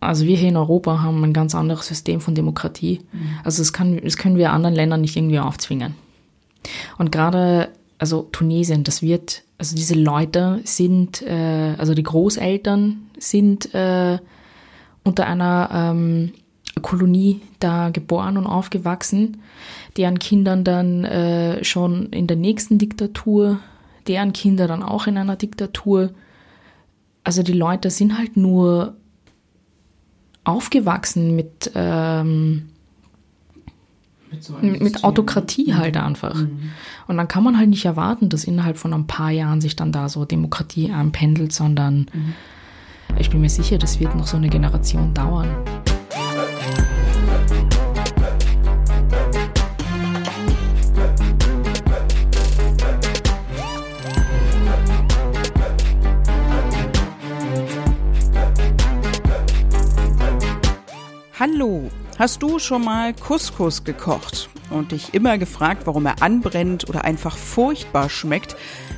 Also wir hier in Europa haben ein ganz anderes System von Demokratie. Mhm. Also das, kann, das können wir anderen Ländern nicht irgendwie aufzwingen. Und gerade, also Tunesien, das wird, also diese Leute sind, äh, also die Großeltern sind äh, unter einer ähm, Kolonie da geboren und aufgewachsen, deren Kindern dann äh, schon in der nächsten Diktatur, deren Kinder dann auch in einer Diktatur. Also die Leute sind halt nur aufgewachsen mit, ähm, mit, so mit Autokratie mhm. halt einfach. Mhm. Und dann kann man halt nicht erwarten, dass innerhalb von ein paar Jahren sich dann da so Demokratie einpendelt, sondern mhm. ich bin mir sicher, das wird noch so eine Generation dauern. Hallo, hast du schon mal Couscous gekocht und dich immer gefragt, warum er anbrennt oder einfach furchtbar schmeckt?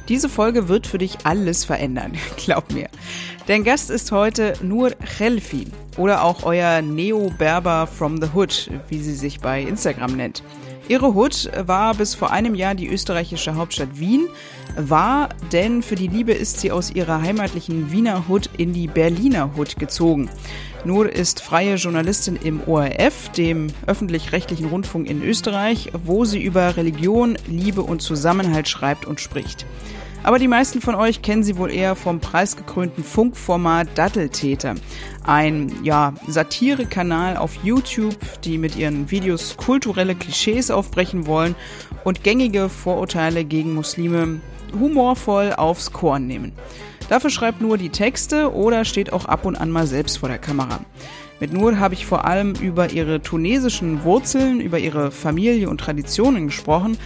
Diese Folge wird für dich alles verändern, glaub mir. Dein Gast ist heute Nur Khelfi oder auch euer Neo-Berber from the Hood, wie sie sich bei Instagram nennt. Ihre Hood war bis vor einem Jahr die österreichische Hauptstadt Wien, war, denn für die Liebe ist sie aus ihrer heimatlichen Wiener Hood in die Berliner Hood gezogen. Nur ist freie Journalistin im ORF, dem öffentlich-rechtlichen Rundfunk in Österreich, wo sie über Religion, Liebe und Zusammenhalt schreibt und spricht. Aber die meisten von euch kennen sie wohl eher vom preisgekrönten Funkformat Datteltäter. Ein, ja, Satirekanal auf YouTube, die mit ihren Videos kulturelle Klischees aufbrechen wollen und gängige Vorurteile gegen Muslime humorvoll aufs Korn nehmen. Dafür schreibt Nur die Texte oder steht auch ab und an mal selbst vor der Kamera. Mit Nur habe ich vor allem über ihre tunesischen Wurzeln, über ihre Familie und Traditionen gesprochen,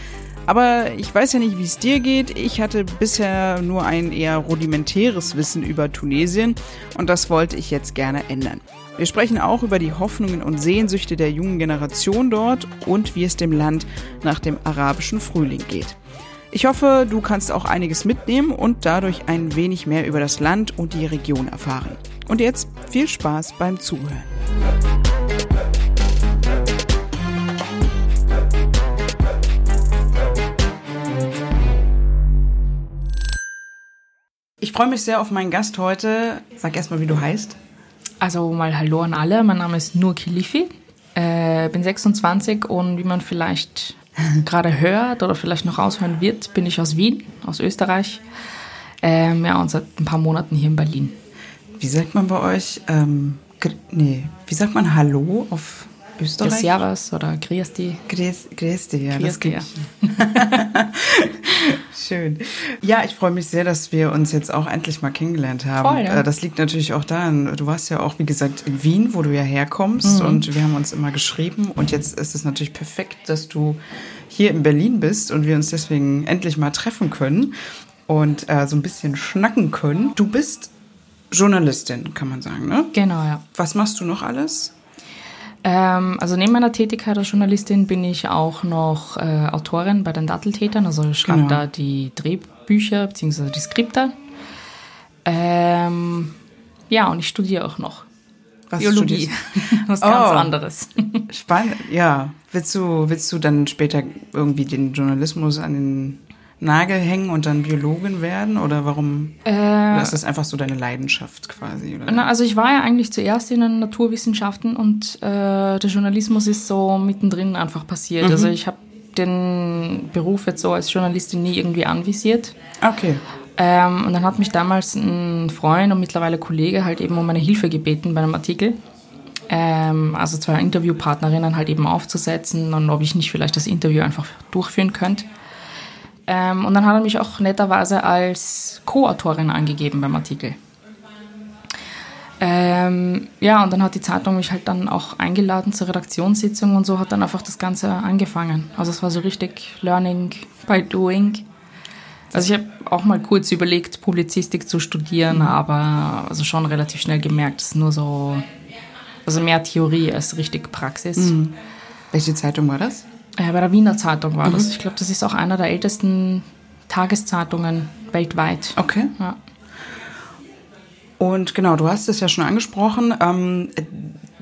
aber ich weiß ja nicht, wie es dir geht. Ich hatte bisher nur ein eher rudimentäres Wissen über Tunesien und das wollte ich jetzt gerne ändern. Wir sprechen auch über die Hoffnungen und Sehnsüchte der jungen Generation dort und wie es dem Land nach dem arabischen Frühling geht. Ich hoffe, du kannst auch einiges mitnehmen und dadurch ein wenig mehr über das Land und die Region erfahren. Und jetzt viel Spaß beim Zuhören. Ich freue mich sehr auf meinen Gast heute. Sag erstmal, wie du heißt. Also mal Hallo an alle. Mein Name ist Nur Kilifi. Äh, bin 26 und wie man vielleicht gerade hört oder vielleicht noch raushören wird, bin ich aus Wien, aus Österreich. Ähm, ja, und seit ein paar Monaten hier in Berlin. Wie sagt man bei euch, ähm, nee, wie sagt man Hallo auf Österreich? Des Jahres oder Griesti. Griesti, ja, das geht. Schön. Ja, ich freue mich sehr, dass wir uns jetzt auch endlich mal kennengelernt haben. Voll, ja. Äh, das liegt natürlich auch daran, du warst ja auch, wie gesagt, in Wien, wo du ja herkommst mhm. und wir haben uns immer geschrieben und jetzt ist es natürlich perfekt, dass du hier in Berlin bist und wir uns deswegen endlich mal treffen können und äh, so ein bisschen schnacken können. Du bist Journalistin, kann man sagen, ne? Genau, ja. Was machst du noch alles? Ähm, also neben meiner Tätigkeit als Journalistin bin ich auch noch äh, Autorin bei den Datteltätern. Also ich schreibe genau. da die Drehbücher bzw. die Skripte. Ähm, ja, und ich studiere auch noch. Was Biologie. Was ganz oh, anderes. Spannend, ja. Willst du, willst du dann später irgendwie den Journalismus an den Nagel hängen und dann Biologin werden? Oder warum? Äh, oder ist das einfach so deine Leidenschaft quasi? Oder? Na, also ich war ja eigentlich zuerst in den Naturwissenschaften und äh, der Journalismus ist so mittendrin einfach passiert. Mhm. Also ich habe den Beruf jetzt so als Journalistin nie irgendwie anvisiert. Okay. Ähm, und dann hat mich damals ein Freund und mittlerweile Kollege halt eben um meine Hilfe gebeten bei einem Artikel. Ähm, also zwei Interviewpartnerinnen halt eben aufzusetzen und ob ich nicht vielleicht das Interview einfach durchführen könnte. Ähm, und dann hat er mich auch netterweise als Co-Autorin angegeben beim Artikel. Ähm, ja, und dann hat die Zeitung mich halt dann auch eingeladen zur Redaktionssitzung und so hat dann einfach das Ganze angefangen. Also es war so richtig Learning by Doing. Also ich habe auch mal kurz überlegt, Publizistik zu studieren, aber also schon relativ schnell gemerkt, es ist nur so, also mehr Theorie als richtig Praxis. Mhm. Welche Zeitung war das? Ja, bei der Wiener Zeitung war mhm. das. Ich glaube, das ist auch einer der ältesten Tageszeitungen weltweit. Okay. Ja. Und genau, du hast es ja schon angesprochen. Ähm,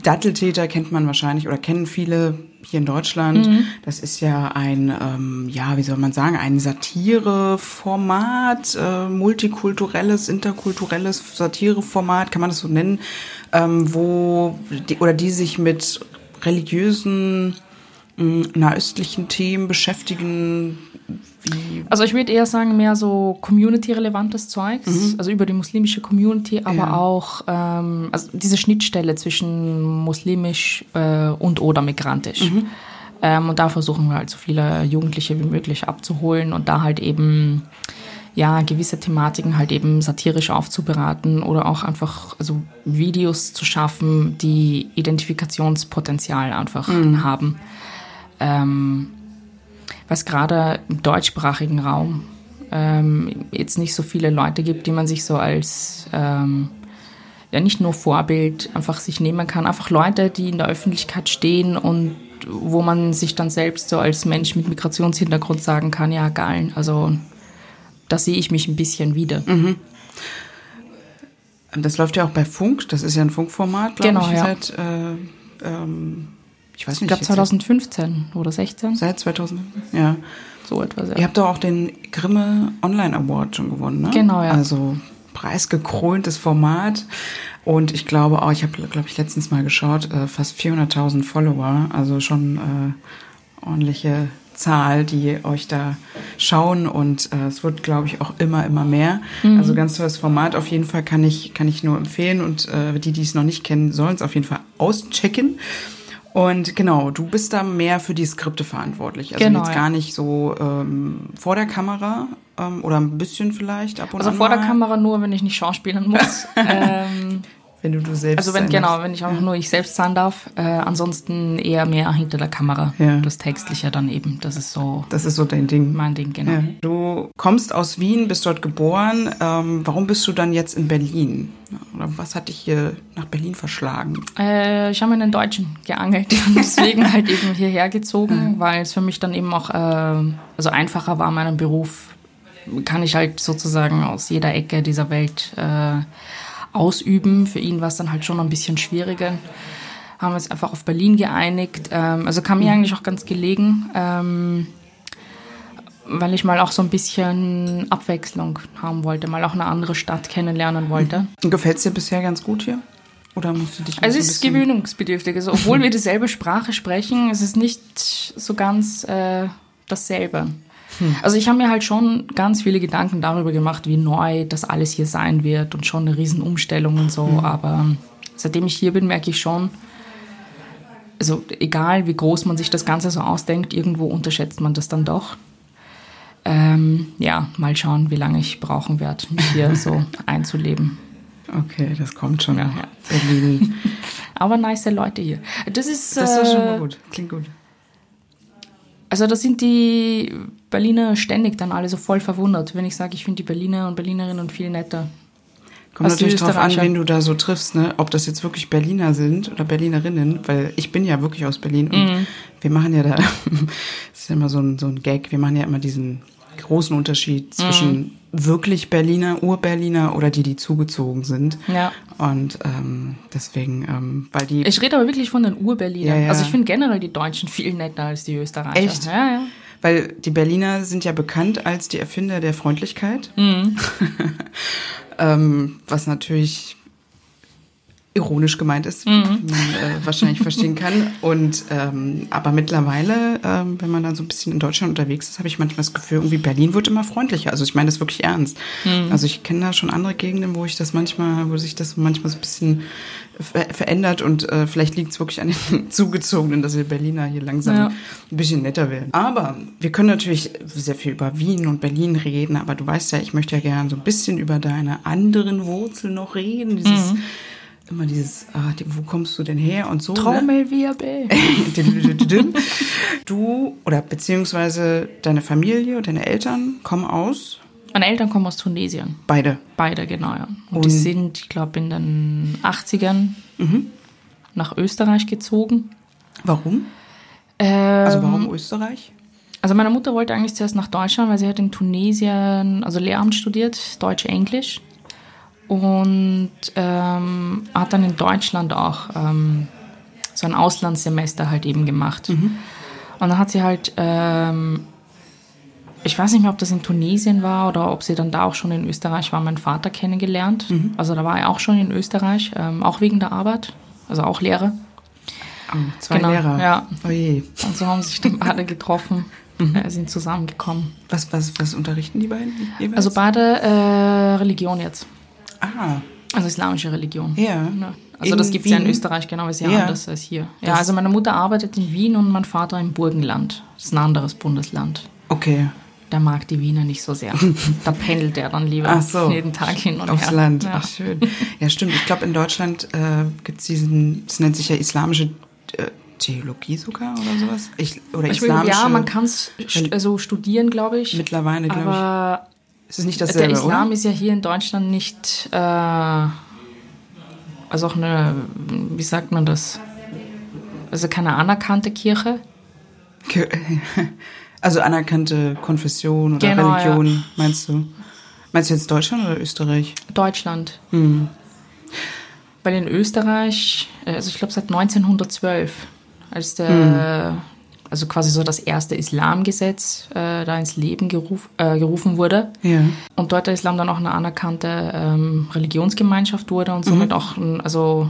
Datteltäter kennt man wahrscheinlich oder kennen viele hier in Deutschland. Mhm. Das ist ja ein, ähm, ja, wie soll man sagen, ein Satireformat, äh, multikulturelles, interkulturelles Satireformat, kann man das so nennen, ähm, wo die, oder die sich mit religiösen, nahöstlichen Themen beschäftigen, wie also ich würde eher sagen, mehr so community-relevantes Zeugs, mhm. also über die muslimische Community, aber ja. auch ähm, also diese Schnittstelle zwischen muslimisch äh, und oder migrantisch. Mhm. Ähm, und da versuchen wir halt so viele Jugendliche wie möglich abzuholen und da halt eben ja gewisse Thematiken halt eben satirisch aufzuberaten oder auch einfach also Videos zu schaffen, die Identifikationspotenzial einfach mhm. haben. Ähm, was gerade im deutschsprachigen Raum ähm, jetzt nicht so viele Leute gibt, die man sich so als ähm, ja nicht nur Vorbild einfach sich nehmen kann, einfach Leute, die in der Öffentlichkeit stehen und wo man sich dann selbst so als Mensch mit Migrationshintergrund sagen kann, ja geil, also da sehe ich mich ein bisschen wieder. Mhm. Das läuft ja auch bei Funk, das ist ja ein Funkformat, glaube genau, ich, ja. seit äh, ähm, ich weiß nicht. Ich glaube 2015 oder 16. Seit 2015, ja. So etwas, ja. Ihr habt doch auch den Grimme Online Award schon gewonnen, ne? Genau, ja. Also preisgekröntes Format. Und ich glaube auch, ich habe, glaube ich, letztens mal geschaut, äh, fast 400.000 Follower. Also schon äh, ordentliche Zahl, die euch da schauen und äh, es wird, glaube ich, auch immer, immer mehr. Mhm. Also ganz tolles Format. Auf jeden Fall kann ich, kann ich nur empfehlen und äh, die, die es noch nicht kennen, sollen es auf jeden Fall auschecken. Und genau, du bist da mehr für die Skripte verantwortlich. Also genau, jetzt ja. gar nicht so ähm, vor der Kamera ähm, oder ein bisschen vielleicht ab und also an. Also vor der Kamera nur, wenn ich nicht schauspielen muss. ähm, wenn du du selbst. Also wenn genau, wenn ich auch nur ich selbst sein darf. Äh, ansonsten eher mehr hinter der Kamera. Ja. Das Textliche dann eben. Das ist so. Das ist so dein Ding. Mein Ding, genau. Ja. Du kommst aus Wien, bist dort geboren. Ähm, warum bist du dann jetzt in Berlin? Oder was hat dich hier nach Berlin verschlagen? Äh, ich habe in den Deutschen geangelt und deswegen halt eben hierher gezogen, weil es für mich dann eben auch äh, also einfacher war, meinen Beruf kann ich halt sozusagen aus jeder Ecke dieser Welt äh, ausüben. Für ihn war es dann halt schon ein bisschen schwieriger. Haben wir uns einfach auf Berlin geeinigt. Ähm, also kam mir mhm. eigentlich auch ganz gelegen, ähm, weil ich mal auch so ein bisschen Abwechslung haben wollte, mal auch eine andere Stadt kennenlernen wollte. Mhm. Gefällt es dir bisher ganz gut hier? Oder musst du dich Also es ist gewöhnungsbedürftig. Also obwohl wir dieselbe Sprache sprechen, ist es nicht so ganz äh, dasselbe. Hm. Also ich habe mir halt schon ganz viele Gedanken darüber gemacht, wie neu das alles hier sein wird und schon eine Riesenumstellung und so. Hm. Aber seitdem ich hier bin, merke ich schon, also egal wie groß man sich das Ganze so ausdenkt, irgendwo unterschätzt man das dann doch. Ähm, ja, mal schauen, wie lange ich brauchen werde, mich hier so einzuleben. Okay, das kommt schon. Ja, ja. Aber nice Leute hier. Das ist, das ist äh, schon mal gut. Klingt gut. Also da sind die Berliner ständig dann alle so voll verwundert, wenn ich sage, ich finde die Berliner und Berlinerinnen viel netter. Kommt natürlich darauf an, wen du da so triffst, ne? ob das jetzt wirklich Berliner sind oder Berlinerinnen, weil ich bin ja wirklich aus Berlin und mhm. wir machen ja da, das ist ja immer so ein, so ein Gag, wir machen ja immer diesen großen Unterschied zwischen mhm. wirklich Berliner, Urberliner oder die, die zugezogen sind. Ja. Und ähm, deswegen, ähm, weil die. Ich rede aber wirklich von den Urberlinern. Ja, ja. Also ich finde generell die Deutschen viel netter als die Österreicher. Echt? Ja, ja. Weil die Berliner sind ja bekannt als die Erfinder der Freundlichkeit. Mhm. ähm, was natürlich ironisch gemeint ist, mhm. wie man äh, wahrscheinlich verstehen kann. Und ähm, aber mittlerweile, ähm, wenn man dann so ein bisschen in Deutschland unterwegs ist, habe ich manchmal das Gefühl, irgendwie Berlin wird immer freundlicher. Also ich meine das wirklich ernst. Mhm. Also ich kenne da schon andere Gegenden, wo ich das manchmal, wo sich das manchmal so ein bisschen ver verändert und äh, vielleicht liegt es wirklich an den Zugezogenen, dass wir Berliner hier langsam ja. ein bisschen netter werden. Aber wir können natürlich sehr viel über Wien und Berlin reden, aber du weißt ja, ich möchte ja gerne so ein bisschen über deine anderen Wurzeln noch reden. Dieses mhm immer dieses, ah, wo kommst du denn her und so. Ne? Trommelwirbel. Ne? du oder beziehungsweise deine Familie und deine Eltern kommen aus? Meine Eltern kommen aus Tunesien. Beide? Beide, genau, ja. Und, und die sind, ich glaube, in den 80ern mhm. nach Österreich gezogen. Warum? Ähm, also warum Österreich? Also meine Mutter wollte eigentlich zuerst nach Deutschland, weil sie hat in Tunesien, also Lehramt studiert, Deutsch-Englisch. Und ähm, hat dann in Deutschland auch ähm, so ein Auslandssemester halt eben gemacht. Und dann hat sie halt, ähm, ich weiß nicht mehr, ob das in Tunesien war oder ob sie dann da auch schon in Österreich war, meinen Vater kennengelernt. Also da war er auch schon in Österreich, ähm, auch wegen der Arbeit, also auch Lehre. Oh, zwei Genau, Lehrer. ja. Oh je. Und so haben sich dann beide getroffen, äh, sind zusammengekommen. Was, was, was unterrichten die beiden jeweils? Also beide äh, Religion jetzt, ah, also islamische Religion. ja. Ja. Also In das gibt es ja in? Österreich, genau, ist ja, Ja. anders als hier. Ja, Das- also meine Mutter arbeitet in Wien und mein Vater im Burgenland. Das ist ein anderes Bundesland. Okay. Der mag die Wiener nicht so sehr. da pendelt er dann lieber so. jeden Tag hin und Aufs her. Land. Ja. Ach, schön. Ja, stimmt. Ich glaube, in Deutschland äh, gibt es diesen, es nennt sich ja islamische äh, Theologie sogar oder sowas. Ich, oder Ich will, islamische. ja, man kann es also studieren, glaube ich. Mittlerweile, glaube ich. Es ist nicht der dasselbe, Islam oder? ist ja hier in Deutschland nicht, äh, also auch eine, wie sagt man das? Also keine anerkannte Kirche. Also anerkannte Konfession oder Genau, Religion, meinst du? Meinst du jetzt Deutschland oder Österreich? Deutschland. Hm. Weil in Österreich, äh, also ich glaube seit 1912, als der, also quasi so das erste Islamgesetz äh, da ins Leben geruf, äh, gerufen wurde Ja. und dort der Islam dann auch eine anerkannte ähm, Religionsgemeinschaft wurde und somit auch ein, also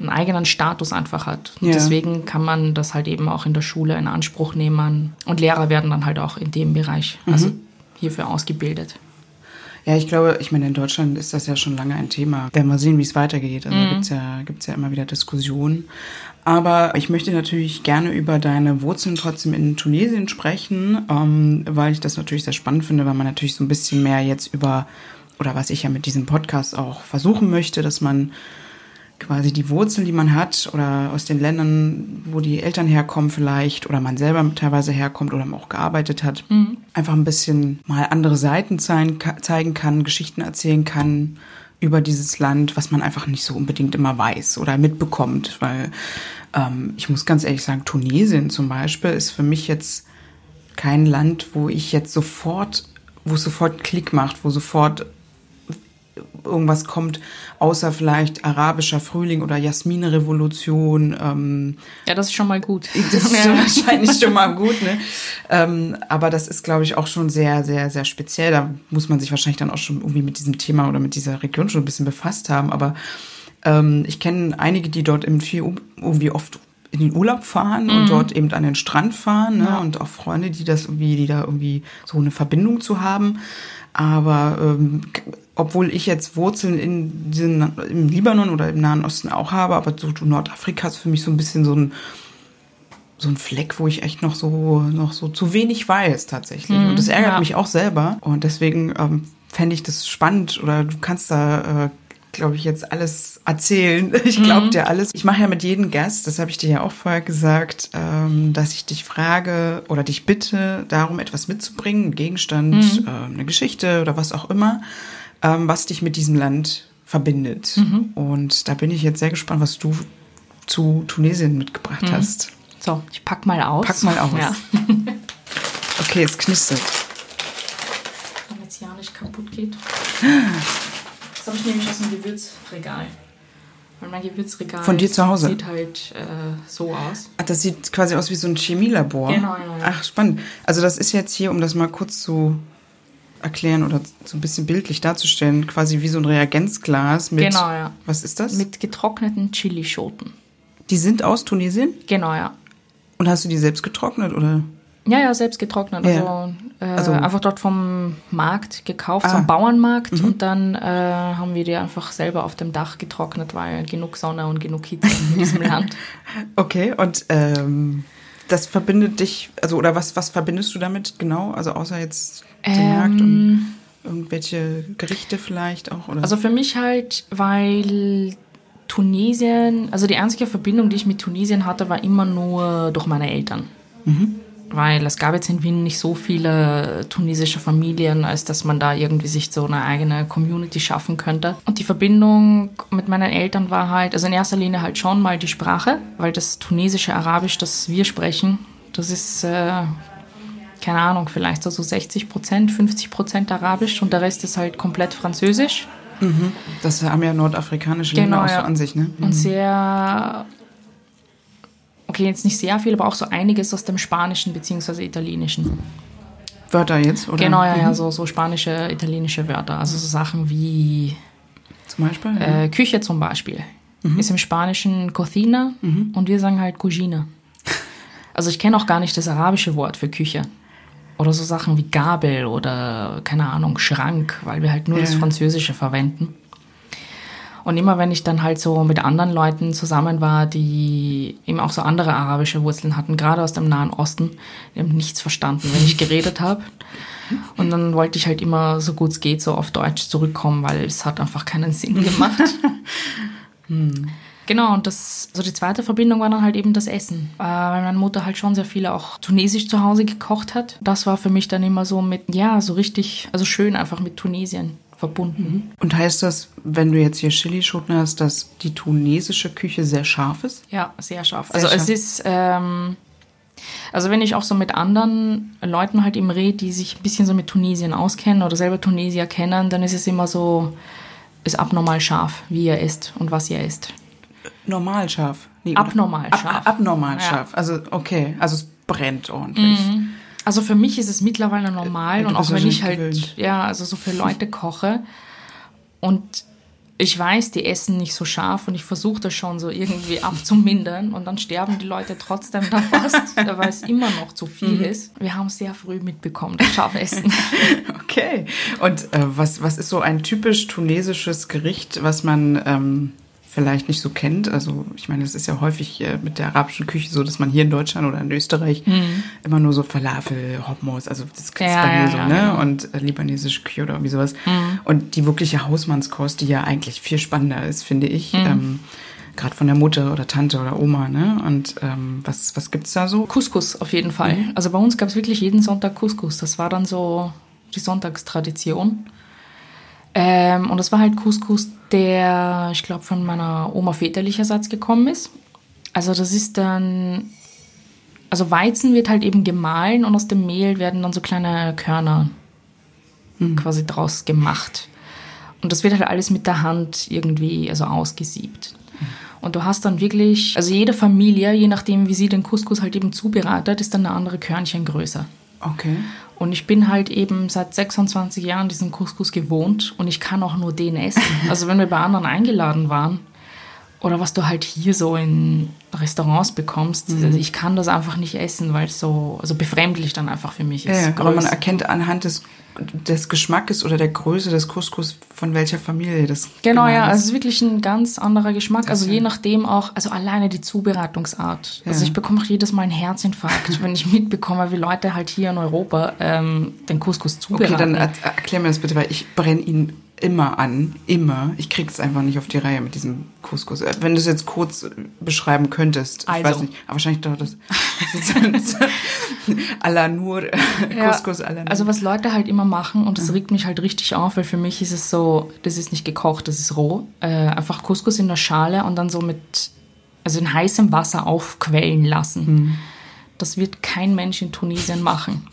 einen eigenen Status einfach hat. Und Ja. deswegen kann man das halt eben auch in der Schule in Anspruch nehmen und Lehrer werden dann halt auch in dem Bereich, also hierfür ausgebildet. Ja, ich glaube, ich meine, in Deutschland ist das ja schon lange ein Thema. Werden wir sehen, wie es weitergeht. Also da gibt's ja, gibt's ja immer wieder Diskussionen. Aber ich möchte natürlich gerne über deine Wurzeln trotzdem in Tunesien sprechen, ähm, weil ich das natürlich sehr spannend finde, weil man natürlich so ein bisschen mehr jetzt über, oder was ich ja mit diesem Podcast auch versuchen möchte, dass man quasi die Wurzeln, die man hat oder aus den Ländern, wo die Eltern herkommen vielleicht oder man selber teilweise herkommt oder man auch gearbeitet hat, einfach ein bisschen mal andere Seiten zeigen, zeigen kann, Geschichten erzählen kann über dieses Land, was man einfach nicht so unbedingt immer weiß oder mitbekommt, weil ähm, ich muss ganz ehrlich sagen, Tunesien zum Beispiel ist für mich jetzt kein Land, wo ich jetzt sofort, wo es sofort Klick macht, wo sofort irgendwas kommt, außer vielleicht arabischer Frühling oder Jasminrevolution. Ähm, Ja, das ist schon mal gut. das ist schon wahrscheinlich schon mal gut, ne? Ähm, aber das ist, glaube ich, auch schon sehr, sehr, sehr speziell. Da muss man sich wahrscheinlich dann auch schon irgendwie mit diesem Thema oder mit dieser Region schon ein bisschen befasst haben. Aber ähm, ich kenne einige, die dort irgendwie oft in den Urlaub fahren und dort eben an den Strand fahren, ne? Ja. Und auch Freunde, die das irgendwie, die da irgendwie so eine Verbindung zu haben. Aber ähm, obwohl ich jetzt Wurzeln in diesen, im Libanon oder im Nahen Osten auch habe, aber so Nordafrika ist für mich so ein bisschen so ein so ein Fleck, wo ich echt noch so noch so zu wenig weiß tatsächlich. und das ärgert ja. mich auch selber. Und deswegen ähm, fände ich das spannend oder du kannst da, äh, glaube ich, jetzt alles erzählen. Ich glaube dir alles. Ich mache ja mit jedem Gast, das habe ich dir ja auch vorher gesagt, ähm, dass ich dich frage oder dich bitte, darum etwas mitzubringen, einen Gegenstand, ähm, eine Geschichte oder was auch immer, ähm, was dich mit diesem Land verbindet. Und da bin ich jetzt sehr gespannt, was du zu Tunesien mitgebracht hast. So, ich pack mal aus. Pack mal aus. Ja. Okay, es knistert. Damit es ja nicht kaputt geht. Das habe ich nämlich aus dem Gewürzregal. Weil mein Gewürzregal Von dir zu Hause? sieht halt äh, so aus. Ach, das sieht quasi aus wie so ein Chemielabor. Genau, ja, ja. Ach, spannend. Also das ist jetzt hier, um das mal kurz zu erklären oder so ein bisschen bildlich darzustellen, quasi wie so ein Reagenzglas mit. Genau, ja. Was ist das? Mit getrockneten Chilischoten. die sind aus Tunesien? Genau, ja. Und hast du die selbst getrocknet oder? Ja, ja, selbst getrocknet. Ja. Also, äh, Also- einfach dort vom Markt gekauft, Ah. vom Bauernmarkt. Und dann äh, haben wir die einfach selber auf dem Dach getrocknet, weil genug Sonne und genug Hitze in diesem Land. Okay, und ähm, das verbindet dich, also oder was, was verbindest du damit genau? Also außer jetzt den Ähm, Markt und irgendwelche Gerichte vielleicht auch? Oder? Also für mich halt, weil Tunesien, also die einzige Verbindung, die ich mit Tunesien hatte, war immer nur durch meine Eltern. Weil es gab jetzt in Wien nicht so viele tunesische Familien, als dass man da irgendwie sich so eine eigene Community schaffen könnte. Und die Verbindung mit meinen Eltern war halt, also in erster Linie halt schon mal die Sprache, weil das tunesische Arabisch, das wir sprechen, das ist, äh, keine Ahnung, vielleicht so, so 60 Prozent, 50 Prozent Arabisch und der Rest ist halt komplett Französisch. Mhm. Das haben ja nordafrikanische Länder Genau, auch ja. so an sich, ne? Und sehr, okay, jetzt nicht sehr viel, aber auch so einiges aus dem Spanischen bzw. Italienischen. Wörter jetzt, oder? Genau, ja, Mhm. ja, so, so spanische, italienische Wörter. Also so Sachen wie Zum Beispiel? ja. äh, Küche zum Beispiel. Mhm. Ist im Spanischen Cocina und wir sagen halt Cugina. Also ich kenne auch gar nicht das arabische Wort für Küche. Oder so Sachen wie Gabel oder, keine Ahnung, Schrank, weil wir halt nur das Ja. Französische verwenden. Und immer wenn ich dann halt so mit anderen Leuten zusammen war, die eben auch so andere arabische Wurzeln hatten, gerade aus dem Nahen Osten, die haben nichts verstanden, wenn ich geredet habe. Und dann wollte ich halt immer, so gut es geht, so auf Deutsch zurückkommen, weil es hat einfach keinen Sinn gemacht. Genau, und das, so die zweite Verbindung war dann halt eben das Essen. Äh, weil meine Mutter halt schon sehr viele auch tunesisch zu Hause gekocht hat. Das war für mich dann immer so mit, ja, so richtig, also schön einfach mit Tunesien verbunden. Und heißt das, wenn du jetzt hier Chilischoten hast, dass die tunesische Küche sehr scharf ist? Ja, sehr scharf. Sehr also scharf. es ist, ähm, also wenn ich auch so mit anderen Leuten halt eben rede, die sich ein bisschen so mit Tunesien auskennen oder selber Tunesier kennen, dann ist es immer so, ist abnormal scharf, wie ihr isst und was ihr isst. Normal scharf. Nee? Abnormal Ab- scharf. Abnormal Ja. scharf. Also, okay. Also, es brennt ordentlich. Also für mich ist es mittlerweile normal Äh, du und auch wenn ich halt, gewöhnt. ja, also so für Leute koche und ich weiß, die essen nicht so scharf und ich versuche das schon so irgendwie abzumindern und dann sterben die Leute trotzdem da fast, weil es immer noch zu Mhm. viel ist. Wir haben sehr früh mitbekommen, das scharf essen. Okay. Und äh, was, was ist so ein typisch tunesisches Gericht, was man ähm, vielleicht nicht so kennt? Also, ich meine, es ist ja häufig äh, mit der arabischen Küche so, dass man hier in Deutschland oder in Österreich immer nur so Falafel, Hummus, also das kriegst Ja, bei mir ja, so, ja, ne? genau. Und äh, libanesische Küche oder irgendwie sowas. Und die wirkliche Hausmannskost, die ja eigentlich viel spannender ist, finde ich. Ähm, Gerade von der Mutter oder Tante oder Oma, ne? Und ähm, was, was gibt's da so? Couscous auf jeden Fall. Also bei uns gab es wirklich jeden Sonntag Couscous. Das war dann so die Sonntagstradition. Ähm, und das war halt Couscous, der, ich glaube, von meiner Oma väterlicherseits gekommen ist. Also das ist dann, also Weizen wird halt eben gemahlen und aus dem Mehl werden dann so kleine Körner quasi draus gemacht. Und das wird halt alles mit der Hand irgendwie, also ausgesiebt. Und du hast dann wirklich, also jede Familie, je nachdem, wie sie den Couscous halt eben zubereitet, ist dann eine andere Körnchen größer. Okay. Und ich bin halt eben seit 26 Jahren diesen Couscous gewohnt und ich kann auch nur den essen. Also wenn wir bei anderen eingeladen waren oder was du halt hier so in Restaurants bekommst, Mhm. also ich kann das einfach nicht essen, weil es so also befremdlich dann einfach für mich ist. ja, aber man erkennt anhand des, des Geschmackes oder der Größe des Couscous, von welcher Familie das Genau, ja, gemacht also ist. es ist wirklich ein ganz anderer Geschmack. Also je nachdem auch, also alleine die Zubereitungsart. Also Ja. ich bekomme auch jedes Mal einen Herzinfarkt, wenn ich mitbekomme, wie Leute halt hier in Europa ähm, den Couscous zubereiten. Okay, dann er, erklär mir das bitte, weil ich brenne ihn immer an, immer. Ich krieg's einfach nicht auf die Reihe mit diesem Couscous. Äh, Wenn du es jetzt kurz beschreiben könntest, ich Also. weiß nicht, aber wahrscheinlich dauert das à la Nur, äh, Ja, Couscous à la Nur. Also was Leute halt immer machen und das regt mich halt richtig auf, weil für mich ist es so, das ist nicht gekocht, das ist roh. Äh, einfach Couscous in der Schale und dann so mit, also in heißem Wasser aufquellen lassen. Das wird kein Mensch in Tunesien machen.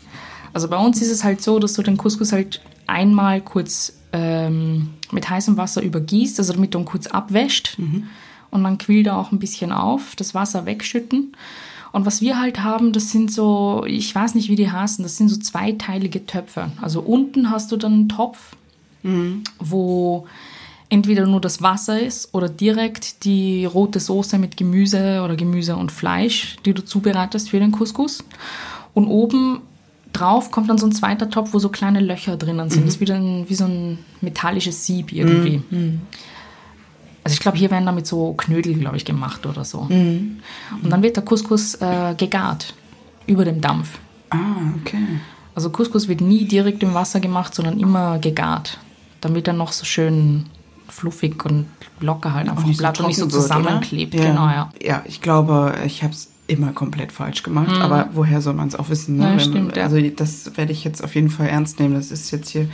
Also bei uns ist es halt so, dass du den Couscous halt einmal kurz ähm, mit heißem Wasser übergießt, also damit du ihn kurz abwäscht und dann quillt er auch ein bisschen auf, das Wasser wegschütten. Und was wir halt haben, das sind so, ich weiß nicht, wie die heißen, das sind so zweiteilige Töpfe. Also unten hast du dann einen Topf, wo entweder nur das Wasser ist oder direkt die rote Soße mit Gemüse oder Gemüse und Fleisch, die du zubereitest für den Couscous. Und oben drauf kommt dann so ein zweiter Topf, wo so kleine Löcher drinnen sind. Das ist wieder ein, wie so ein metallisches Sieb irgendwie. Also ich glaube, hier werden damit so Knödel, glaube ich, gemacht oder so. Und dann wird der Couscous äh, gegart über dem Dampf. ah, okay. Also Couscous wird nie direkt im Wasser gemacht, sondern immer gegart, damit er noch so schön fluffig und locker halt einfach nicht so bleibt und nicht so zusammenklebt. Ja. Genau, ja. Ja, ich glaube, ich habe es immer komplett falsch gemacht. Mhm. Aber woher soll man es auch wissen? Ne? Ja, stimmt, also das werde ich jetzt auf jeden Fall ernst nehmen. Das ist jetzt hier,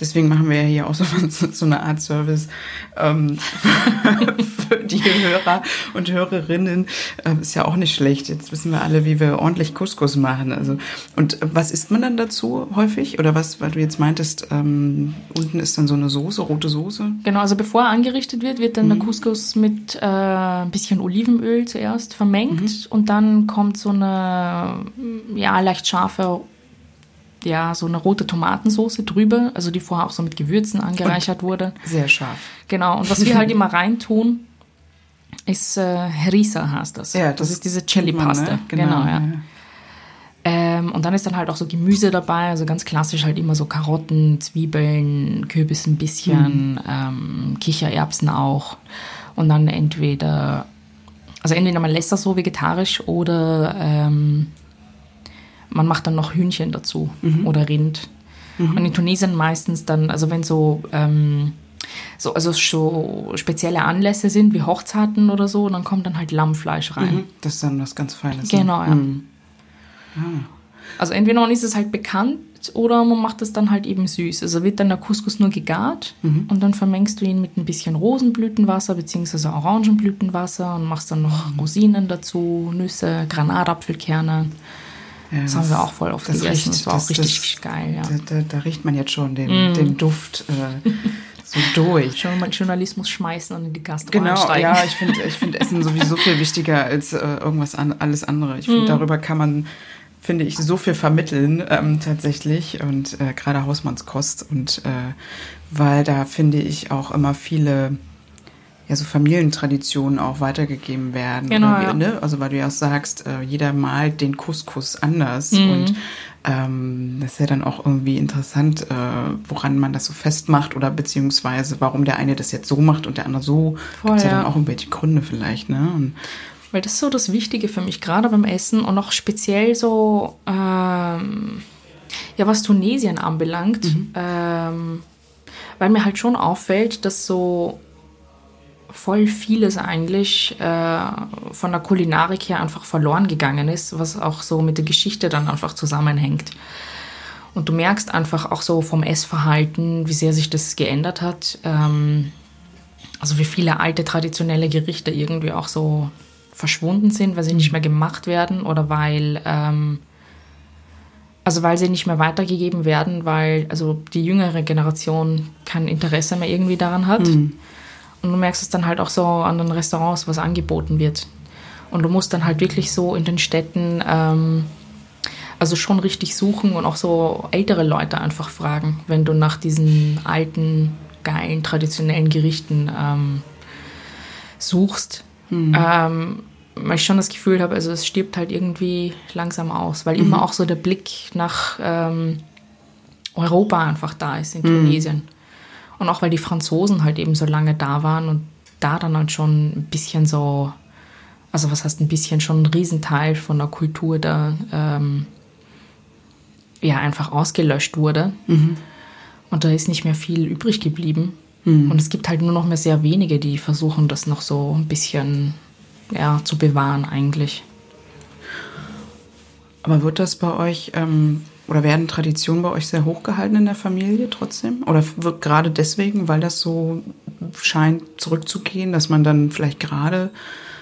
deswegen machen wir ja hier auch so, so eine Art Service ähm, für die Hörer und Hörerinnen. Ähm, ist ja auch nicht schlecht. Jetzt wissen wir alle, wie wir ordentlich Couscous machen. Also und was isst man dann dazu häufig? Oder was, weil du jetzt meintest, ähm, unten ist dann so eine Soße, rote Soße? Genau, also bevor er angerichtet wird, wird dann mhm. der Couscous mit äh, ein bisschen Olivenöl zuerst vermengt mhm. und dann kommt so eine ja leicht scharfe ja, so eine rote Tomatensauce drüber, also die vorher auch so mit Gewürzen angereichert und wurde. Sehr scharf. Genau, und was wir halt immer reintun, ist äh, Harissa heißt das. Ja, das, das ist diese Chili-Paste. Ne? Genau, genau, ja. ja. Ähm, und dann ist dann halt auch so Gemüse dabei, also ganz klassisch halt immer so Karotten, Zwiebeln, Kürbis ein bisschen, mhm. ähm, Kichererbsen auch. Und dann entweder also entweder man lässt das so vegetarisch oder ähm, man macht dann noch Hühnchen dazu mhm. oder Rind. Mhm. Und in Tunesien meistens dann, also wenn so, ähm, so, also so spezielle Anlässe sind, wie Hochzeiten oder so, dann kommt dann halt Lammfleisch rein. Mhm. Das ist dann was ganz Feines. Ne? Genau, ja. Mhm. Ah. Also entweder ist es halt bekannt oder man macht es dann halt eben süß. Also wird dann der Couscous nur gegart mhm. und dann vermengst du ihn mit ein bisschen Rosenblütenwasser bzw. Orangenblütenwasser und machst dann noch mhm. Rosinen dazu, Nüsse, Granatapfelkerne. Ja, das, haben wir auch voll oft das gegessen. Riecht, das war auch das, richtig das, geil. Ja. Da, da, da, riecht man jetzt schon den, mm. den Duft äh, so durch. Schon mal Journalismus schmeißen und in die Gastronomie Genau, einsteigen. ja, ich finde ich find Essen sowieso viel wichtiger als äh, irgendwas an, alles andere. Ich finde, mm. darüber kann man finde ich, so viel vermitteln ähm, tatsächlich und äh, gerade Hausmannskost und äh, weil da finde ich auch immer viele ja so Familientraditionen auch weitergegeben werden. Genau, wie, ja. ne? Also weil du ja auch sagst, äh, jeder malt den Couscous anders mhm. und ähm, das ist ja dann auch irgendwie interessant, äh, woran man das so festmacht oder beziehungsweise warum der eine das jetzt so macht und der andere so. Gibt ja, ja dann auch irgendwelche Gründe vielleicht, ne? Und weil das ist so das Wichtige für mich, gerade beim Essen und auch speziell so, ähm, ja, was Tunesien anbelangt, mhm. ähm, weil mir halt schon auffällt, dass so voll vieles eigentlich äh, von der Kulinarik her einfach verloren gegangen ist, was auch so mit der Geschichte dann einfach zusammenhängt. Und du merkst einfach auch so vom Essverhalten, wie sehr sich das geändert hat. Ähm, also wie viele alte traditionelle Gerichte irgendwie auch so verschwunden sind, weil sie nicht mehr gemacht werden oder weil, ähm, also weil sie nicht mehr weitergegeben werden, weil also die jüngere Generation kein Interesse mehr irgendwie daran hat. Mhm. Und du merkst es dann halt auch so an den Restaurants, was angeboten wird. Und du musst dann halt wirklich so in den Städten, ähm, also schon richtig suchen und auch so ältere Leute einfach fragen, wenn du nach diesen alten, geilen, traditionellen Gerichten ähm, suchst Mhm. Ähm, weil ich schon das Gefühl habe, also es stirbt halt irgendwie langsam aus, weil mhm. immer auch so der Blick nach ähm, Europa einfach da ist in mhm. Tunesien. Und auch weil die Franzosen halt eben so lange da waren und da dann halt schon ein bisschen so, also was heißt ein bisschen, schon ein Riesenteil von der Kultur da ähm, ja einfach ausgelöscht wurde. Mhm. Und da ist nicht mehr viel übrig geblieben. Mhm. Und es gibt halt nur noch mehr sehr wenige, die versuchen, das noch so ein bisschen ja, zu bewahren eigentlich. Aber wird das bei euch ähm, oder werden Traditionen bei euch sehr hochgehalten in der Familie trotzdem? Oder wird gerade deswegen, weil das so scheint zurückzugehen, dass man dann vielleicht gerade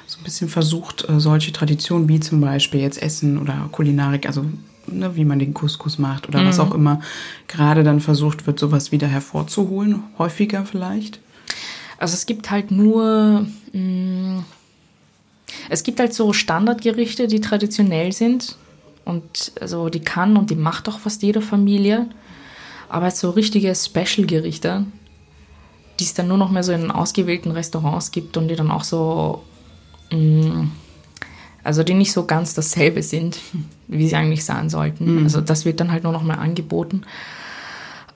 so ein bisschen versucht, äh, solche Traditionen wie zum Beispiel jetzt Essen oder Kulinarik, also ne, wie man den Couscous macht oder mhm. was auch immer, gerade dann versucht wird, sowas wieder hervorzuholen, häufiger vielleicht? Also es gibt halt nur, mh, mm, es gibt halt so Standardgerichte, die traditionell sind und also die kann und die macht auch fast jede Familie, aber so richtige Special-Gerichte, die es dann nur noch mehr so in ausgewählten Restaurants gibt und die dann auch so mh, mm, also die nicht so ganz dasselbe sind, wie sie eigentlich sein sollten. Mhm. Also das wird dann halt nur noch mal angeboten.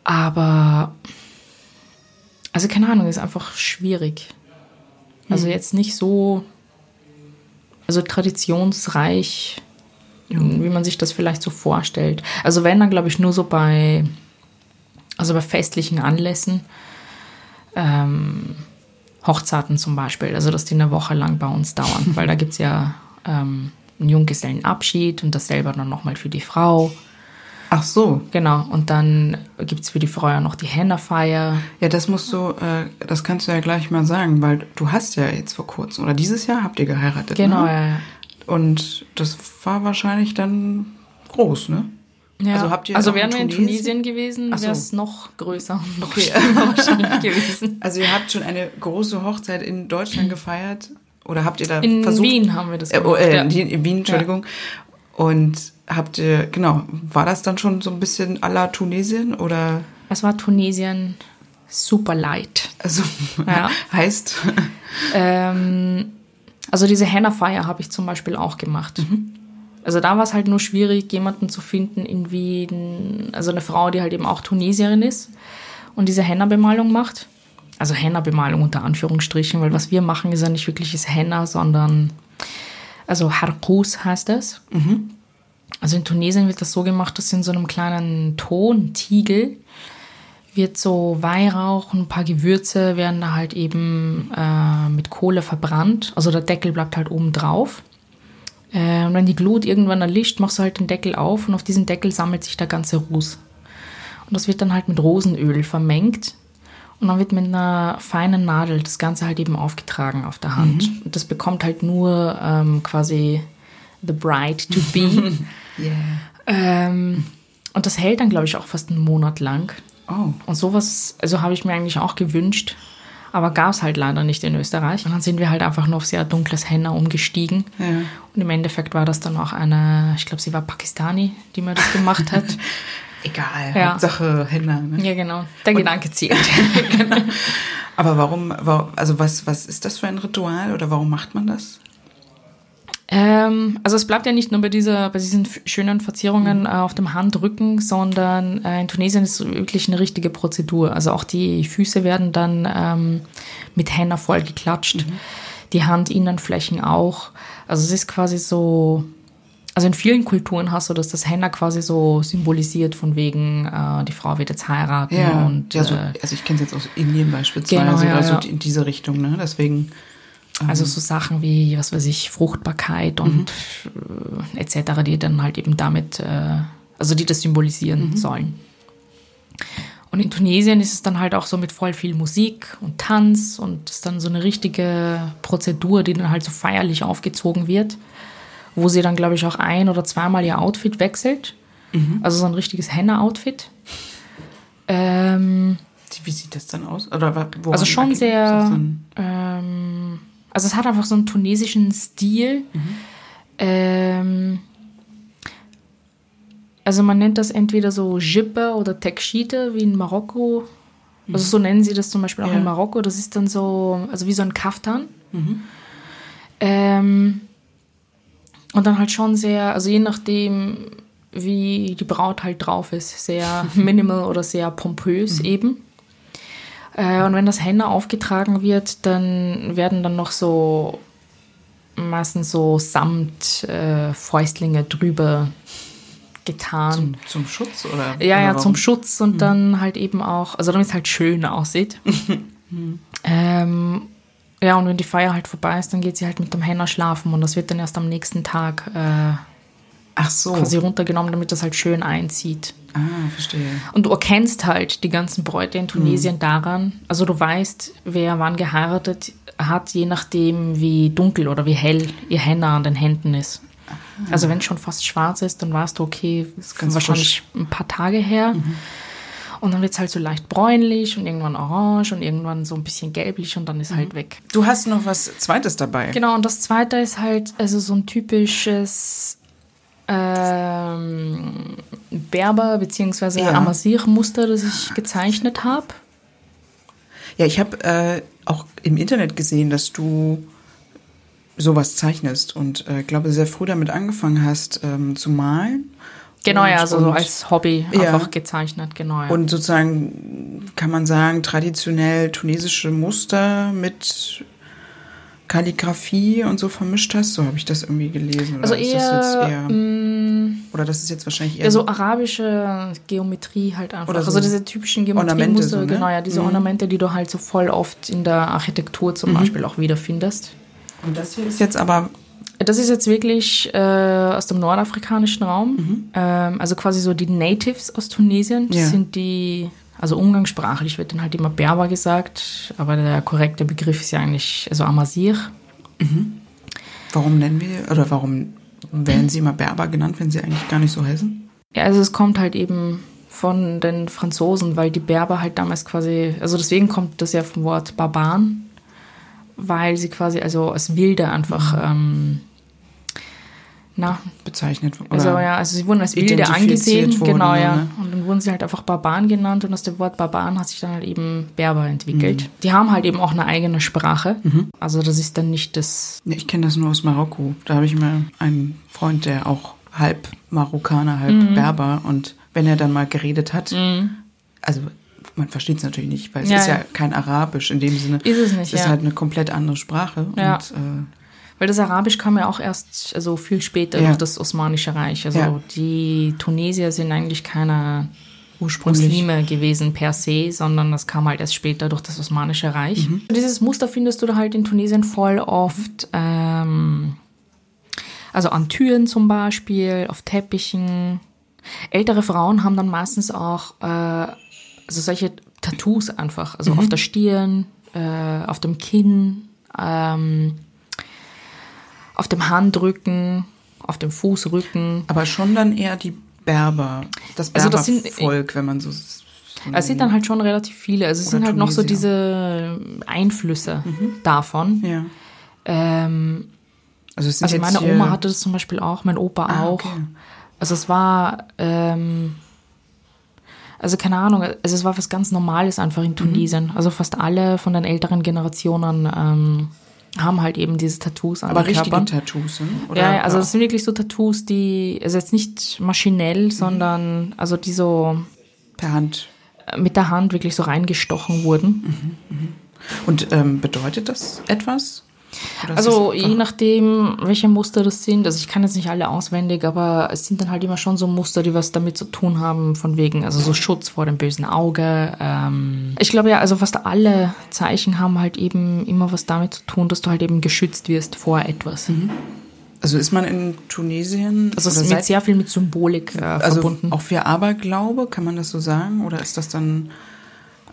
Aber, also keine Ahnung, ist einfach schwierig. Also mhm. jetzt nicht so, also traditionsreich, wie man sich das vielleicht so vorstellt. Also wenn dann, glaube ich, nur so bei, also bei festlichen Anlässen, ähm, Hochzeiten zum Beispiel, also dass die eine Woche lang bei uns dauern, weil da gibt es ja ähm, einen Junggesellenabschied und das selber dann nochmal für die Frau. Ach so. Genau, und dann gibt es für die Frau ja noch die Henna-Feier. Ja, das musst du, äh, das kannst du ja gleich mal sagen, weil du hast ja jetzt vor kurzem, oder dieses Jahr habt ihr geheiratet, Genau, ne? ja, ja. Und das war wahrscheinlich dann groß, ne? Ja. Also habt ihr also wären wir in Tunesien? Gewesen, so. wäre es noch größer und noch Okay. wahrscheinlich gewesen. Also ihr habt schon eine große Hochzeit in Deutschland gefeiert? Oder habt ihr da In versucht? Wien haben wir das Äh, oh, gemacht. äh, ja. in in Wien, Entschuldigung. Und habt ihr, genau, war das dann schon so ein bisschen à la Tunesien oder Es war Tunesien super light. also Ja. heißt? Ähm, also diese Henna-Feier habe ich zum Beispiel auch gemacht. Also da war es halt nur schwierig, jemanden zu finden in Wien, also eine Frau, die halt eben auch Tunesierin ist und diese Henna-Bemalung macht. Also Henna-Bemalung unter Anführungsstrichen, weil was wir machen, ist ja nicht wirkliches Henna, sondern also Harkus heißt das. Also in Tunesien wird das so gemacht, dass in so einem kleinen Tontiegel wird so Weihrauch und ein paar Gewürze werden da halt eben äh, mit Kohle verbrannt. Also der Deckel bleibt halt oben drauf. Äh, und wenn die Glut irgendwann erlischt, machst du halt den Deckel auf und auf diesen Deckel sammelt sich der ganze Ruß. Und das wird dann halt mit Rosenöl vermengt. Und dann wird mit einer feinen Nadel das Ganze halt eben aufgetragen auf der Hand. Und das bekommt halt nur ähm, quasi the bride to be. Yeah. ähm, und das hält dann, glaube ich, auch fast einen Monat lang. Oh. Und sowas, also habe ich mir eigentlich auch gewünscht, aber gab es halt leider nicht in Österreich. Und dann sind wir halt einfach nur auf sehr dunkles Henna umgestiegen. Ja. Und im Endeffekt war das dann auch eine, ich glaube, sie war Pakistani, die mir das gemacht hat. Egal, Ja. Hauptsache Henna. Ne? ja, genau. Der Gedanke zählt. Aber warum, wa- also was, was ist das für ein Ritual oder warum macht man das? Ähm, also es bleibt ja nicht nur bei, dieser, bei diesen schönen Verzierungen äh, auf dem Handrücken, sondern äh, in Tunesien ist es wirklich eine richtige Prozedur. Also auch die Füße werden dann ähm, mit Henna voll geklatscht, die Handinnenflächen auch. Also es ist quasi so, also in vielen Kulturen hast du, dass das Henna quasi so symbolisiert von wegen, äh, die Frau wird jetzt heiraten und ja, so, äh, also ich kenne es jetzt aus Indien beispielsweise Genau, ja, oder so ja. in diese Richtung, ne? Deswegen. Also so Sachen wie, was weiß ich, Fruchtbarkeit und äh, etc., die dann halt eben damit, äh, also die das symbolisieren sollen. Und in Tunesien ist es dann halt auch so mit voll viel Musik und Tanz und es ist dann so eine richtige Prozedur, die dann halt so feierlich aufgezogen wird, wo sie dann, glaube ich, auch ein- oder zweimal ihr Outfit wechselt. Also so ein richtiges Henna-Outfit. Ähm, Wie sieht das dann aus? Oder also schon sehr, ähm, also es hat einfach so einen tunesischen Stil. Ähm, also man nennt das entweder so Jippe oder Tekshite wie in Marokko. Also so nennen sie das zum Beispiel auch Ja. in Marokko. Das ist dann so, also wie so ein Kaftan. Ähm, und dann halt schon sehr, also je nachdem, wie die Braut halt drauf ist, sehr minimal oder sehr pompös eben. Äh, und wenn das Henna aufgetragen wird, dann werden dann noch so meistens so Samt äh, Fäustlinge drüber getan. Zum, zum Schutz oder? Ja, oder ja, warum? zum Schutz und dann halt eben auch, also damit es halt schön aussieht. ähm, ja, und wenn die Feier halt vorbei ist, dann geht sie halt mit dem Henna schlafen und das wird dann erst am nächsten Tag äh, Ach so. quasi runtergenommen, damit das halt schön einzieht. Ah, verstehe. Und du erkennst halt die ganzen Bräute in Tunesien daran, also du weißt, wer wann geheiratet hat, je nachdem, wie dunkel oder wie hell ihr Henna an den Händen ist. Also wenn es schon fast schwarz ist, dann weißt du, okay, ist ganz wahrscheinlich ein paar Tage her. Und dann wird es halt so leicht bräunlich und irgendwann orange und irgendwann so ein bisschen gelblich und dann ist halt weg. Du hast noch was Zweites dabei. Genau, und das zweite ist halt also so ein typisches ähm, Berber- bzw. Ja. Amazir-Muster, das ich gezeichnet habe. Ja, ich habe äh, auch im Internet gesehen, dass du sowas zeichnest und äh, glaube sehr früh damit angefangen hast ähm, zu malen. Genau, ja, also so als Hobby Ja. einfach gezeichnet, genau. Ja. Und sozusagen kann man sagen, traditionell tunesische Muster mit Kalligrafie und so vermischt hast. So habe ich das irgendwie gelesen. Oder also ist das jetzt eher, eher mh, oder das ist jetzt wahrscheinlich eher ja, so arabische Geometrie halt einfach. Oder so also diese typischen Geometriemuster, so, ne? genau, ja, diese Mhm. Ornamente, die du halt so voll oft in der Architektur zum Beispiel auch wiederfindest. Und das hier ist jetzt aber Das ist jetzt wirklich äh, aus dem nordafrikanischen Raum. Mhm. Ähm, also quasi so die Natives aus Tunesien Ja. sind die, also umgangssprachlich wird dann halt immer Berber gesagt, aber der korrekte Begriff ist ja eigentlich, also Amazigh. Warum nennen wir, oder warum werden sie immer Berber genannt, wenn sie eigentlich gar nicht so heißen? Ja, also es kommt halt eben von den Franzosen, weil die Berber halt damals quasi, also deswegen kommt das ja vom Wort Barbaren, weil sie quasi also als Wilde einfach, ähm, na, Bezeichnet oder also ja, also sie wurden als Wilde angesehen, wurden, genau, ja. ne? Und dann wurden sie halt einfach Barbaren genannt und aus dem Wort Barbaren hat sich dann halt eben Berber entwickelt. Die haben halt eben auch eine eigene Sprache. Also das ist dann nicht das, Ja, ich kenne das nur aus Marokko. Da habe ich immer einen Freund, der auch halb Marokkaner, halb Mhm. Berber. Und wenn er dann mal geredet hat, also man versteht es natürlich nicht, weil es Ja, ist ja, ja. kein Arabisch in dem Sinne. Ist es nicht, Es ist ja. halt eine komplett andere Sprache. Ja. Und äh, Weil das Arabisch kam ja auch erst also viel später durch das Osmanische Reich. Also die Tunesier sind eigentlich keine. Muslime gewesen per se, sondern das kam halt erst später durch das Osmanische Reich. Mhm. Dieses Muster findest du da halt in Tunesien voll oft. Ähm, also an Türen zum Beispiel, auf Teppichen. Ältere Frauen haben dann meistens auch äh, also solche Tattoos einfach, also auf der Stirn, äh, auf dem Kinn, ähm, auf dem Handrücken, auf dem Fußrücken. Aber schon dann eher die Berber. Das Also das sind- Berbervolk, wenn man so. so Es sind dann halt schon relativ viele. Also es sind halt noch so Tunesier. diese Einflüsse davon. Ja. Ähm, Also, es sind also meine Oma hatte das zum Beispiel auch, mein Opa Ah, auch. okay. Also es war, ähm, also keine Ahnung, also es war was ganz Normales einfach Mhm. in Tunesien. Also fast alle von den älteren Generationen ähm, haben halt eben diese Tattoos an Aber den richtige Körpern. Tattoos, ne? Oder Ja, ja, also das sind wirklich so Tattoos, die, also jetzt nicht Mhm. maschinell, sondern also die so per Hand. mit der Hand wirklich so reingestochen wurden. Und ähm, bedeutet das etwas? Oder Also je nachdem, welche Muster das sind, also ich kann jetzt nicht alle auswendig, aber es sind dann halt immer schon so Muster, die was damit zu tun haben, von wegen, also so Schutz vor dem bösen Auge. Ähm ich glaube ja, also fast alle Zeichen haben halt eben immer was damit zu tun, dass du halt eben geschützt wirst vor etwas. Also ist man in Tunesien Also es ist mit sehr viel mit Symbolik äh, also verbunden. auch für Aberglaube, kann man das so sagen? Oder ist das dann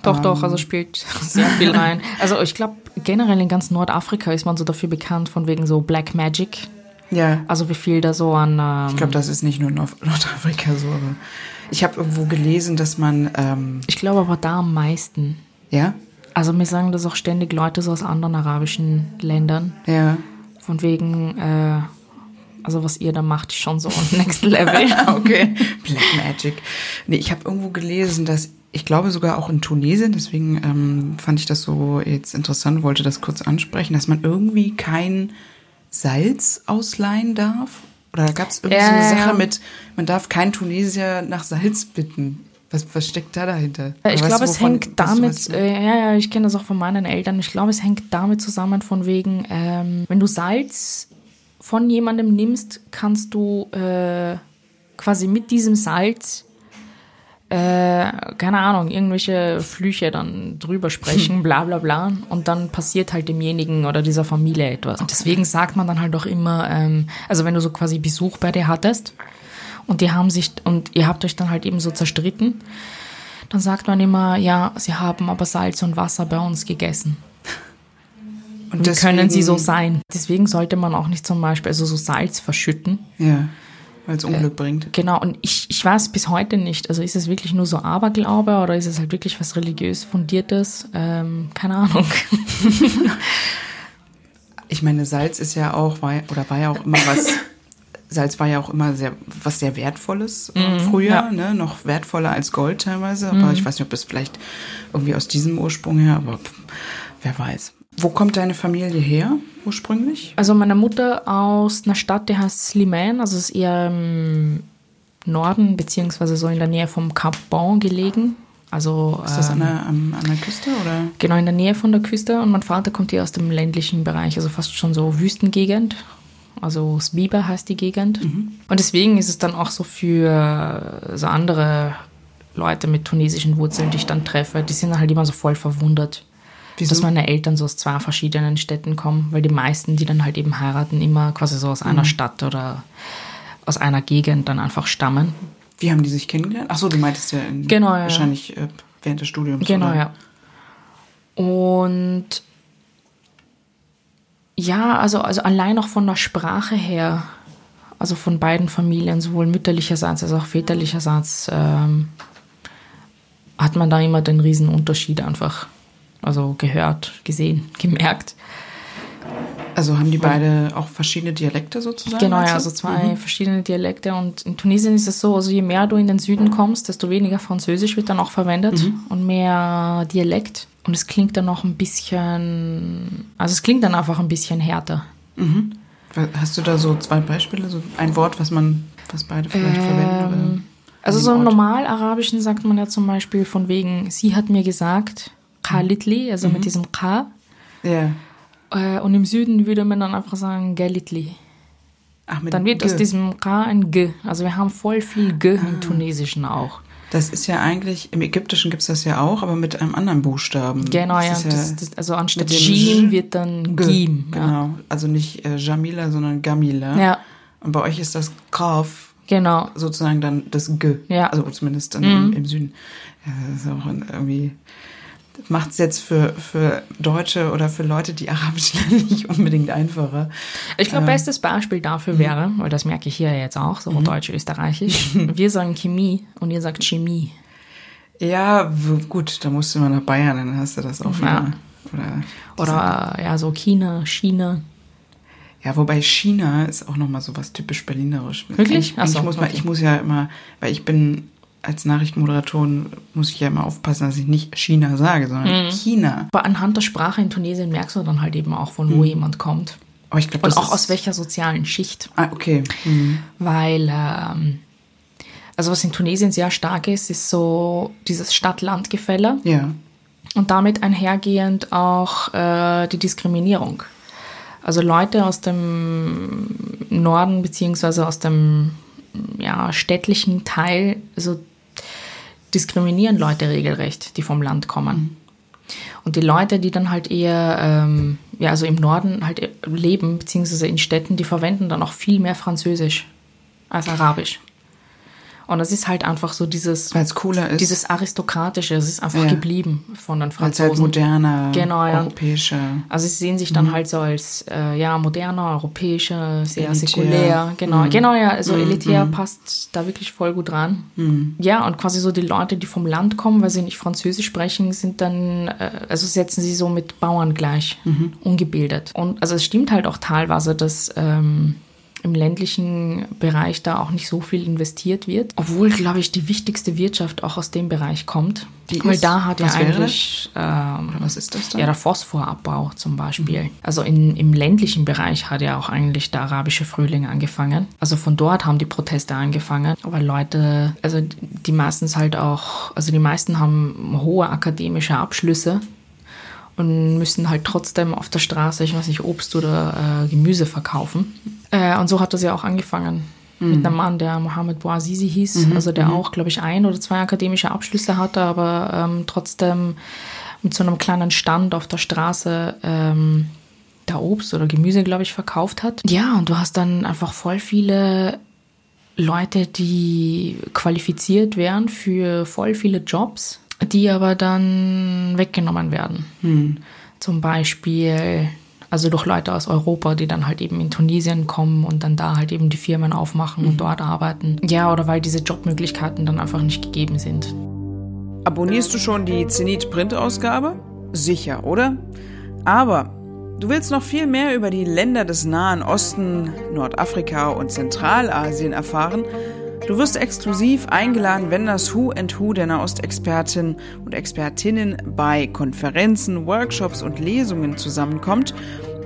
Doch, ähm, doch, also spielt sehr viel rein. Also ich glaube, generell in ganz Nordafrika ist man so dafür bekannt, von wegen so Black Magic. ja, Also wie viel da so an... Ähm, ich glaube, das ist nicht nur in Nord- Nordafrika so, aber ich habe irgendwo gelesen, dass man ähm, ich glaube aber da am meisten. ja, Also mir sagen das auch ständig Leute so aus anderen arabischen Ländern. ja, Von wegen, äh, also was ihr da macht, ist schon so next level. okay, Black Magic. Nee, ich habe irgendwo gelesen, dass ich glaube sogar auch in Tunesien, deswegen ähm, fand ich das so jetzt interessant, wollte das kurz ansprechen, dass man irgendwie kein Salz ausleihen darf. Oder da gab es irgendwie so Ja, eine ja, Sache ja. mit, man darf keinen Tunesier nach Salz bitten. Was, was steckt da dahinter? Äh, Ich glaube, es wovon- hängt weißt du, damit, äh, ja, ja, ich kenne das auch von meinen Eltern. Ich glaube, es hängt damit zusammen von wegen, ähm, wenn du Salz von jemandem nimmst, kannst du äh, quasi mit diesem Salz äh, keine Ahnung, irgendwelche Flüche dann drüber sprechen, bla bla bla. Und dann passiert halt demjenigen oder dieser Familie etwas. Und deswegen sagt man dann halt auch immer, ähm, also wenn du so quasi Besuch bei dir hattest und die haben sich, und ihr habt euch dann halt eben so zerstritten, dann sagt man immer, ja, sie haben aber Salz und Wasser bei uns gegessen. und Wie können sie so deswegen- sein? Deswegen sollte man auch nicht zum Beispiel also so Salz verschütten. Ja, weil es Unglück bringt. Genau, und ich, ich weiß bis heute nicht, also ist es wirklich nur so Aberglaube oder ist es halt wirklich was religiös Fundiertes? Ähm, keine Ahnung. Ich meine, Salz ist ja auch, war, oder war ja auch immer was, Salz war ja auch immer sehr, was sehr Wertvolles äh, früher, Mhm, ja. Mhm. ne? noch wertvoller als Gold teilweise, aber ich weiß nicht, ob es vielleicht irgendwie aus diesem Ursprung her, aber pff, wer weiß. Wo kommt deine Familie her, ursprünglich? Also meine Mutter aus einer Stadt, die heißt Slimane, also ist eher im Norden, beziehungsweise so in der Nähe vom Cap Bon gelegen. Also Ist das ähm, an der, am- an der Küste oder? genau in der Nähe von der Küste und mein Vater kommt hier aus dem ländlichen Bereich, also fast schon so Wüstengegend. Also Sbiba heißt die Gegend. Und deswegen ist es dann auch so für so andere Leute mit tunesischen Wurzeln, die ich dann treffe, die sind halt immer so voll verwundert. Wieso? dass meine Eltern so aus zwei verschiedenen Städten kommen, weil die meisten, die dann halt eben heiraten, immer quasi so aus einer Stadt oder aus einer Gegend dann einfach stammen. Wie haben die sich kennengelernt? Ach so, du meintest ja, in, Genau, ja. wahrscheinlich äh, während des Studiums. Genau, oder? ja. Und ja, also, also allein auch von der Sprache her, also von beiden Familien, sowohl mütterlicherseits als auch väterlicherseits, ähm, hat man da immer den riesen Unterschied einfach, also gehört, gesehen, gemerkt. Also haben die beide auch verschiedene Dialekte sozusagen? Genau, ja, also zwei verschiedene Dialekte. Und in Tunesien ist es so, also je mehr du in den Süden kommst, desto weniger Französisch wird dann auch verwendet und mehr Dialekt. Und es klingt dann noch ein bisschen, also es klingt dann einfach ein bisschen härter. Hast du da so zwei Beispiele, so ein Wort, was man, was beide vielleicht verwenden? Oder? Also so im? Normalarabischen sagt man ja zum Beispiel von wegen, sie hat mir gesagt, Khalitli, also mit diesem K. Ja. Äh, Und im Süden würde man dann einfach sagen, Galitli. Ach, mit Dann wird aus G. diesem K ein G. Also wir haben voll viel G im Tunesischen auch. Das ist ja eigentlich, im Ägyptischen gibt es das ja auch, aber mit einem anderen Buchstaben. Genau, das ja. Ist Das, das, also anstatt Jim wird dann G. Gim. Ja. Genau. Also nicht äh, Jamila, sondern Gamila. ja, Und bei euch ist das Kaf genau. sozusagen dann das G. Ja. Mhm. Also zumindest dann im, im Süden. Ja, das ist auch irgendwie. Macht es jetzt für, für Deutsche oder für Leute, die Arabisch lernen, nicht unbedingt einfacher. Ich glaube, bestes Beispiel dafür wäre, weil das merke ich hier jetzt auch, so deutsch, österreichisch. Wir sagen Chemie und ihr sagt Chemie. Ja, gut, da musst du mal nach Bayern, dann hast du das auch Ja. Oder, Oder ja, so China, China. ja, wobei China ist auch nochmal so was typisch Berlinerisch. Wirklich? Ich, Ach so, ich, muss mal, okay. ich muss ja immer, weil ich bin als Nachrichtenmoderatorin, muss ich ja immer aufpassen, dass ich nicht China sage, sondern Mhm. China. Aber anhand der Sprache in Tunesien merkst du dann halt eben auch, von wo jemand kommt. Aber ich glaube, Und auch aus welcher sozialen Schicht. Ah, okay. Mhm. Weil, ähm, also was in Tunesien sehr stark ist, ist so dieses Stadt-Land-Gefälle. Ja. Und damit einhergehend auch äh, die Diskriminierung. Also Leute aus dem Norden beziehungsweise aus dem ja, städtlichen Teil, also diskriminieren Leute regelrecht, die vom Land kommen. Und die Leute, die dann halt eher, ähm, ja, also im Norden halt leben, beziehungsweise in Städten, die verwenden dann auch viel mehr Französisch als Arabisch. Und das ist halt einfach so dieses, Weil es cooler ist. dieses Aristokratische, es ist einfach Ja. geblieben von den es halt Franzosen. moderner, Genau, ja. europäischer. Also sie sehen sich dann halt so als äh, ja moderner, europäischer, sehr Elitär. säkulär. Genau, genau ja, also elitär passt da wirklich voll gut dran. Ja, und quasi so die Leute, die vom Land kommen, weil sie nicht Französisch sprechen, sind dann, äh, also setzen sie so mit Bauern gleich, ungebildet. Und also es stimmt halt auch teilweise, dass ähm, im ländlichen Bereich da auch nicht so viel investiert wird. Obwohl, glaube ich, die wichtigste Wirtschaft auch aus dem Bereich kommt. Die weil ist- da hat ja eigentlich ähm, was ist das dann? ja, der Phosphorabbau zum Beispiel. Also in, im ländlichen Bereich hat ja auch eigentlich der arabische Frühling angefangen. Also von dort haben die Proteste angefangen. Aber Leute, also die meistens halt auch, also die meisten haben hohe akademische Abschlüsse und müssen halt trotzdem auf der Straße, ich weiß nicht, Obst oder äh, Gemüse verkaufen. Äh, und so hat das ja auch angefangen. Mit einem Mann, der Mohamed Bouazizi hieß, also der auch, glaube ich, ein oder zwei akademische Abschlüsse hatte, aber ähm, trotzdem mit so einem kleinen Stand auf der Straße ähm, da Obst oder Gemüse, glaube ich, verkauft hat. Ja, und du hast dann einfach voll viele Leute, die qualifiziert wären für voll viele Jobs, die aber dann weggenommen werden. Zum Beispiel, also durch Leute aus Europa, die dann halt eben in Tunesien kommen und dann da halt eben die Firmen aufmachen und dort arbeiten. Ja, oder weil diese Jobmöglichkeiten dann einfach nicht gegeben sind. Abonnierst du schon die Zenit Printausgabe? Sicher, oder? Aber du willst noch viel mehr über die Länder des Nahen Osten, Nordafrika und Zentralasien erfahren? Du wirst exklusiv eingeladen, wenn das Who and Who der Nahostexperten und Expertinnen bei Konferenzen, Workshops und Lesungen zusammenkommt.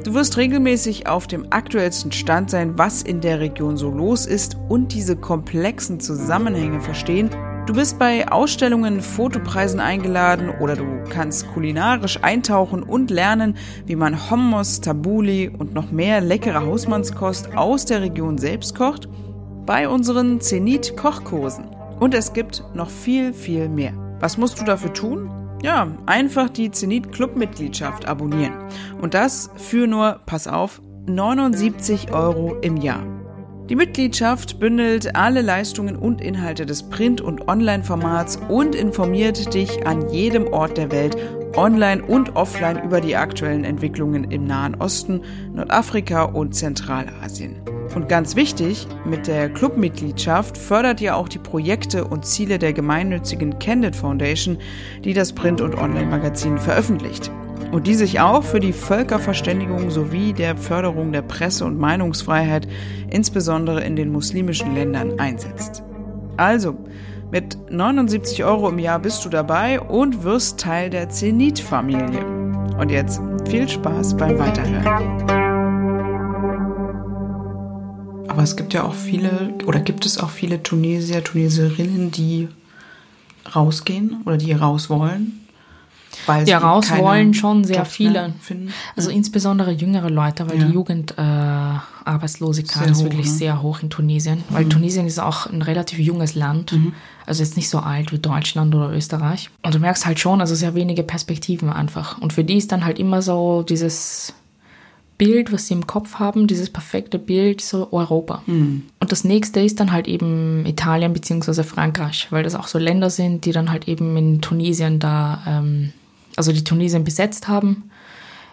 Du wirst regelmäßig auf dem aktuellsten Stand sein, was in der Region so los ist und diese komplexen Zusammenhänge verstehen. Du bist bei Ausstellungen, Fotopreisen eingeladen oder du kannst kulinarisch eintauchen und lernen, wie man Hummus, Tabbouleh und noch mehr leckere Hausmannskost aus der Region selbst kocht bei unseren Zenit Kochkursen. Und es gibt noch viel, viel mehr. Was musst du dafür tun? Ja, einfach die Zenit Club-Mitgliedschaft abonnieren. Und das für nur, pass auf, 79 Euro im Jahr. Die Mitgliedschaft bündelt alle Leistungen und Inhalte des Print- und Online-Formats und informiert dich an jedem Ort der Welt online und offline über die aktuellen Entwicklungen im Nahen Osten, Nordafrika und Zentralasien. Und ganz wichtig, mit der Clubmitgliedschaft fördert ihr auch die Projekte und Ziele der gemeinnützigen Candid Foundation, die das Print- und Online-Magazin veröffentlicht und die sich auch für die Völkerverständigung sowie der Förderung der Presse- und Meinungsfreiheit, insbesondere in den muslimischen Ländern, einsetzt. Also, mit 79 Euro im Jahr bist du dabei und wirst Teil der Zenit-Familie. Und jetzt viel Spaß beim Weiterhören. Aber es gibt ja auch viele, oder gibt es auch viele Tunesier, Tunesierinnen, die rausgehen oder die raus wollen? Weil ja, raus wollen schon sehr Jobs viele. Also ja. insbesondere jüngere Leute, weil ja. die Jugendarbeitslosigkeit äh, ist wirklich ne? sehr hoch in Tunesien. Mhm. Weil Tunesien ist auch ein relativ junges Land. Mhm. Also jetzt nicht so alt wie Deutschland oder Österreich. Und du merkst halt schon, also sehr wenige Perspektiven einfach. Und für die ist dann halt immer so dieses Bild, was sie im Kopf haben, dieses perfekte Bild, so Europa. Mhm. Und das nächste ist dann halt eben Italien bzw. Frankreich, weil das auch so Länder sind, die dann halt eben in Tunesien da ähm, also die Tunesien besetzt haben,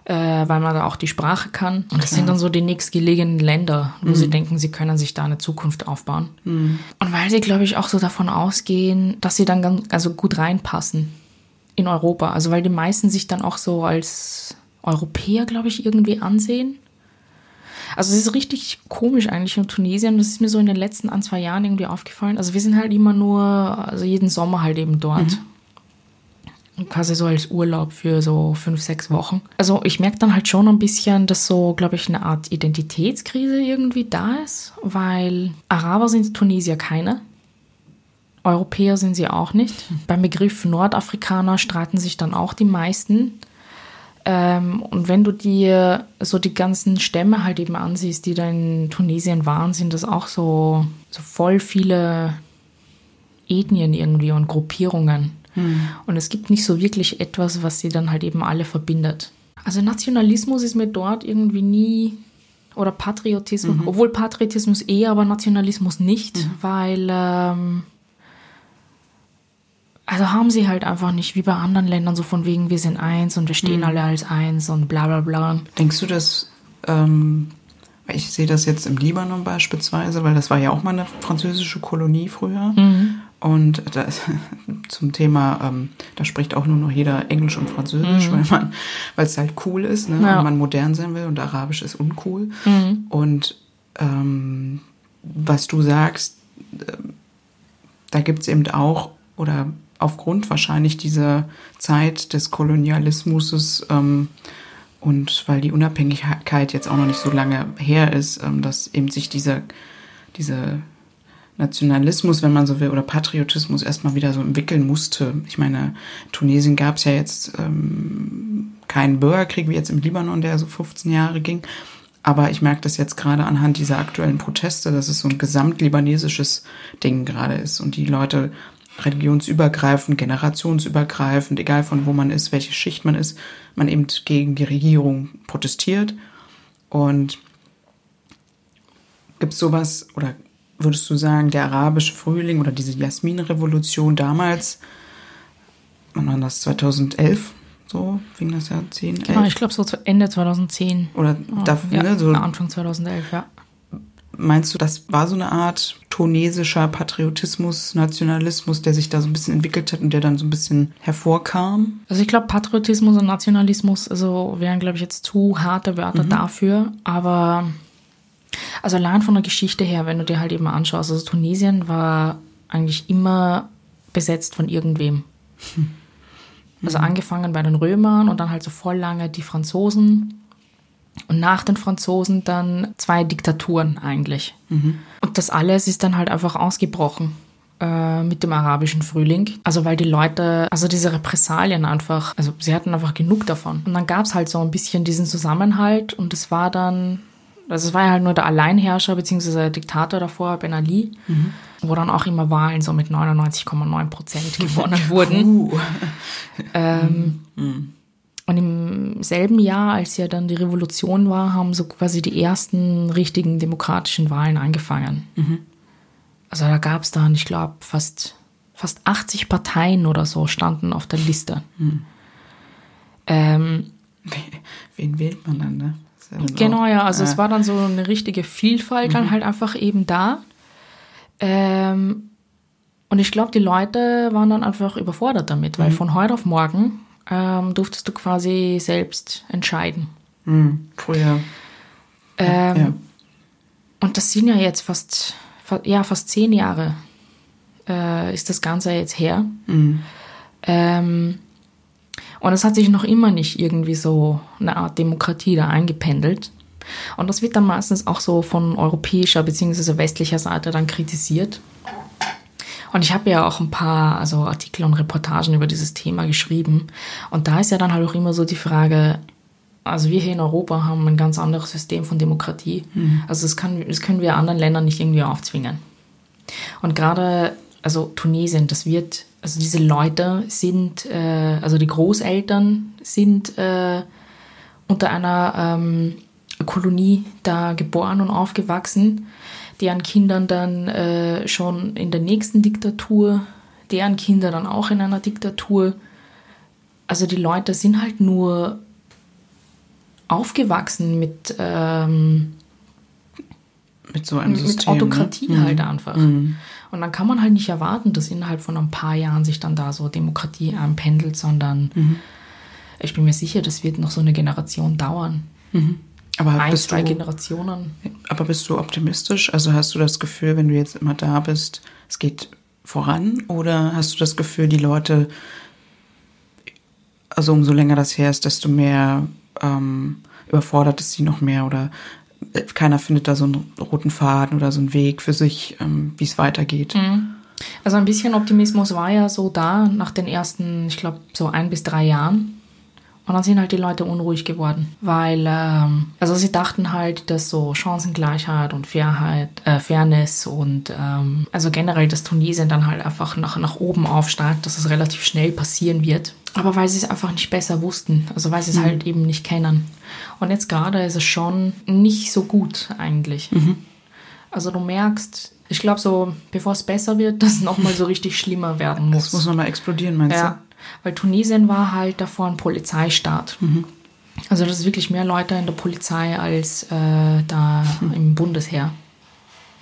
äh, weil man da auch die Sprache kann. Und das sind dann so die nächstgelegenen Länder, wo mhm. sie denken, sie können sich da eine Zukunft aufbauen. Mhm. Und weil sie, glaube ich, auch so davon ausgehen, dass sie dann ganz, also gut reinpassen in Europa. Also weil die meisten sich dann auch so als Europäer, glaube ich, irgendwie ansehen. Also es ist richtig komisch eigentlich in Tunesien. Das ist mir so in den letzten ein, zwei Jahren irgendwie aufgefallen. Also wir sind halt immer nur, also jeden Sommer halt eben dort. Mhm quasi so als Urlaub für so fünf, sechs Wochen. Also ich merke dann halt schon ein bisschen, dass so, glaube ich, eine Art Identitätskrise irgendwie da ist, weil Araber sind Tunesier keine. Europäer sind sie auch nicht. Beim Begriff Nordafrikaner streiten sich dann auch die meisten. Ähm, und wenn du dir so die ganzen Stämme halt eben ansiehst, die da in Tunesien waren, sind das auch so, so voll viele Ethnien irgendwie und Gruppierungen. Hm. Und es gibt nicht so wirklich etwas, was sie dann halt eben alle verbindet. Also Nationalismus ist mir dort irgendwie nie oder Patriotismus, mhm. obwohl Patriotismus eher, aber Nationalismus nicht, mhm. weil ähm, also haben sie halt einfach nicht wie bei anderen Ländern so von wegen wir sind eins und wir stehen mhm. alle als eins und bla bla bla. Denkst du, dass ähm, ich sehe das jetzt im Libanon beispielsweise, weil das war ja auch mal eine französische Kolonie früher. Mhm. Und das, zum Thema, ähm, da spricht auch nur noch jeder Englisch und Französisch, mhm. weil man, weil es halt cool ist, ne? Ja. Und man modern sein will und Arabisch ist uncool. Mhm. Und ähm, was du sagst, äh, da gibt es eben auch, oder aufgrund wahrscheinlich dieser Zeit des Kolonialismus ähm, und weil die Unabhängigkeit jetzt auch noch nicht so lange her ist, ähm, dass eben sich diese, diese Nationalismus, wenn man so will, oder Patriotismus erstmal wieder so entwickeln musste. Ich meine, in Tunesien gab es ja jetzt ähm, keinen Bürgerkrieg wie jetzt im Libanon, der so 15 Jahre ging. Aber ich merke das jetzt gerade anhand dieser aktuellen Proteste, dass es so ein gesamtlibanesisches Ding gerade ist und die Leute religionsübergreifend, generationsübergreifend, egal von wo man ist, welche Schicht man ist, man eben gegen die Regierung protestiert. Und gibt es sowas oder würdest du sagen, der arabische Frühling oder diese Jasmin-Revolution damals, wann war das, 2011? So fing das ja 10, 11? Genau, ich glaube so Ende 2010. Oder oh, dafür, ja, ne, so. Anfang 2011, ja. Meinst du, das war so eine Art tunesischer Patriotismus, Nationalismus, der sich da so ein bisschen entwickelt hat und der dann so ein bisschen hervorkam? Also ich glaube, Patriotismus und Nationalismus, also wären, glaube ich, jetzt zu harte Wörter mhm. dafür, aber also allein von der Geschichte her, wenn du dir halt eben anschaust, also Tunesien war eigentlich immer besetzt von irgendwem. Hm. Also angefangen bei den Römern und dann halt so voll lange die Franzosen und nach den Franzosen dann zwei Diktaturen eigentlich. Mhm. Und das alles ist dann halt einfach ausgebrochen äh, mit dem arabischen Frühling. Also weil die Leute, also diese Repressalien einfach, also sie hatten einfach genug davon. Und dann gab es halt so ein bisschen diesen Zusammenhalt und es war dann Also es war ja halt nur der Alleinherrscher bzw. der Diktator davor, Ben Ali, mhm. wo dann auch immer Wahlen so mit 99,9 Prozent gewonnen wurden. Ähm, mhm. Und im selben Jahr, als ja dann die Revolution war, haben so quasi die ersten richtigen demokratischen Wahlen angefangen. Mhm. Also da gab es dann, ich glaube, fast, fast 80 Parteien oder so standen auf der Liste. Mhm. Ähm, Wen wählt man dann, ne? Genau, ja. Also äh. es war dann so eine richtige Vielfalt mhm. dann halt einfach eben da. Ähm, und ich glaube, die Leute waren dann einfach überfordert damit, weil mhm. von heute auf morgen ähm, durftest du quasi selbst entscheiden. Mhm. Früher. Ähm, ja. Und das sind ja jetzt fast, ja, fast zehn Jahre äh, ist das Ganze jetzt her. Mhm. Ähm, und es hat sich noch immer nicht irgendwie so eine Art Demokratie da eingependelt. Und das wird dann meistens auch so von europäischer bzw. westlicher Seite dann kritisiert. Und ich habe ja auch ein paar also Artikel und Reportagen über dieses Thema geschrieben. Und da ist ja dann halt auch immer so die Frage, also wir hier in Europa haben ein ganz anderes System von Demokratie. Mhm. Also das, kann, das können wir anderen Ländern nicht irgendwie aufzwingen. Und gerade, also Tunesien, das wird also diese Leute sind, äh, also die Großeltern sind äh, unter einer ähm, Kolonie da geboren und aufgewachsen, deren Kindern dann äh, schon in der nächsten Diktatur, deren Kinder dann auch in einer Diktatur. Also die Leute sind halt nur aufgewachsen mit, ähm, mit so einem System. Mit Autokratie ne? halt einfach. Mhm. Und dann kann man halt nicht erwarten, dass innerhalb von ein paar Jahren sich dann da so Demokratie einpendelt, sondern mhm. ich bin mir sicher, das wird noch so eine Generation dauern. Aber ein, bist zwei du, Generationen. Aber bist du optimistisch? Also hast du das Gefühl, wenn du jetzt immer da bist, es geht voran? Oder hast du das Gefühl, die Leute, also umso länger das her ist, desto mehr ähm, überfordert es sie noch mehr? Oder keiner findet da so einen roten Faden oder so einen Weg für sich, ähm, wie es weitergeht. Mhm. Also ein bisschen Optimismus war ja so da nach den ersten, ich glaube, so ein bis drei Jahren. Und dann sind halt die Leute unruhig geworden, weil ähm, also sie dachten halt, dass so Chancengleichheit und Fairheit, äh, Fairness und ähm, also generell das Tunesien dann halt einfach nach, nach oben aufsteigt, dass es relativ schnell passieren wird. Aber weil sie es einfach nicht besser wussten, also weil sie es mhm. halt eben nicht kennen. Und jetzt gerade ist es schon nicht so gut eigentlich. Mhm. Also du merkst, ich glaube so, bevor es besser wird, dass es nochmal so richtig schlimmer werden muss. Es muss nochmal explodieren, meinst ja. du? Weil Tunesien war halt davor ein Polizeistaat. Mhm. Also das ist wirklich mehr Leute in der Polizei als äh, da mhm. im Bundesheer,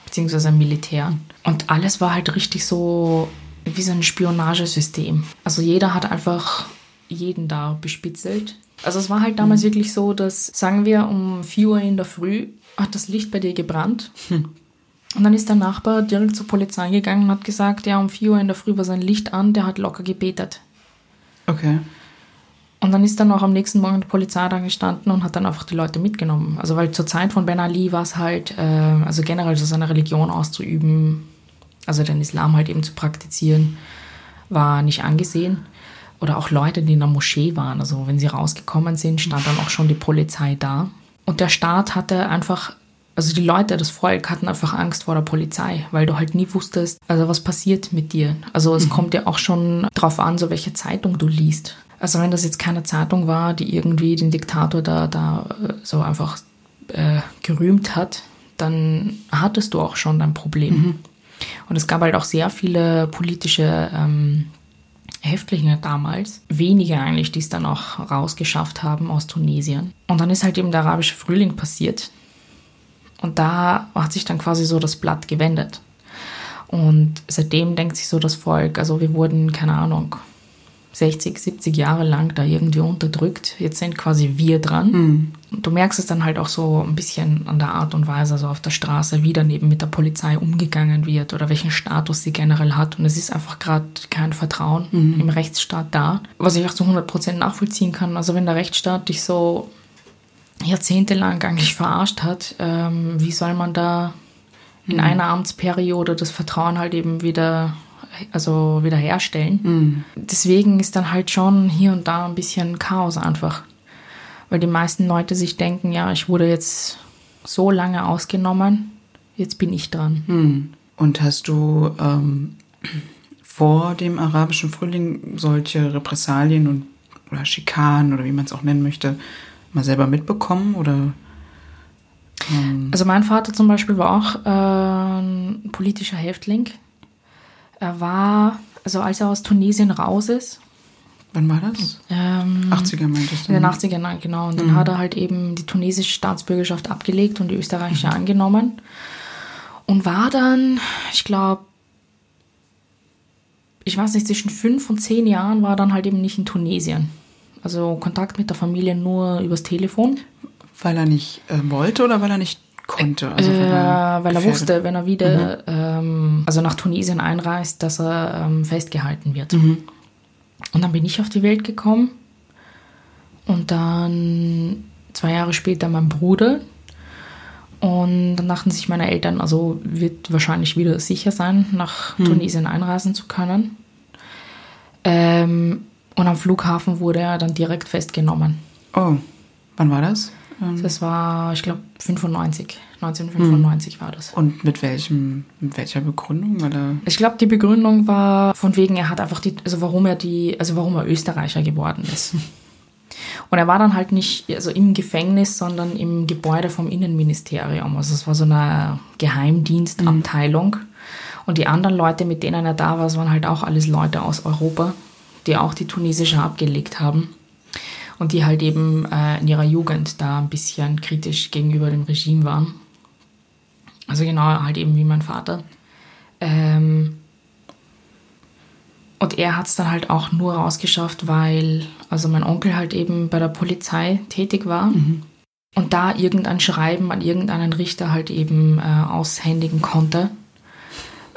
beziehungsweise im Militär. Und alles war halt richtig so wie so ein Spionagesystem. Also jeder hat einfach jeden da bespitzelt. Also es war halt damals mhm. wirklich so, dass, sagen wir, um 4 Uhr in der Früh hat das Licht bei dir gebrannt. Hm. Und dann ist der Nachbar direkt zur Polizei gegangen und hat gesagt, ja, um 4 Uhr in der Früh war sein Licht an, der hat locker gebetet. Okay. Und dann ist dann auch am nächsten Morgen die Polizei da gestanden und hat dann einfach die Leute mitgenommen. Also weil zur Zeit von Ben Ali war es halt, äh, also generell so seine Religion auszuüben, also den Islam halt eben zu praktizieren, war nicht angesehen. Oder auch Leute, die in der Moschee waren. Also wenn sie rausgekommen sind, stand dann auch schon die Polizei da. Und der Staat hatte einfach, also die Leute, das Volk hatten einfach Angst vor der Polizei, weil du halt nie wusstest, also was passiert mit dir. Also es mhm. kommt ja auch schon drauf an, so welche Zeitung du liest. Also wenn das jetzt keine Zeitung war, die irgendwie den Diktator da, da äh, so einfach äh, gerühmt hat, dann hattest du auch schon dein Problem. Mhm. Und es gab halt auch sehr viele politische ähm, Häftlinge damals, wenige eigentlich, die es dann auch rausgeschafft haben aus Tunesien. Und dann ist halt eben der arabische Frühling passiert. Und da hat sich dann quasi so das Blatt gewendet. Und seitdem denkt sich so das Volk, also wir wurden, keine Ahnung, 60, 70 Jahre lang da irgendwie unterdrückt. Jetzt sind quasi wir dran. Mhm. Und du merkst es dann halt auch so ein bisschen an der Art und Weise, also auf der Straße, wie dann eben mit der Polizei umgegangen wird oder welchen Status sie generell hat. Und es ist einfach gerade kein Vertrauen mhm. im Rechtsstaat da, was ich auch zu 100 Prozent nachvollziehen kann. Also wenn der Rechtsstaat dich so jahrzehntelang eigentlich verarscht hat, ähm, wie soll man da in mhm. einer Amtsperiode das Vertrauen halt eben wieder also wiederherstellen. Mhm. Deswegen ist dann halt schon hier und da ein bisschen Chaos einfach. Weil die meisten Leute sich denken, ja, ich wurde jetzt so lange ausgenommen, jetzt bin ich dran. Hm. Und hast du ähm, vor dem arabischen Frühling solche Repressalien und oder Schikanen oder wie man es auch nennen möchte, mal selber mitbekommen oder? Ähm also mein Vater zum Beispiel war auch äh, ein politischer Häftling. Er war, also als er aus Tunesien raus ist. Wann war das? Ähm, 80er meintest du? In den 80ern, genau. Und dann mhm. hat er halt eben die tunesische Staatsbürgerschaft abgelegt und die österreichische mhm. angenommen. Und war dann, ich glaube, ich weiß nicht, zwischen fünf und zehn Jahren war er dann halt eben nicht in Tunesien. Also Kontakt mit der Familie nur übers Telefon. Weil er nicht äh, wollte oder weil er nicht konnte? Also äh, weil er wusste, wenn er wieder mhm. ähm, also nach Tunesien einreist, dass er ähm, festgehalten wird. Mhm. Und dann bin ich auf die Welt gekommen. Und dann zwei Jahre später mein Bruder. Und dann dachten sich meine Eltern, also wird wahrscheinlich wieder sicher sein, nach mhm. Tunesien einreisen zu können. Ähm, und am Flughafen wurde er dann direkt festgenommen. Oh, wann war das? Ähm, das war, ich glaube, 95. 1995 hm. war das. Und mit welchem, mit welcher Begründung? Weil er ich glaube, die Begründung war von wegen, er hat einfach die, also warum er die, also warum er Österreicher geworden ist. Und er war dann halt nicht also im Gefängnis, sondern im Gebäude vom Innenministerium. Also es war so eine Geheimdienstabteilung. Mhm. Und die anderen Leute, mit denen er da war, waren halt auch alles Leute aus Europa die auch die tunesische abgelegt haben und die halt eben äh, in ihrer Jugend da ein bisschen kritisch gegenüber dem Regime waren. Also genau halt eben wie mein Vater. Ähm, und er hat es dann halt auch nur rausgeschafft, weil also mein Onkel halt eben bei der Polizei tätig war mhm. und da irgendein Schreiben an irgendeinen Richter halt eben äh, aushändigen konnte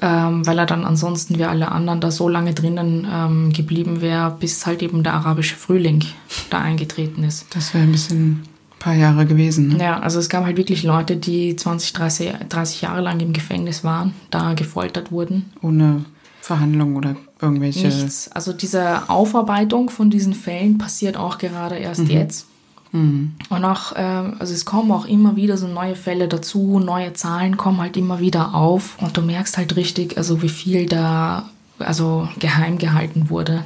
ähm, weil er dann ansonsten wie alle anderen da so lange drinnen ähm, geblieben wäre, bis halt eben der arabische Frühling da eingetreten ist. Das wäre ein bisschen ein paar Jahre gewesen. Ne? Ja, also es gab halt wirklich Leute, die 20, 30, 30 Jahre lang im Gefängnis waren, da gefoltert wurden. Ohne Verhandlung oder irgendwelche. Nichts. Also diese Aufarbeitung von diesen Fällen passiert auch gerade erst mhm. jetzt. Mhm. Und auch, ähm, also es kommen auch immer wieder so neue Fälle dazu, neue Zahlen kommen halt immer wieder auf und du merkst halt richtig, also wie viel da also geheim gehalten wurde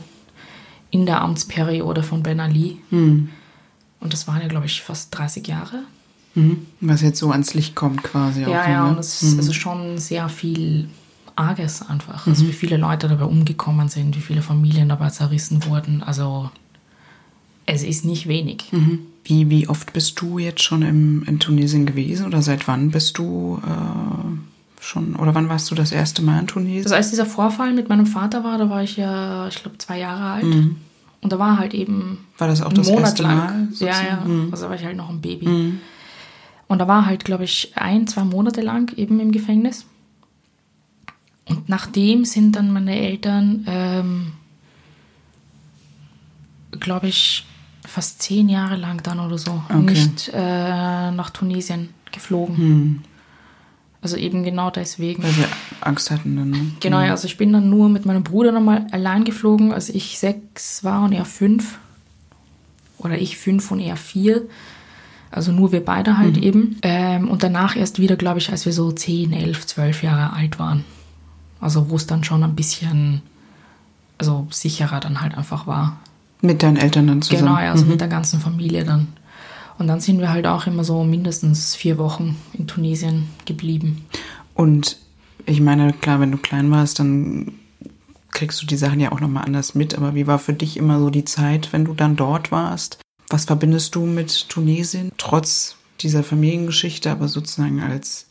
in der Amtsperiode von Ben Ali. Mhm. Und das waren ja, glaube ich, fast 30 Jahre. Mhm. Was jetzt so ans Licht kommt quasi. Ja, auch, ja, ne? und es ist mhm. also schon sehr viel Arges einfach. Also mhm. wie viele Leute dabei umgekommen sind, wie viele Familien dabei zerrissen wurden. Also es ist nicht wenig. Mhm. Wie, wie oft bist du jetzt schon im, in Tunesien gewesen oder seit wann bist du äh, schon oder wann warst du das erste Mal in Tunesien? Also als dieser Vorfall mit meinem Vater war, da war ich ja, ich glaube, zwei Jahre alt. Mhm. Und da war halt eben. War das auch das erste Mal? Sozusagen? Ja, ja. Mhm. Also da war ich halt noch ein Baby. Mhm. Und da war halt, glaube ich, ein, zwei Monate lang eben im Gefängnis. Und nachdem sind dann meine Eltern, ähm, glaube ich, fast zehn Jahre lang dann oder so okay. nicht äh, nach Tunesien geflogen. Hm. Also eben genau deswegen. Weil wir Angst hatten dann. Ne? Genau, ja, also ich bin dann nur mit meinem Bruder nochmal allein geflogen, als ich sechs war und er fünf. Oder ich fünf und er vier. Also nur wir beide halt mhm. eben. Ähm, und danach erst wieder, glaube ich, als wir so zehn, elf, zwölf Jahre alt waren. Also wo es dann schon ein bisschen also sicherer dann halt einfach war. Mit deinen Eltern dann zusammen? Genau, also mhm. mit der ganzen Familie dann. Und dann sind wir halt auch immer so mindestens vier Wochen in Tunesien geblieben. Und ich meine, klar, wenn du klein warst, dann kriegst du die Sachen ja auch nochmal anders mit. Aber wie war für dich immer so die Zeit, wenn du dann dort warst? Was verbindest du mit Tunesien? Trotz dieser Familiengeschichte, aber sozusagen als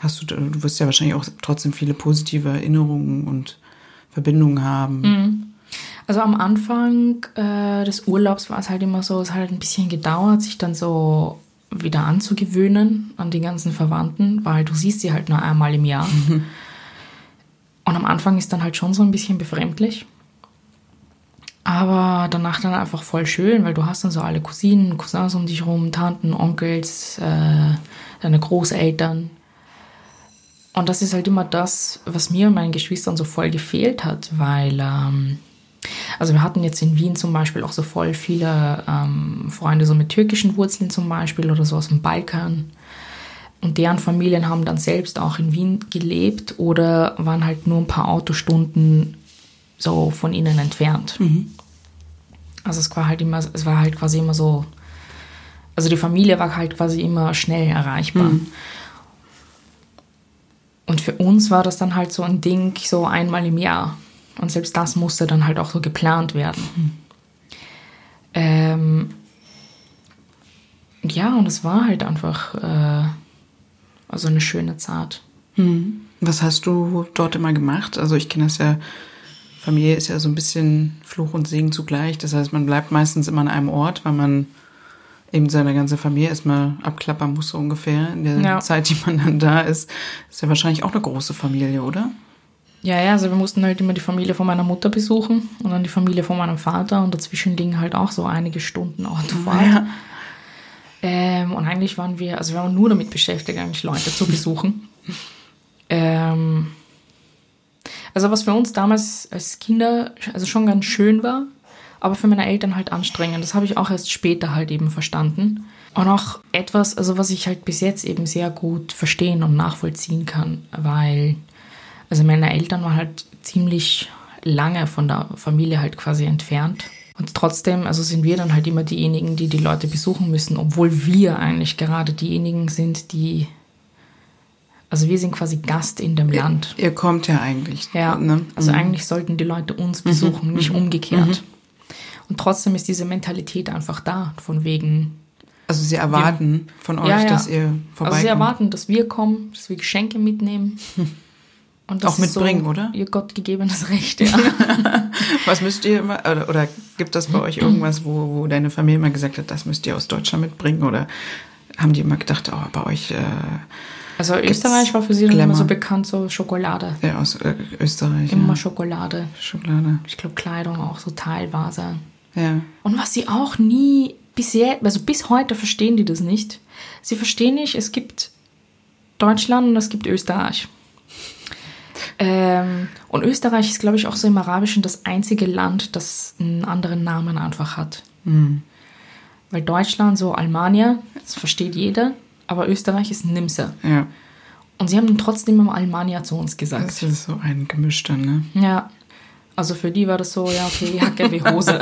hast du, du wirst ja wahrscheinlich auch trotzdem viele positive Erinnerungen und Verbindungen haben. Mhm. Also am Anfang äh, des Urlaubs war es halt immer so, es hat halt ein bisschen gedauert, sich dann so wieder anzugewöhnen an die ganzen Verwandten, weil du siehst sie halt nur einmal im Jahr. Und am Anfang ist dann halt schon so ein bisschen befremdlich. Aber danach dann einfach voll schön, weil du hast dann so alle Cousinen, Cousins um dich rum, Tanten, Onkels, äh, deine Großeltern. Und das ist halt immer das, was mir und meinen Geschwistern so voll gefehlt hat, weil ähm, also wir hatten jetzt in Wien zum Beispiel auch so voll viele ähm, Freunde so mit türkischen Wurzeln zum Beispiel oder so aus dem Balkan. Und deren Familien haben dann selbst auch in Wien gelebt oder waren halt nur ein paar Autostunden so von ihnen entfernt. Also es war halt immer, es war halt quasi immer so, also die Familie war halt quasi immer schnell erreichbar. Und für uns war das dann halt so ein Ding, so einmal im Jahr. Und selbst das musste dann halt auch so geplant werden. Ähm, ja, und es war halt einfach äh, also eine schöne Zeit. Was hast du dort immer gemacht? Also ich kenne das ja, Familie ist ja so ein bisschen Fluch und Segen zugleich. Das heißt, man bleibt meistens immer an einem Ort, weil man eben seine ganze Familie erstmal abklappern muss, so ungefähr. In der Ja. Zeit, die man dann da ist, ist ja wahrscheinlich auch eine große Familie, oder? Ja, ja, also wir mussten halt immer die Familie von meiner Mutter besuchen und dann die Familie von meinem Vater und dazwischen liegen halt auch so einige Stunden Autofahrt. Ja. Ähm, und eigentlich waren wir, also wir waren nur damit beschäftigt, eigentlich Leute zu besuchen. ähm, also was für uns damals als Kinder also schon ganz schön war, aber für meine Eltern halt anstrengend. Das habe ich auch erst später halt eben verstanden. Und auch etwas, also was ich halt bis jetzt eben sehr gut verstehen und nachvollziehen kann, weil also meine Eltern waren halt ziemlich lange von der Familie halt quasi entfernt. Und trotzdem, also sind wir dann halt immer diejenigen, die die Leute besuchen müssen, obwohl wir eigentlich gerade diejenigen sind, die, also wir sind quasi Gast in dem Land. Ihr kommt ja eigentlich. Ja, Ne? also eigentlich sollten die Leute uns besuchen, nicht umgekehrt. Und trotzdem ist diese Mentalität einfach da, von wegen, Also sie erwarten von euch, Ja, ja. dass ihr vorbeikommt. also sie erwarten, dass wir kommen, dass wir Geschenke mitnehmen. Und das Auch ist mitbringen, so oder? Ihr gottgegebenes Recht, ja. Was müsst ihr immer, oder, oder gibt das bei euch irgendwas, wo, wo deine Familie immer gesagt hat, das müsst ihr aus Deutschland mitbringen? Oder haben die immer gedacht, oh, bei euch äh, Also Österreich war für sie dann immer so bekannt, so Schokolade. ja, aus äh, Österreich? Immer ja. Schokolade. Schokolade. Ich glaube Kleidung auch so teilweise. Ja. Und was sie auch nie bisher, also bis heute verstehen die das nicht. Sie verstehen nicht, es gibt Deutschland und es gibt Österreich. Ähm, und Österreich ist, glaube ich, auch so im Arabischen das einzige Land, das einen anderen Namen einfach hat. Weil Deutschland, so Almania, das versteht jeder, aber Österreich ist Nimse. Ja. Und sie haben trotzdem immer Almania zu uns gesagt. Das ist so ein Gemisch dann, ne? Ja. Also für die war das so, ja, okay, Hacke wie Hose.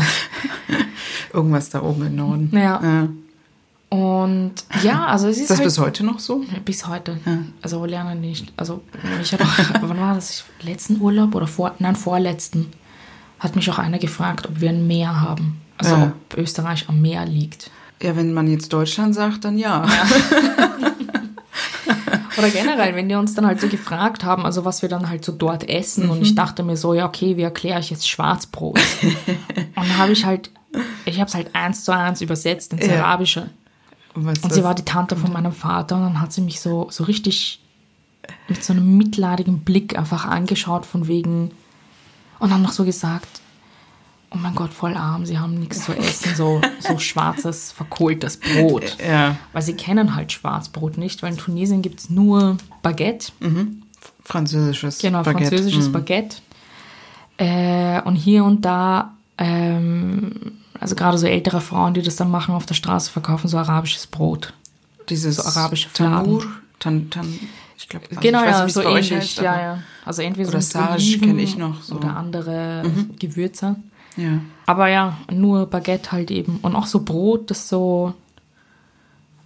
Irgendwas da oben im Norden. Ja. ja. Und ja, also es ist, Ist das halt, bis heute noch so? bis heute. Also lernen nicht. Also mich hat auch, wann war das? Letzten Urlaub oder vor, nein, vorletzten hat mich auch einer gefragt, ob wir ein Meer haben. Also Ja. ob Österreich am Meer liegt. Ja, wenn man jetzt Deutschland sagt, dann ja. Oder generell, wenn die uns dann halt so gefragt haben, also was wir dann halt so dort essen. Und ich dachte mir so, ja, okay, wie erkläre ich jetzt Schwarzbrot? und dann habe ich halt, ich habe es halt eins zu eins übersetzt ins Ja. Arabische. Und, was Und das- sie war die Tante von meinem Vater und dann hat sie mich so, so richtig mit so einem mitleidigen Blick einfach angeschaut von wegen und dann noch so gesagt, oh mein Gott, voll arm, sie haben nichts zu essen, so, so schwarzes, verkohltes Brot. ja, Weil sie kennen halt Schwarzbrot nicht, weil in Tunesien gibt es nur Baguette, französisches genau, Baguette. französisches Mhm. Baguette. Äh, und hier und da, ähm, also gerade so ältere Frauen, die das dann machen auf der Straße, verkaufen so arabisches Brot. Dieses so arabische Tanur, tan, tan, ich glaube, also genau, ich weiß ja, so ähnlich. heißt, ja, ja. Also entweder Oder so Sage Oliven kenn ich noch so. Mhm. Oder andere Gewürze. Ja. Aber ja, nur Baguette halt eben. Und auch so Brot, das so.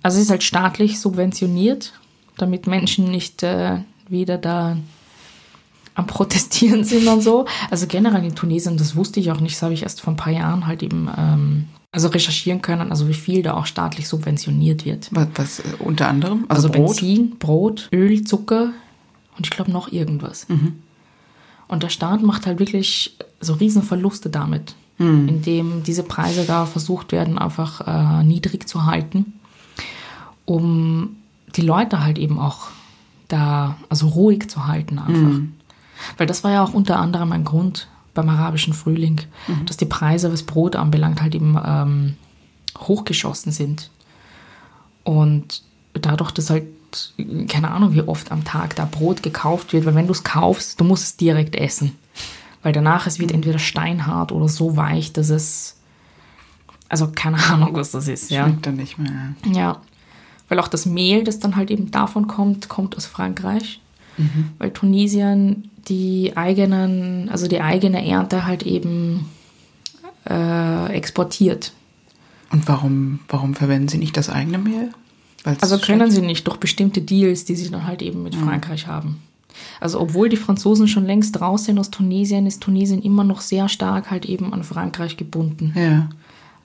Also es ist halt staatlich subventioniert, damit Menschen nicht äh, wieder da am Protestieren sind und so. Also generell in Tunesien, das wusste ich auch nicht, das habe ich erst vor ein paar Jahren halt eben ähm, also recherchieren können, also wie viel da auch staatlich subventioniert wird. Was, was äh, unter anderem? Also, Also, Brot? Benzin, Brot, Öl, Zucker und ich glaube noch irgendwas. Und der Staat macht halt wirklich so riesen Verluste damit, indem diese Preise da versucht werden, einfach äh, niedrig zu halten, um die Leute halt eben auch da, also ruhig zu halten einfach. Weil das war ja auch unter anderem ein Grund beim arabischen Frühling, dass die Preise, was Brot anbelangt, halt eben ähm, hochgeschossen sind. Und dadurch, dass halt, keine Ahnung, wie oft am Tag da Brot gekauft wird, weil wenn du es kaufst, du musst es direkt essen. Weil danach es wird entweder steinhart oder so weich, dass es, also keine Ahnung, was das ist, ja. Schmeckt dann nicht mehr. Ja. Weil auch das Mehl, das dann halt eben davon kommt, kommt aus Frankreich. Mhm. Weil Tunesien die eigenen, also die eigene Ernte halt eben äh, exportiert. Und warum, warum verwenden sie nicht das eigene Mehl? Weil's also können sie nicht durch bestimmte Deals, die sie dann halt eben mit mhm. Frankreich haben. Also obwohl die Franzosen schon längst raus sind aus Tunesien, ist Tunesien immer noch sehr stark halt eben an Frankreich gebunden. Ja.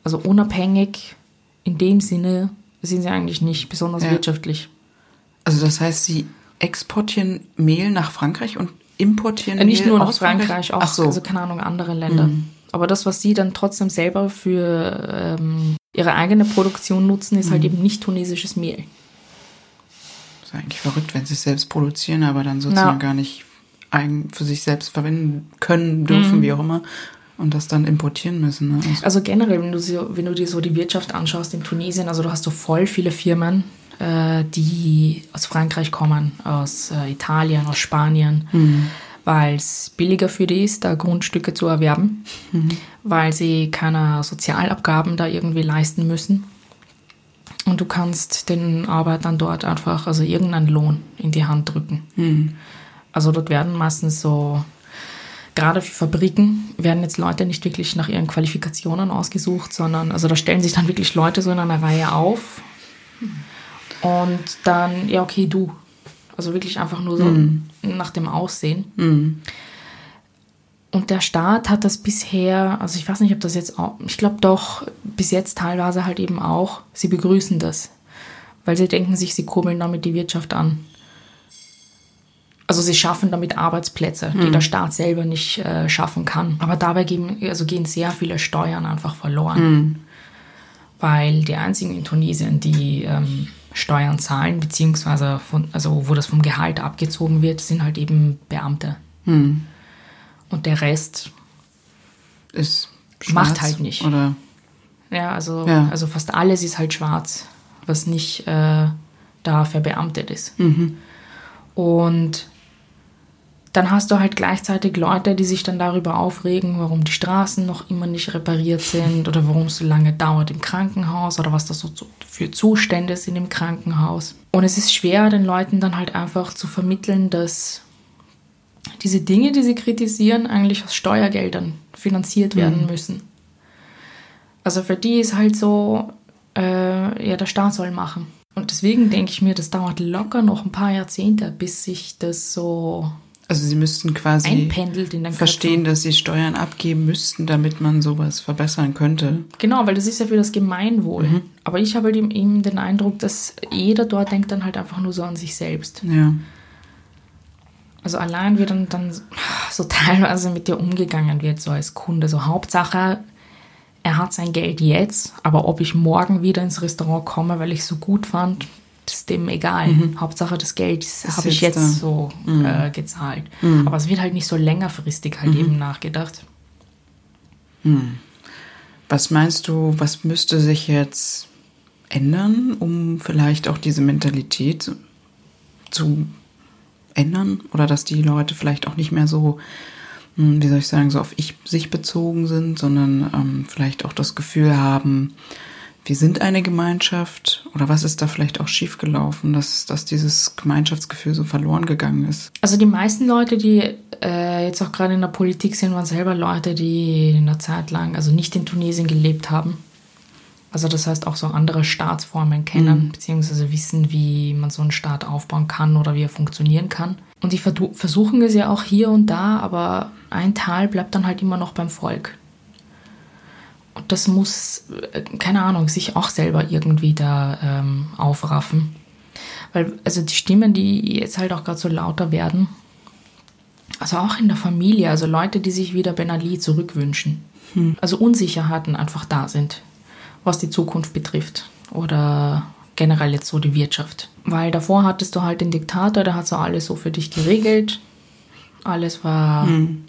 Also unabhängig in dem Sinne sind sie eigentlich nicht besonders ja. wirtschaftlich. Also das heißt, sie exportieren Mehl nach Frankreich und importieren äh, nicht Mehl nur nach Frankreich, Frankreich, auch so. also keine Ahnung andere Länder. Mhm. Aber das, was sie dann trotzdem selber für ähm, ihre eigene Produktion nutzen, ist halt mhm. halt eben nicht tunesisches Mehl. Das ist eigentlich verrückt, wenn sie es selbst produzieren, aber dann sozusagen Na. gar nicht eigen für sich selbst verwenden können, dürfen, mhm. wie auch immer. Und das dann importieren müssen. Ne? Also, also, generell, wenn du, so, wenn du dir so die Wirtschaft anschaust in Tunesien, also du hast so voll viele Firmen, äh, die aus Frankreich kommen, aus äh, Italien, aus Spanien. Mhm weil es billiger für die ist, da Grundstücke zu erwerben, mhm. weil sie keine Sozialabgaben da irgendwie leisten müssen. Und du kannst den Arbeitern dort einfach, also irgendeinen Lohn in die Hand drücken. Mhm. Also dort werden meistens so, gerade für Fabriken, werden jetzt Leute nicht wirklich nach ihren Qualifikationen ausgesucht, sondern, also da stellen sich dann wirklich Leute so in einer Reihe auf. Und dann, ja, okay, du, also wirklich einfach nur so mhm. nach dem Aussehen. Mhm. Und der Staat hat das bisher, also ich weiß nicht, ob das jetzt auch, ich glaube doch, bis jetzt teilweise halt eben auch, sie begrüßen das. Weil sie denken sich, sie kurbeln damit die Wirtschaft an. Also sie schaffen damit Arbeitsplätze, die mhm. der Staat selber nicht äh, schaffen kann. Aber dabei gehen, also gehen sehr viele Steuern einfach verloren. Mhm. Weil die einzigen in Tunesien, die ähm, Steuern zahlen, beziehungsweise von, also wo das vom Gehalt abgezogen wird, sind halt eben Beamte. Hm. Und der Rest ist macht halt nicht. Oder? Ja, also, ja. also fast alles ist halt schwarz, was nicht äh, da verbeamtet ist. Mhm. Und dann hast du halt gleichzeitig Leute, die sich dann darüber aufregen, warum die Straßen noch immer nicht repariert sind oder warum es so lange dauert im Krankenhaus oder was das so für Zustände sind im Krankenhaus. Und es ist schwer, den Leuten dann halt einfach zu vermitteln, dass diese Dinge, die sie kritisieren, eigentlich aus Steuergeldern finanziert werden mhm. müssen. Also für die ist halt so, äh, ja, der Staat soll machen. Und deswegen denke ich mir, das dauert locker noch ein paar Jahrzehnte, bis sich das so also sie müssten quasi verstehen, dass sie Steuern abgeben müssten, damit man sowas verbessern könnte. Genau, weil das ist ja für das Gemeinwohl. Mhm. Aber ich habe halt eben den Eindruck, dass jeder dort denkt dann halt einfach nur so an sich selbst. Ja. Also allein wie dann, dann so teilweise mit dir umgegangen wird, so als Kunde. So Hauptsache, er hat sein Geld jetzt, aber ob ich morgen wieder ins Restaurant komme, weil ich es so gut fand, ist dem egal. Mhm. Hauptsache das Geld habe ich jetzt da. so mhm. äh, gezahlt. Mhm. Aber es wird halt nicht so längerfristig halt mhm. eben nachgedacht. Mhm. Was meinst du, was müsste sich jetzt ändern, um vielleicht auch diese Mentalität zu ändern? Oder dass die Leute vielleicht auch nicht mehr so, hm, wie soll ich sagen, so auf ich sich bezogen sind, sondern ähm, vielleicht auch das Gefühl haben, wir sind eine Gemeinschaft oder was ist da vielleicht auch schiefgelaufen, dass, dass dieses Gemeinschaftsgefühl so verloren gegangen ist? Also die meisten Leute, die äh, jetzt auch gerade in der Politik sind, waren selber Leute, die eine Zeit lang, also nicht in Tunesien gelebt haben. Also das heißt auch so andere Staatsformen kennen, mhm. beziehungsweise wissen, wie man so einen Staat aufbauen kann oder wie er funktionieren kann. Und die versuchen es ja auch hier und da, aber ein Teil bleibt dann halt immer noch beim Volk. Das muss, äh, keine Ahnung, sich auch selber irgendwie da ähm, aufraffen. Weil, also die Stimmen, die jetzt halt auch gerade so lauter werden, also auch in der Familie, also Leute, die sich wieder Ben Ali zurückwünschen. Hm. Also Unsicherheiten einfach da sind, was die Zukunft betrifft. Oder generell jetzt so die Wirtschaft. Weil davor hattest du halt den Diktator, der hat so alles so für dich geregelt. Alles war hm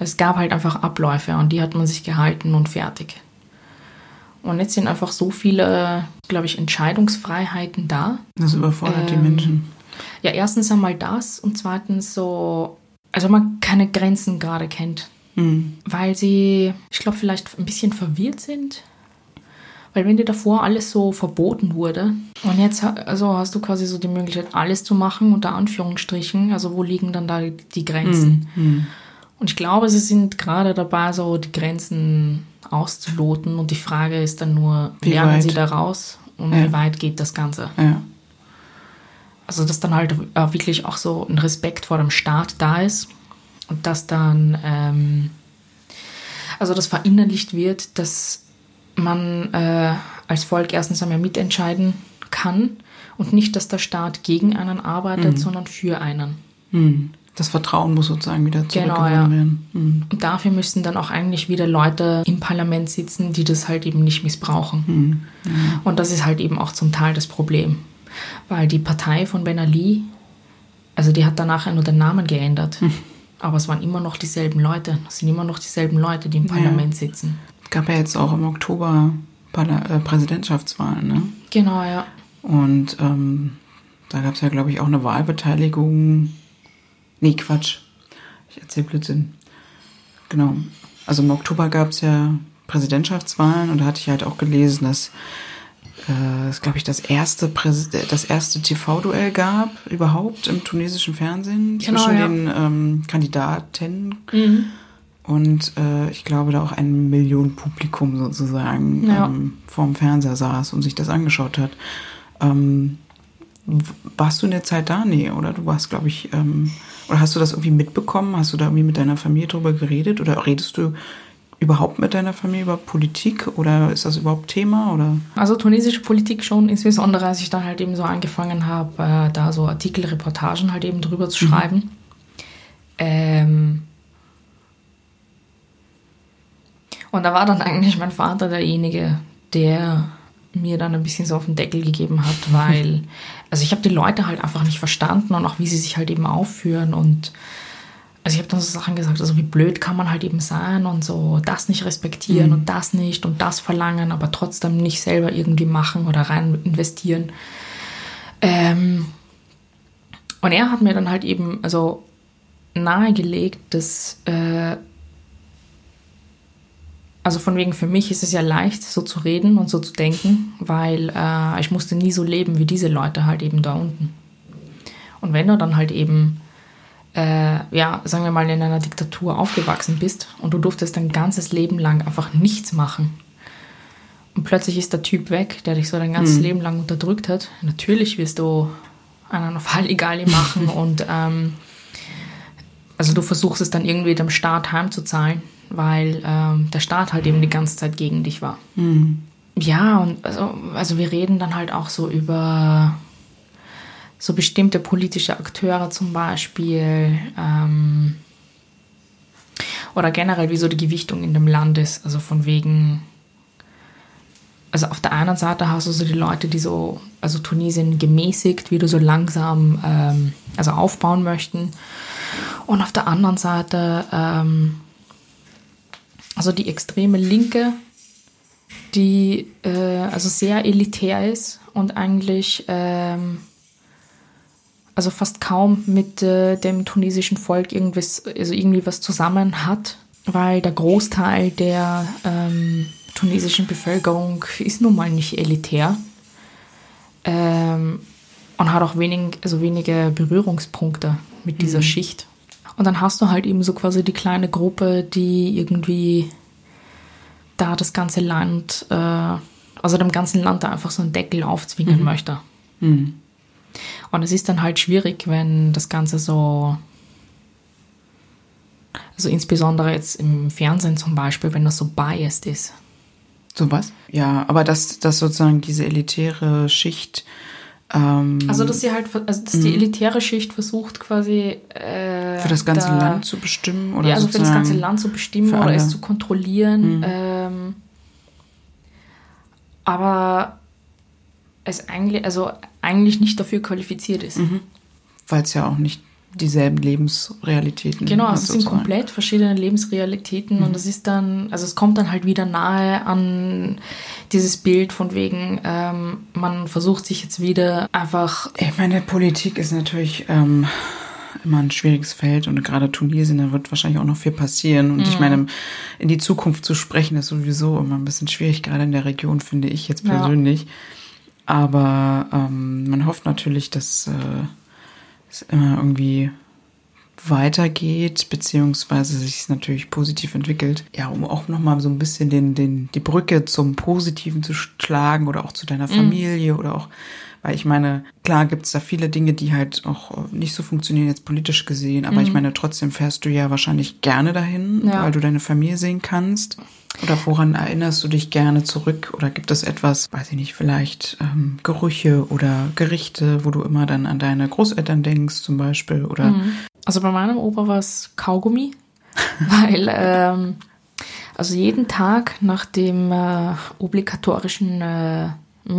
es gab halt einfach Abläufe und die hat man sich gehalten und fertig. Und jetzt sind einfach so viele, glaube ich, Entscheidungsfreiheiten da. Das überfordert ähm, die Menschen. Ja, erstens einmal das und zweitens so, also man keine Grenzen gerade kennt. Mhm. Weil sie, ich glaube, vielleicht ein bisschen verwirrt sind. Weil wenn dir davor alles so verboten wurde und jetzt also hast du quasi so die Möglichkeit, alles zu machen, unter Anführungsstrichen, also wo liegen dann da die Grenzen? Mhm. Und ich glaube, sie sind gerade dabei, so die Grenzen auszuloten und die Frage ist dann nur, wie lernen weit? sie da raus und ja. wie weit geht das Ganze? Ja. Also dass dann halt wirklich auch so ein Respekt vor dem Staat da ist und dass dann ähm, also das verinnerlicht wird, dass man äh, als Volk erstens einmal mitentscheiden kann und nicht, dass der Staat gegen einen arbeitet, mhm. sondern für einen. Mhm. Das Vertrauen muss sozusagen wieder zurückgewonnen genau, ja. werden. Mhm. Und dafür müssen dann auch eigentlich wieder Leute im Parlament sitzen, die das halt eben nicht missbrauchen. Mhm. Ja. Und das ist halt eben auch zum Teil das Problem. Weil die Partei von Ben Ali, also die hat danach nur den Namen geändert. Mhm. Aber es waren immer noch dieselben Leute. Es sind immer noch dieselben Leute, die im Parlament ja. sitzen. Es gab ja jetzt auch im Oktober äh, Präsidentschaftswahlen, ne? Genau, ja. Und ähm, da gab es ja, glaube ich, auch eine Wahlbeteiligung. Nee, Quatsch. Ich erzähle Blödsinn. Genau. Also im Oktober gab es ja Präsidentschaftswahlen und da hatte ich halt auch gelesen, dass äh, es, glaube ich, das erste, das erste TV-Duell gab überhaupt im tunesischen Fernsehen genau, zwischen ja. den ähm, Kandidaten. Mhm. Und äh, ich glaube, da auch ein Million Publikum sozusagen ja. ähm, vorm Fernseher saß und sich das angeschaut hat. Ähm, warst du in der Zeit da? Nee, oder? Du warst, glaube ich, ähm, oder hast du das irgendwie mitbekommen? Hast du da irgendwie mit deiner Familie drüber geredet? Oder redest du überhaupt mit deiner Familie über Politik oder ist das überhaupt Thema? Oder? Also tunesische Politik schon, insbesondere als ich dann halt eben so angefangen habe, äh, da so Artikel, Reportagen halt eben drüber zu mhm. schreiben. Ähm und da war dann eigentlich mein Vater derjenige, der mir dann ein bisschen so auf den Deckel gegeben hat, weil, also ich habe die Leute halt einfach nicht verstanden und auch wie sie sich halt eben aufführen und also ich habe dann so Sachen gesagt, also wie blöd kann man halt eben sein und so das nicht respektieren mhm. und das nicht und das verlangen, aber trotzdem nicht selber irgendwie machen oder rein investieren. Ähm und er hat mir dann halt eben also nahegelegt, dass äh also von wegen für mich ist es ja leicht, so zu reden und so zu denken, weil äh, ich musste nie so leben wie diese Leute halt eben da unten. Und wenn du dann halt eben äh, ja, sagen wir mal, in einer Diktatur aufgewachsen bist und du durftest dein ganzes Leben lang einfach nichts machen. Und plötzlich ist der Typ weg, der dich so dein ganzes mhm. Leben lang unterdrückt hat. Natürlich wirst du einen auf Halligalli machen und ähm, also du versuchst es dann irgendwie dem Staat heimzuzahlen, weil ähm, der Staat halt eben die ganze Zeit gegen dich war. Mhm. Ja, und also, also wir reden dann halt auch so über so bestimmte politische Akteure zum Beispiel ähm, oder generell wie so die Gewichtung in dem Land ist. Also von wegen, also auf der einen Seite hast du so die Leute, die so, also Tunesien gemäßigt, wie du so langsam ähm, also aufbauen möchten. Und auf der anderen Seite ähm, also die extreme Linke, die äh, also sehr elitär ist und eigentlich ähm, also fast kaum mit äh, dem tunesischen Volk irgendwas, also irgendwie was zusammen hat, weil der Großteil der ähm, tunesischen Bevölkerung ist nun mal nicht elitär ähm, und hat auch wenig, also wenige Berührungspunkte mit dieser mhm. Schicht. Und dann hast du halt eben so quasi die kleine Gruppe, die irgendwie da das ganze Land, äh, also dem ganzen Land da einfach so einen Deckel aufzwingen mhm. möchte. Mhm. Und es ist dann halt schwierig, wenn das Ganze so, also insbesondere jetzt im Fernsehen zum Beispiel, wenn das so biased ist. So was? Ja, aber dass, dass sozusagen diese elitäre Schicht. Ähm, also, dass sie halt, also dass die mhm. elitäre Schicht versucht quasi. Äh, für das ganze da, Land zu bestimmen? Oder ja, also für das ganze Land zu bestimmen oder es zu kontrollieren. Mhm. Ähm, aber es eigentlich, also eigentlich nicht dafür qualifiziert ist. Mhm. Weil es ja auch nicht dieselben Lebensrealitäten Genau, es sind komplett verschiedene Lebensrealitäten mhm. und es ist dann, also es kommt dann halt wieder nahe an dieses Bild von wegen, ähm, man versucht sich jetzt wieder einfach. Ich meine, Politik ist natürlich ähm, immer ein schwieriges Feld und gerade Tunesien, da wird wahrscheinlich auch noch viel passieren. Und Mhm. ich meine, in die Zukunft zu sprechen, ist sowieso immer ein bisschen schwierig, gerade in der Region, finde ich jetzt Ja. persönlich. Aber ähm, man hofft natürlich, dass äh, es immer irgendwie weitergeht, beziehungsweise sich es natürlich positiv entwickelt. Ja, um auch nochmal so ein bisschen den, den, die Brücke zum Positiven zu schlagen oder auch zu deiner Familie oder auch, weil ich meine, klar gibt's da viele Dinge, die halt auch nicht so funktionieren, jetzt politisch gesehen, aber ich meine, trotzdem fährst du ja wahrscheinlich gerne dahin, Ja. weil du deine Familie sehen kannst. Oder woran erinnerst du dich gerne zurück? Oder gibt es etwas, weiß ich nicht, vielleicht ähm, Gerüche oder Gerichte, wo du immer dann an deine Großeltern denkst zum Beispiel? Oder Also bei meinem Opa war es Kaugummi, weil ähm, also jeden Tag nach dem äh, obligatorischen äh,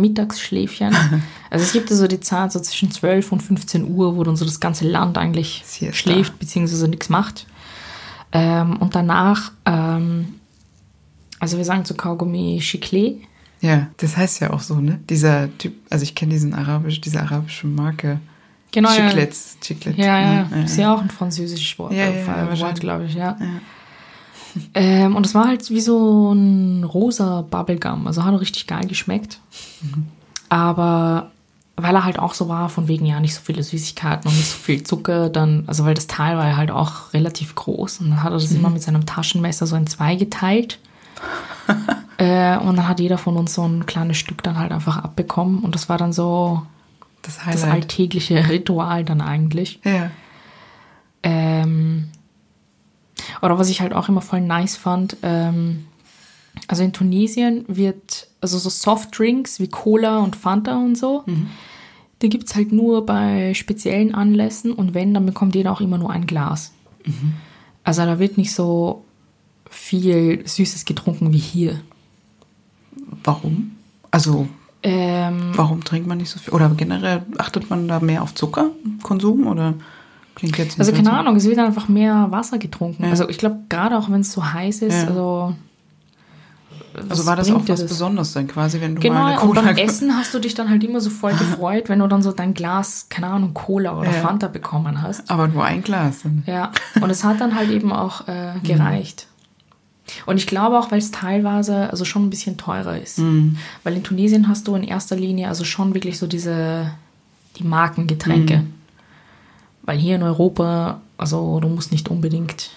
Mittagsschläfchen, also es gibt ja so die Zeit so zwischen 12 und 15 Uhr, wo dann so das ganze Land eigentlich Siesta. schläft beziehungsweise nichts macht. Ähm, und danach, ähm, also wir sagen zu Kaugummi Chiclet. Ja, das heißt ja auch so, ne? Dieser Typ, also ich kenne diesen arabisch, diese arabische Marke. Genau, ja. Chiclets. Ja, ja, ja. ja, Ist ja auch ein französisches Wort, Ja, ja, Wort glaube ich, ja. Ähm, und es war halt wie so ein rosa Bubblegum. Also hat richtig geil geschmeckt. Aber weil er halt auch so war, von wegen ja nicht so viele Süßigkeiten und nicht so viel Zucker, dann, also weil das Teil war ja halt auch relativ groß und dann hat er das immer mit seinem Taschenmesser so in zwei geteilt. äh, und dann hat jeder von uns so ein kleines Stück dann halt einfach abbekommen und das war dann so Das das alltägliche Ritual dann eigentlich. ja. Ähm, oder was ich halt auch immer voll nice fand, ähm, also in Tunesien wird, also so Softdrinks wie Cola und Fanta und so, die gibt es halt nur bei speziellen Anlässen und wenn, dann bekommt jeder auch immer nur ein Glas. Also da wird nicht so viel Süßes getrunken wie hier. Warum? Also, Ähm, warum trinkt man nicht so viel? Oder generell achtet man da mehr auf Zuckerkonsum? Oder klingt jetzt also so- keine Ahnung, es wird einfach mehr Wasser getrunken. Ja. Also ich glaube, gerade auch wenn es so heiß ist, Ja. also. Also war das auch was Besonderes dann quasi, wenn du mal eine Genau, und Cola beim Essen hast du dich dann halt immer so voll gefreut, wenn du dann so dein Glas, keine Ahnung, Cola oder Ja. Fanta bekommen hast. Aber nur ein Glas. dann. Ja, und es hat dann halt eben auch äh, gereicht. Und ich glaube auch, weil es teilweise also schon ein bisschen teurer ist. Weil in Tunesien hast du in erster Linie also schon wirklich so diese, die Markengetränke. Weil hier in Europa, also du musst nicht unbedingt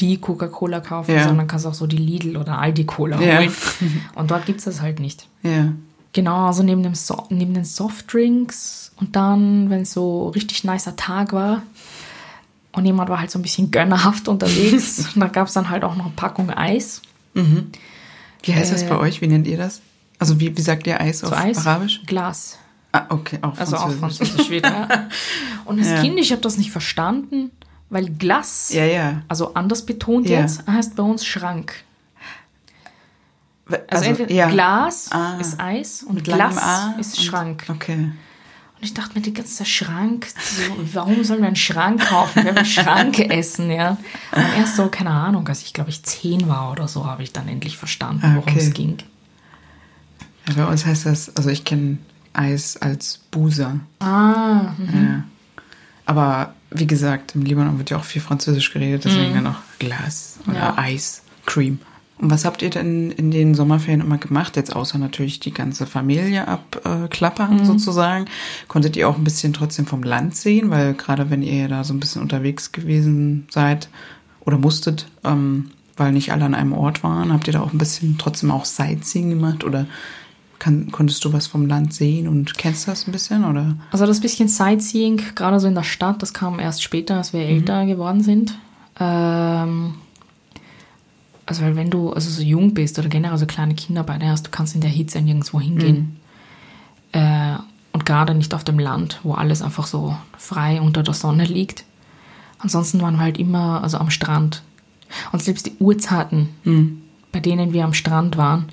die Coca-Cola kaufen, Ja. sondern kannst auch so die Lidl oder Aldi-Cola Ja. holen. Und dort gibt es das halt nicht. Ja. Genau, also neben, dem so neben den Softdrinks und dann, wenn es so richtig nicer Tag war und jemand war halt so ein bisschen gönnerhaft unterwegs, da gab es dann halt auch noch eine Packung Eis. Wie heißt das Äh, bei euch? Wie nennt ihr das? Also wie, wie sagt ihr Eis auf Eis, Arabisch? Glas. Ah, okay, auch Also auch Französisch. Wieder. Und als Ja. Kind, ich habe das nicht verstanden, weil Glas, Ja, ja. also anders betont Ja. jetzt, heißt bei uns Schrank. Also, Also, entweder ja. Glas Ah. ist Eis und Glas A ist und- Schrank. Okay. Und ich dachte mir, die ganze Schrank, so, warum sollen wir einen Schrank kaufen, wenn wir Schrank essen, ja? Und erst so, keine Ahnung, als ich glaube ich zehn war oder so, habe ich dann endlich verstanden, worum okay. es ging. Ja, bei uns heißt das, also ich kenne Eis als Busa. Ah, Ja. Aber wie gesagt, im Libanon wird ja auch viel Französisch geredet, deswegen dann auch Glas oder Mhm. Ja. Eis, Cream. Und was habt ihr denn in den Sommerferien immer gemacht? Jetzt außer natürlich die ganze Familie abklappern Mhm. sozusagen. Konntet ihr auch ein bisschen trotzdem vom Land sehen? Weil gerade wenn ihr da so ein bisschen unterwegs gewesen seid oder musstet, ähm, weil nicht alle an einem Ort waren, habt ihr da auch ein bisschen trotzdem auch Sightseeing gemacht? Oder kann, konntest du was vom Land sehen und kennst das ein bisschen? Oder? also das bisschen Sightseeing, gerade so in der Stadt, das kam erst später, als wir älter geworden sind. Ähm, also weil wenn du also so jung bist oder generell so kleine Kinder bei dir hast, du kannst in der Hitze nirgendwo hingehen. Äh, und gerade nicht auf dem Land, wo alles einfach so frei unter der Sonne liegt. Ansonsten waren wir halt immer also am Strand. Und selbst die Uhrzeiten, bei denen wir am Strand waren,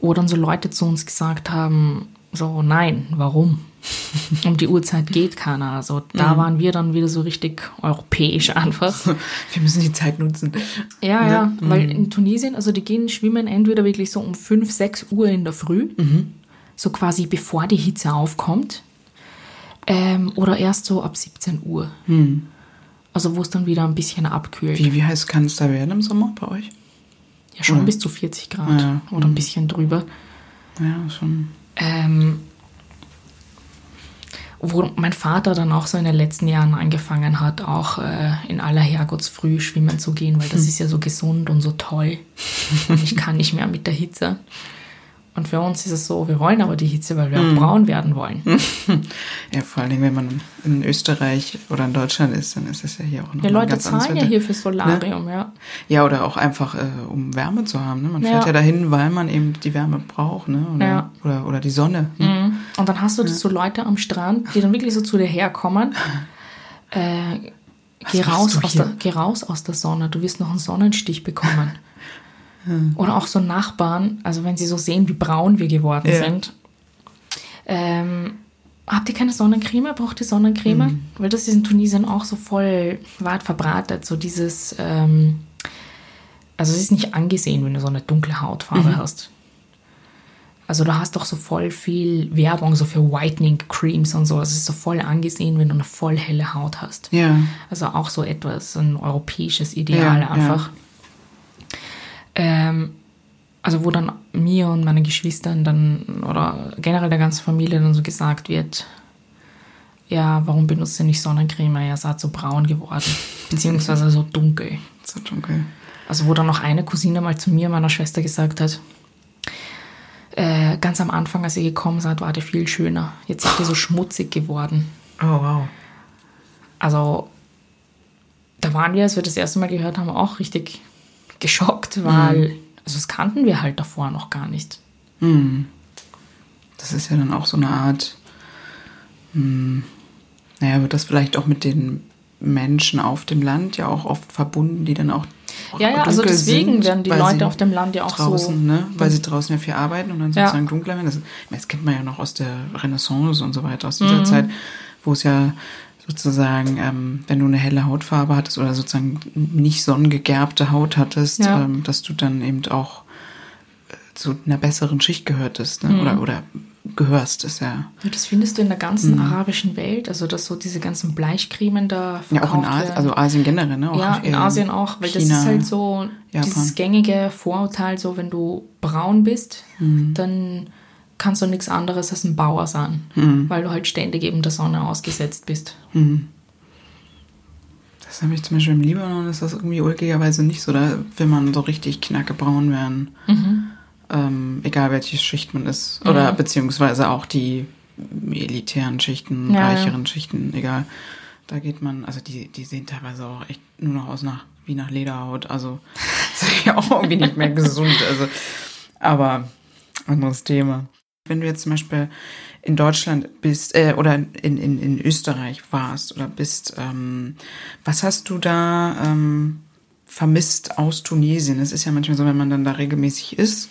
wo dann so Leute zu uns gesagt haben, so nein, warum? Um die Uhrzeit geht keiner. Also da waren wir dann wieder so richtig europäisch einfach. Wir müssen die Zeit nutzen. Ja, Ja. ja, weil in Tunesien, also die gehen schwimmen entweder wirklich so um 5, 6 Uhr in der Früh, so quasi bevor die Hitze aufkommt, ähm, oder erst so ab 17 Uhr. Also wo es dann wieder ein bisschen abkühlt. Wie, wie heiß kann es da werden im Sommer bei euch? Ja, schon Oder? bis zu 40 Grad Ja. oder ein bisschen drüber. Ja, schon. Ähm, wo mein Vater dann auch so in den letzten Jahren angefangen hat, auch äh, in aller Herrgottsfrüh schwimmen zu gehen, weil das ist ja so gesund und so toll. Und ich kann nicht mehr mit der Hitze. Und für uns ist es so, wir wollen aber die Hitze, weil wir auch braun werden wollen. Ja, vor allen Dingen, wenn man in Österreich oder in Deutschland ist, dann ist es ja hier auch noch Ja, Leute ganz zahlen ja hier für Solarium, ja. Ja, oder auch einfach, äh, um Wärme zu haben. Ne? Man Ja. fährt ja dahin, weil man eben die Wärme braucht. Ne? Oder, Ja. oder, oder die Sonne. Ne? Mhm. Und dann hast du so Leute am Strand, die dann wirklich so zu dir herkommen. Äh, geh, raus aus der, geh raus aus der Sonne, du wirst noch einen Sonnenstich bekommen. Oder auch so Nachbarn, also wenn sie so sehen, wie braun wir geworden Ja. sind. Ähm, habt ihr keine Sonnencreme? Braucht ihr Sonnencreme? Mhm. Weil das ist in Tunesien auch so voll weit verbreitet, so dieses, ähm, also es ist nicht angesehen, wenn du so eine dunkle Hautfarbe Mhm. hast. Also du hast doch so voll viel Werbung so für Whitening Creams und so. Es ist so voll angesehen, wenn du eine voll helle Haut hast. Ja. Also auch so etwas, ein europäisches Ideal Ja, einfach. Ähm, also wo dann mir und meinen Geschwistern dann oder generell der ganzen Familie dann so gesagt wird, ja, warum benutzt ihr nicht Sonnencreme? Ihr seid so braun geworden. Beziehungsweise so dunkel. So dunkel. Also wo dann noch eine Cousine mal zu mir, meiner Schwester, gesagt hat, äh, ganz am Anfang, als ihr gekommen seid, war ihr viel schöner. Jetzt seid ihr so schmutzig geworden. Oh, wow. Also da waren wir, als wir das erste Mal gehört haben, auch richtig geschockt, weil, also das kannten wir halt davor noch gar nicht. Das ist ja dann auch so eine Art, hm, naja, wird das vielleicht auch mit den Menschen auf dem Land ja auch oft verbunden, die dann auch Ja, ja, also deswegen sind, werden die Leute auf dem Land ja auch draußen, so. ne, weil sie draußen ja viel arbeiten und dann Ja. sozusagen dunkler werden. Das, das kennt man ja noch aus der Renaissance und so weiter, aus Mhm. dieser Zeit, wo es ja sozusagen, ähm, wenn du eine helle Hautfarbe hattest oder sozusagen nicht sonnengegerbte Haut hattest, Ja. ähm, dass du dann eben auch äh, zu einer besseren Schicht gehörtest, ne? Mhm. oder, oder gehörst, ist ja. Ja, Das findest du in der ganzen arabischen Welt, also dass so diese ganzen Bleichcremen da Ja, auch in verkauft Asien, also Asien generell, ne? Auch ja, in Asien auch, weil das China, ist halt so Japan. dieses gängige Vorurteil, so wenn du braun bist, Mhm. dann kannst du nichts anderes als ein Bauer sein, Mhm. weil du halt ständig eben der Sonne ausgesetzt bist. Das habe ich zum Beispiel im Libanon, ist das irgendwie ulkigerweise nicht so. Da will man so richtig knackebraun werden. Mhm. Ähm, egal welche Schicht man ist. Oder beziehungsweise auch die elitären Schichten, Ja, ja. reicheren Schichten, egal. Da geht man, also die, die sehen teilweise auch echt nur noch aus nach, wie nach Lederhaut. Also das ist ja auch irgendwie nicht mehr gesund. Also, aber anderes Thema. Wenn du jetzt zum Beispiel in Deutschland bist äh, oder in, in, in Österreich warst oder bist, ähm, was hast du da ähm, vermisst aus Tunesien? Es ist ja manchmal so, wenn man dann da regelmäßig ist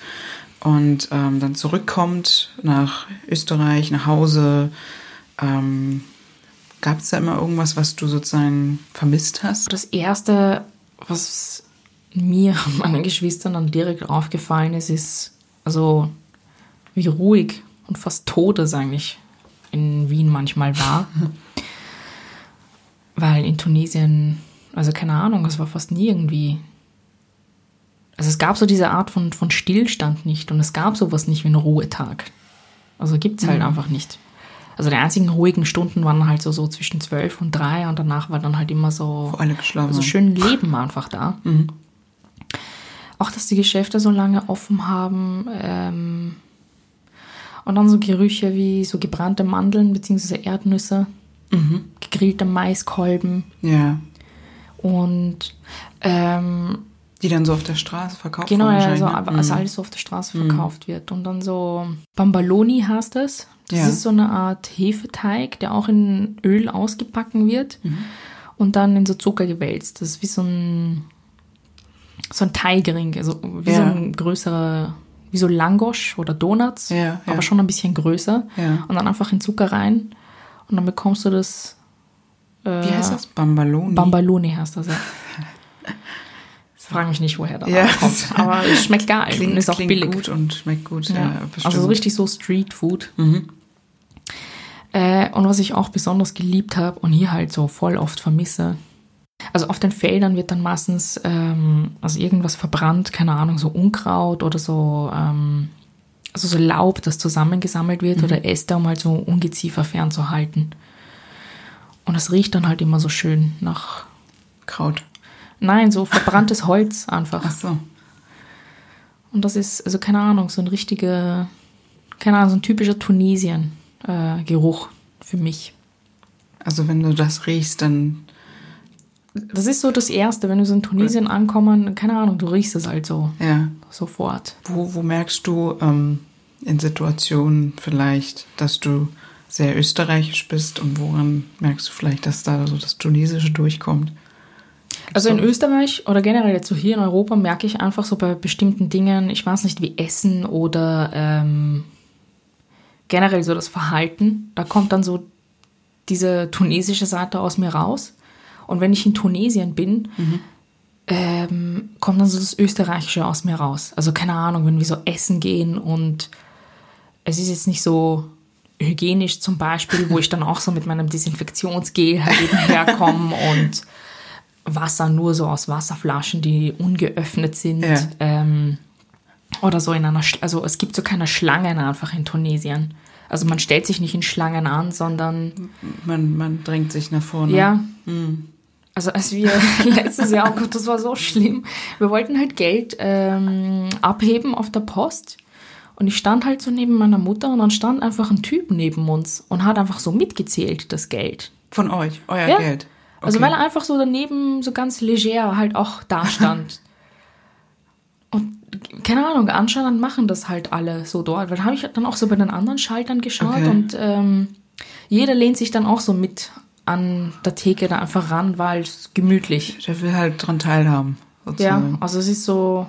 und ähm, dann zurückkommt nach Österreich, nach Hause, ähm, gab es da immer irgendwas, was du sozusagen vermisst hast? Das Erste, was mir meinen Geschwistern dann direkt aufgefallen ist, ist, also wie ruhig und fast tot es eigentlich in Wien manchmal war. Weil in Tunesien, also keine Ahnung, es war fast nie irgendwie. Also es gab so diese Art von, von Stillstand nicht und es gab sowas nicht wie einen Ruhetag. Also gibt es halt einfach nicht. Also die einzigen ruhigen Stunden waren halt so, so zwischen zwölf und drei und danach war dann halt immer so, Wo alle geschlafen haben. schön Leben einfach da. Auch, dass die Geschäfte so lange offen haben. Ähm, und dann so Gerüche wie so gebrannte Mandeln bzw. Erdnüsse, gegrillte Maiskolben Ja. und ähm, Die dann so auf der Straße verkauft genau, wahrscheinlich, so, ne? aber Mhm. als alles so auf der Straße verkauft wird. Und dann so Bambaloni heißt es. Das Ja. ist so eine Art Hefeteig, der auch in Öl ausgebacken wird Mhm. und dann in so Zucker gewälzt. Das ist wie so ein so ein Teigring, also wie so Ja. ein größerer, wie so Langosch oder Donuts, Ja, ja. aber schon ein bisschen größer. Ja. Und dann einfach in Zucker rein und dann bekommst du das Wie heißt das? Bambaloni? Bambaloni heißt das, ja. Frag mich nicht, woher das Ja. kommt. Aber es schmeckt geil klingt, und ist auch klingt billig. gut und schmeckt gut. Ja, also so richtig so Street Food. Mhm. Äh, und was ich auch besonders geliebt habe und hier halt so voll oft vermisse, Also auf den Feldern wird dann meistens ähm, also irgendwas verbrannt, keine Ahnung, so Unkraut oder so, ähm, also so Laub, das zusammengesammelt wird oder Äste, um halt so Ungeziefer fernzuhalten. Und es riecht dann halt immer so schön nach, Kraut. nein, so verbranntes Holz einfach. Ach so. Und das ist, also keine Ahnung, so ein richtiger, keine Ahnung, so ein typischer Tunesien-Geruch für mich. Also wenn du das riechst, dann Das ist so das Erste, wenn wir so in Tunesien ankommen, keine Ahnung, du riechst es halt so ja. sofort. Wo, wo merkst du ähm, in Situationen vielleicht, dass du sehr österreichisch bist und woran merkst du vielleicht, dass da so das Tunesische durchkommt? Also in Österreich oder generell jetzt so hier in Europa merke ich einfach so bei bestimmten Dingen, ich weiß nicht, wie Essen oder ähm, generell so das Verhalten, da kommt dann so diese tunesische Seite aus mir raus. Und wenn ich in Tunesien bin, ähm, kommt dann so das Österreichische aus mir raus. Also keine Ahnung, wenn wir so essen gehen und es ist jetzt nicht so hygienisch zum Beispiel, wo ich dann auch so mit meinem Desinfektionsgel halt eben herkomme und Wasser nur so aus Wasserflaschen, die ungeöffnet sind. Ja. Ähm, oder so in einer, Sch- also es gibt so keine Schlangen einfach in Tunesien. Also man stellt sich nicht in Schlangen an, sondern Man, man drängt sich nach vorne. ja. Also als wir letztes Jahr, oh Gott, das war so schlimm. Wir wollten halt Geld ähm, abheben auf der Post. Und ich stand halt so neben meiner Mutter und dann stand einfach ein Typ neben uns und hat einfach so mitgezählt, das Geld. Von euch, euer Ja. Geld. Also Okay. weil er einfach so daneben so ganz leger halt auch da stand. Und keine Ahnung, anscheinend machen das halt alle so dort. Weil da habe ich dann auch so bei den anderen Schaltern geschaut Okay. und ähm, jeder lehnt sich dann auch so mit an der Theke da einfach ran, weil es gemütlich. Der will halt dran teilhaben. Ja, Sozusagen. also es ist so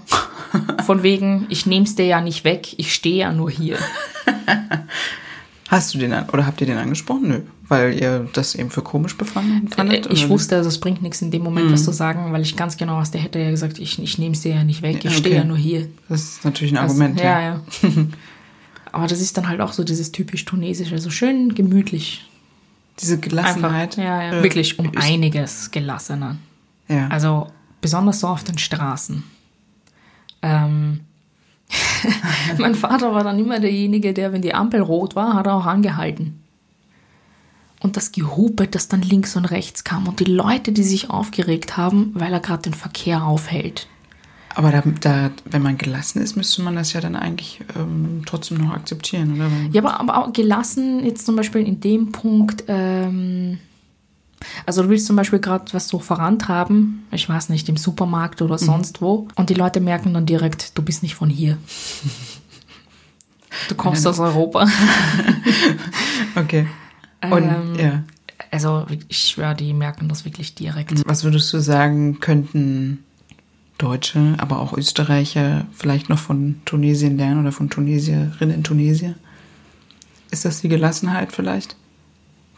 von wegen, ich nehm's dir ja nicht weg, ich stehe ja nur hier. Hast du den an, oder habt ihr den angesprochen? Nö. Weil ihr das eben für komisch befanden fandet? Äh, ich oder? wusste, also es bringt nichts in dem Moment, was zu sagen, weil ich ganz genau weiß, der hätte ja gesagt, ich, ich nehme es dir ja nicht weg, ich Ja, stehe okay. ja nur hier. Das ist natürlich ein Argument, ja. ja. ja. Aber das ist dann halt auch so dieses typisch tunesische, so schön gemütlich. Diese Einfach, Gelassenheit. ja, ja, äh, wirklich um ist- einiges gelassener. Ja. Also besonders so auf den Straßen. Ähm, mein Vater war dann immer derjenige, der, wenn die Ampel rot war, hat er auch angehalten. Und das Gehupe, das dann links und rechts kam und die Leute, die sich aufgeregt haben, weil er gerade den Verkehr aufhält. Aber da, da, wenn man gelassen ist, müsste man das ja dann eigentlich ähm, trotzdem noch akzeptieren, oder? Ja, aber, aber auch gelassen jetzt zum Beispiel in dem Punkt, ähm, also du willst zum Beispiel gerade was so vorantreiben, ich weiß nicht, im Supermarkt oder sonst wo, und die Leute merken dann direkt, du bist nicht von hier. Du kommst aus Europa. Okay. Und Ähm, ja. Also ich schwöre, die merken das wirklich direkt. Was würdest du sagen, könnten Deutsche, aber auch Österreicher vielleicht noch von Tunesien lernen oder von Tunesierinnen in Tunesien? Ist das die Gelassenheit vielleicht?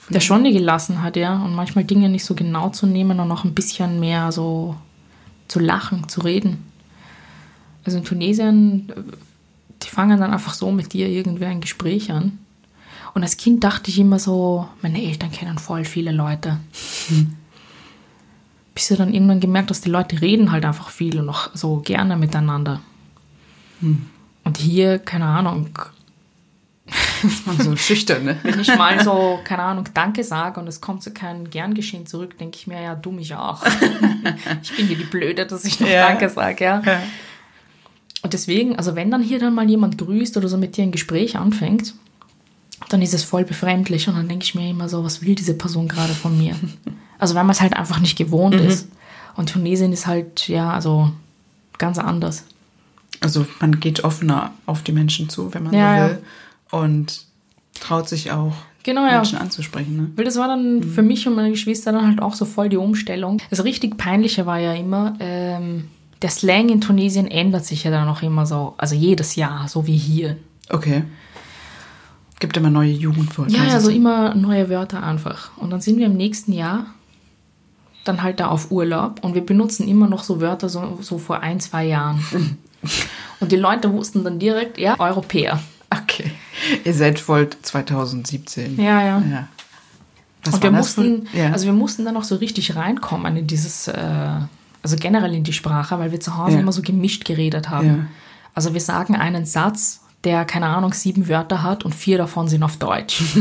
Ja, schon die Gelassenheit, ja. Und manchmal Dinge nicht so genau zu nehmen und noch ein bisschen mehr so zu lachen, zu reden. Also in Tunesien, die fangen dann einfach so mit dir irgendwer ein Gespräch an. Und als Kind dachte ich immer so, meine Eltern kennen voll viele Leute. Bis du dann irgendwann gemerkt hast, die Leute reden halt einfach viel und auch so gerne miteinander. Und hier, keine Ahnung, Und so schüchtern, ne? wenn ich mal so, keine Ahnung, Danke sage und es kommt so kein gern geschehen zurück, denke ich mir, ja, du mich auch. ich bin hier die Blöde, dass ich noch Ja. Danke sage, ja. Und deswegen, also wenn dann hier dann mal jemand grüßt oder so mit dir ein Gespräch anfängt, dann ist es voll befremdlich und dann denke ich mir immer so, was will diese Person gerade von mir? Also wenn man es halt einfach nicht gewohnt Mhm. ist. Und Tunesien ist halt, ja, also ganz anders. Also man geht offener auf die Menschen zu, wenn man Ja, so ja. will. Und traut sich auch, Genau, ja. Menschen anzusprechen. Ne? Weil das war dann für mich und meine Geschwister dann halt auch so voll die Umstellung. Das richtig Peinliche war ja immer, ähm, der Slang in Tunesien ändert sich ja dann auch immer so, also jedes Jahr, so wie hier. Okay. Gibt immer neue Jugendwörter. Ja, Das ja, ist- so immer neue Wörter einfach. Und dann sind wir im nächsten Jahr dann halt da auf Urlaub und wir benutzen immer noch so Wörter so, so vor ein, zwei Jahren. Und die Leute wussten dann direkt, ja, Europäer. Okay. Ihr seid voll 2017. Ja, ja. Ja. Was und wir mussten, ja. also wir mussten dann auch so richtig reinkommen in dieses, äh, also generell in die Sprache, weil wir zu Hause Ja. immer so gemischt geredet haben. Also wir sagen einen Satz, der, keine Ahnung, sieben Wörter hat und vier davon sind auf Deutsch.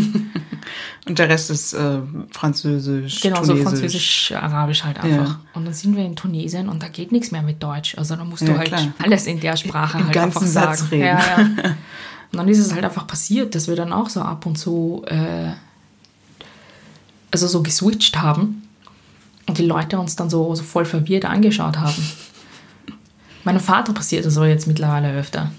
Und der Rest ist äh, Französisch, Genau, so Tunesisch. Französisch, Arabisch halt einfach. Ja. Und dann sind wir in Tunesien und da geht nichts mehr mit Deutsch. Also da musst Ja, du halt klar. alles in der Sprache Im halt ganzen einfach Satz sagen. reden. Ja, ja. Und dann ist es halt einfach passiert, dass wir dann auch so ab und zu äh, also so geswitcht haben und die Leute uns dann so, so voll verwirrt angeschaut haben. Meinem Vater passiert das aber jetzt mittlerweile öfter.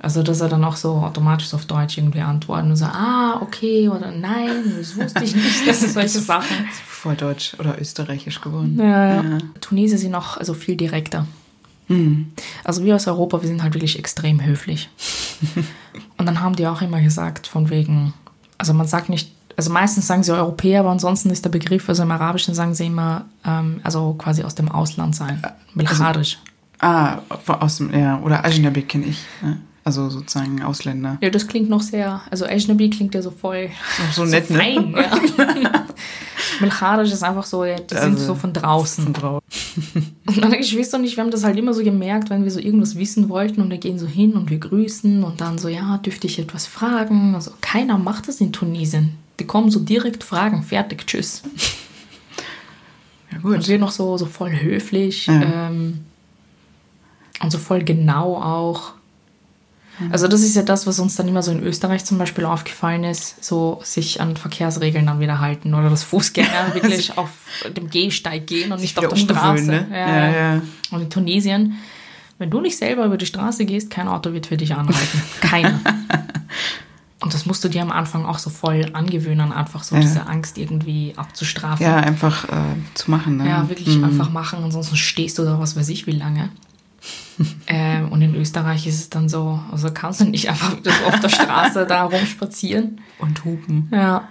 Also, dass er dann auch so automatisch auf Deutsch irgendwie antworten und so, ah, okay, oder nein, das wusste ich nicht, das sind solche Sachen. Voll Deutsch oder Österreichisch geworden. Ja, ja. Tunesier sind noch also viel direkter. Mhm. Also wir aus Europa, wir sind halt wirklich extrem höflich. Und dann haben die auch immer gesagt, von wegen, also man sagt nicht, also meistens sagen sie Europäer, aber ansonsten ist der Begriff, also im Arabischen sagen sie immer, ähm, also quasi aus dem Ausland sein. Belcharisch. Ah, aus dem, ja, oder Ajnabi kenne ich. Ne? Also sozusagen Ausländer. Ja, das klingt noch sehr, also Ajnabi klingt ja so voll So nett, ne? fein. Ja. Belcharisch ist einfach so, ja, die sind Also, so von draußen. Von drau- Und meine Geschwister und ich, wir haben das halt immer so gemerkt, wenn wir so irgendwas wissen wollten und wir gehen so hin und wir grüßen und dann so, ja, dürfte ich etwas fragen? Also keiner macht das in Tunesien. Die kommen so direkt fragen, fertig, tschüss. Ja, Und gut. wir noch so, so voll höflich Ja. ähm, und so voll genau auch. Also das ist ja das, was uns dann immer so in Österreich zum Beispiel aufgefallen ist, so sich an Verkehrsregeln dann wieder halten oder dass Fußgänger wirklich auf dem Gehsteig gehen und nicht auf der Straße. ne? Ja, ja. Und in Tunesien, wenn du nicht selber über die Straße gehst, kein Auto wird für dich anhalten. Keiner. Und das musst du dir am Anfang auch so voll angewöhnen, einfach so Ja. diese Angst irgendwie abzustrafen. Ja, einfach äh, zu machen. Ne? Ja, wirklich Mhm. einfach machen, ansonsten stehst du da was weiß ich wie lange. Ähm, und in Österreich ist es dann so, also kannst du nicht einfach so auf der Straße da rumspazieren. Und hupen. Ja.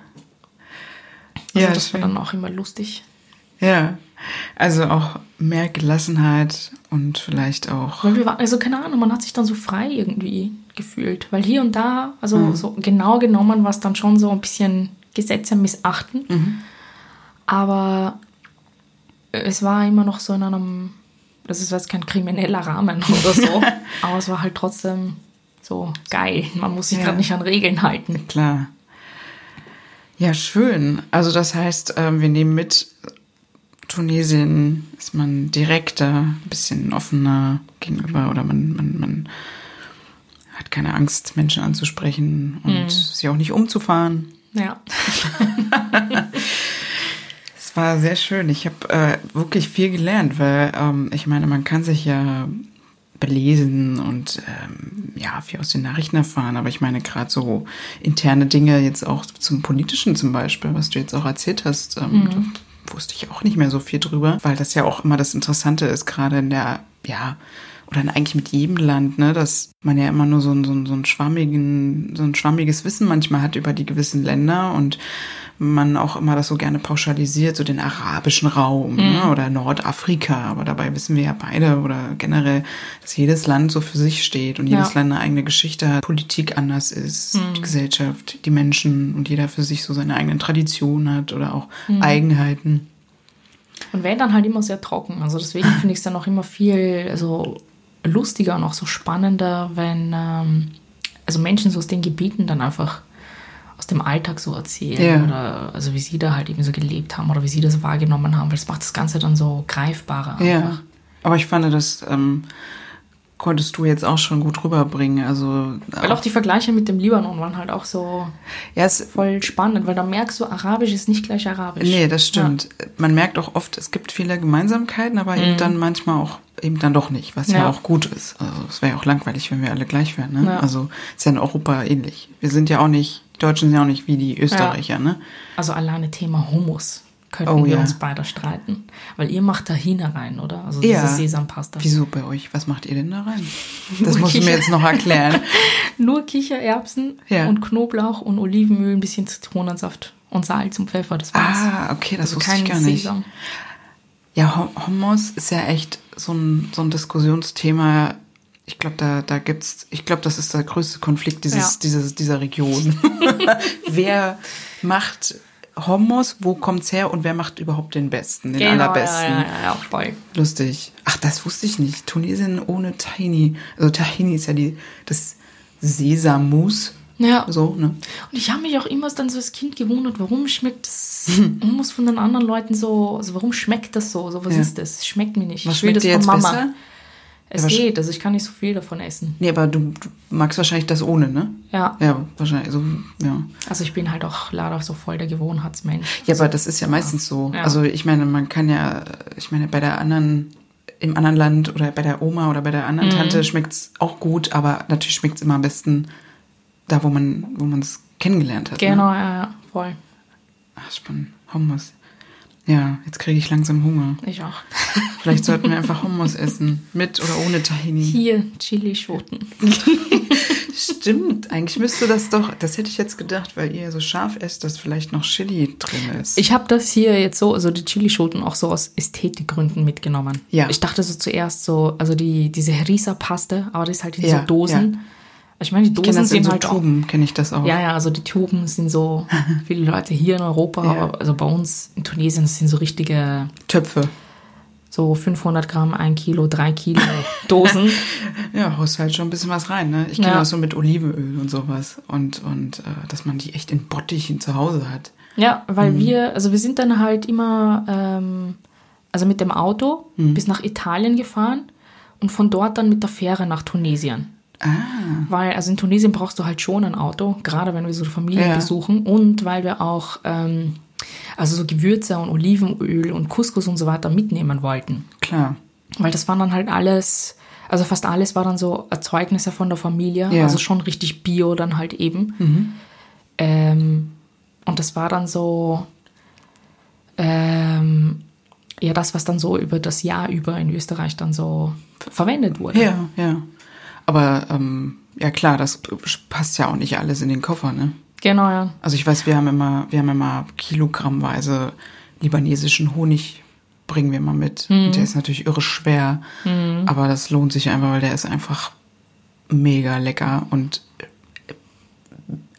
Also Ja, das war schön. dann auch immer lustig. Ja, also auch mehr Gelassenheit und vielleicht auch. Weil wir waren, also keine Ahnung, man hat sich dann so frei irgendwie gefühlt. Weil hier und da, also so genau genommen war es dann schon so ein bisschen Gesetze missachten. Aber es war immer noch so in einem, das ist jetzt kein krimineller Rahmen oder so, aber es war halt trotzdem so geil. Man muss sich Ja. gerade nicht an Regeln halten. Klar. Ja, schön. Also das heißt, ähm, wir nehmen mit, Tunesien ist man direkter, ein bisschen offener gegenüber oder man, man, man hat keine Angst, Menschen anzusprechen und sie auch nicht umzufahren. Ja. War sehr schön. Ich habe äh, wirklich viel gelernt, weil ähm, ich meine, man kann sich ja belesen und ähm, ja, viel aus den Nachrichten erfahren, aber ich meine gerade so interne Dinge jetzt auch zum Politischen zum Beispiel, was du jetzt auch erzählt hast, ähm, da wusste ich auch nicht mehr so viel drüber, weil das ja auch immer das Interessante ist, gerade in der, ja, oder eigentlich mit jedem Land, ne, dass man ja immer nur so ein, so ein, so ein schwammigen, so ein schwammiges Wissen manchmal hat über die gewissen Länder und man auch immer das so gerne pauschalisiert, so den arabischen Raum ne, oder Nordafrika. Aber dabei wissen wir ja beide oder generell, dass jedes Land so für sich steht und jedes Ja. Land eine eigene Geschichte hat, Politik anders ist, die Gesellschaft, die Menschen und jeder für sich so seine eigenen Traditionen hat oder auch Eigenheiten. Und wenn dann halt immer sehr trocken. Also deswegen finde ich es dann auch immer viel also lustiger und auch so spannender, wenn ähm, also Menschen so aus den Gebieten dann einfach aus dem Alltag so erzählen Ja. oder also wie sie da halt eben so gelebt haben oder wie sie das wahrgenommen haben, weil es macht das Ganze dann so greifbarer Ja, einfach. aber ich fand, das ähm, konntest du jetzt auch schon gut rüberbringen. Also Weil auch die Vergleiche mit dem Libanon waren halt auch so ja, es, voll spannend, weil da merkst du, Arabisch ist nicht gleich Arabisch. nee, das stimmt. Man merkt auch oft, es gibt viele Gemeinsamkeiten, aber eben dann manchmal auch eben dann doch nicht, was ja, Mhm. Ja. auch gut ist. Also es wäre ja auch langweilig, wenn wir alle gleich wären. Ne? Ja. Also ist ja in Europa ähnlich. Wir sind ja auch nicht, Deutschen sind ja auch nicht wie die Österreicher, ne? Also alleine Thema Hummus könnten Oh, wir ja. uns beide streiten. Weil ihr macht Tahine rein, oder? Also Ja. diese Sesampasta. Wieso bei euch? Was macht ihr denn da rein? Das musst du mir jetzt noch erklären. Nur Kichererbsen Ja. und Knoblauch und Olivenöl, ein bisschen Zitronensaft und Salz und Pfeffer, das war's. Ah, okay, das also wusste ich gar nicht. Sesam. Ja, Hum- Hummus ist ja echt so ein, so ein Diskussionsthema. Ich glaube, da, da gibt's, ich glaube, das ist der größte Konflikt dieses, Ja. dieses, dieser Region. Wer macht Hummus, wo kommt's her und wer macht überhaupt den besten, den Genau, allerbesten? Ja, ja, ja, voll. Lustig. Ach, das wusste ich nicht. Tunesien ohne Tahini. Also Tahini ist ja die, das Sesammus. Ja. So, ne? Und ich habe mich auch immer dann so als Kind gewundert, warum schmeckt das Hummus von den anderen Leuten so, also warum schmeckt das so? So, was Ja. ist das? Es Schmeckt mir nicht. Was ich will schmeckt das dir von jetzt Mama. besser? Es Ja, geht, also ich kann nicht so viel davon essen. Nee, aber du, du magst wahrscheinlich das ohne, ne? Ja. Ja, wahrscheinlich. So, ja. Also ich bin halt auch leider so voll der Gewohnheitsmensch. Ja, aber das ist ja meistens so. Ja. Also ich meine, man kann ja, ich meine, bei der anderen, im anderen Land oder bei der Oma oder bei der anderen Mhm. Tante schmeckt's auch gut, aber natürlich schmeckt's immer am besten da, wo man, wo man es kennengelernt hat. Ne? Genau, ja, ja, voll. Ach, spannend. Hummus. Ja, jetzt kriege ich langsam Hunger. Ich auch. Vielleicht sollten wir einfach Hummus essen. Mit oder ohne Tahini. Hier, Chilischoten. Stimmt, eigentlich müsste das doch, das hätte ich jetzt gedacht, weil ihr so scharf esst, dass vielleicht noch Chili drin ist. Ich habe das hier jetzt so, also die Chilischoten auch so aus Ästhetikgründen mitgenommen. Ja. Ich dachte so zuerst so, also die, diese Harissa-Paste, aber das ist halt in Ja, so Dosen. Ich meine, die Dosen sind so halt Tuben, kenne ich das auch. Ja, ja, also die Tuben sind so, viele Leute hier in Europa, Ja. also bei uns in Tunesien, das sind so richtige, Töpfe. so 500 Gramm, 1 Kilo, 3 Kilo Dosen. Ja, haust halt schon ein bisschen was rein, ne? Ich kenne Ja. das so mit Olivenöl und sowas. Und, und äh, dass man die echt in Bottichen zu Hause hat. ja, weil Mhm. wir, also wir sind dann halt immer, ähm, also mit dem Auto Mhm. bis nach Italien gefahren und von dort dann mit der Fähre nach Tunesien. Ah, Weil, also in Tunesien brauchst du halt schon ein Auto, gerade wenn wir so Familien Ja. besuchen und weil wir auch, ähm, also so Gewürze und Olivenöl und Couscous und so weiter mitnehmen wollten. klar. Weil das waren dann halt alles, also fast alles war dann so Erzeugnisse von der Familie, Ja. also schon richtig Bio dann halt eben. Ähm, und das war dann so, ähm, ja, das, was dann so über das Jahr über in Österreich dann so ver- verwendet wurde. Ja, ja. Aber ähm, ja klar, das passt ja auch nicht alles in den Koffer, ne? Genau, ja. Also ich weiß, wir haben immer, wir haben immer kilogrammweise libanesischen Honig bringen wir mal mit. Und der ist natürlich irre schwer, aber das lohnt sich einfach, weil der ist einfach mega lecker und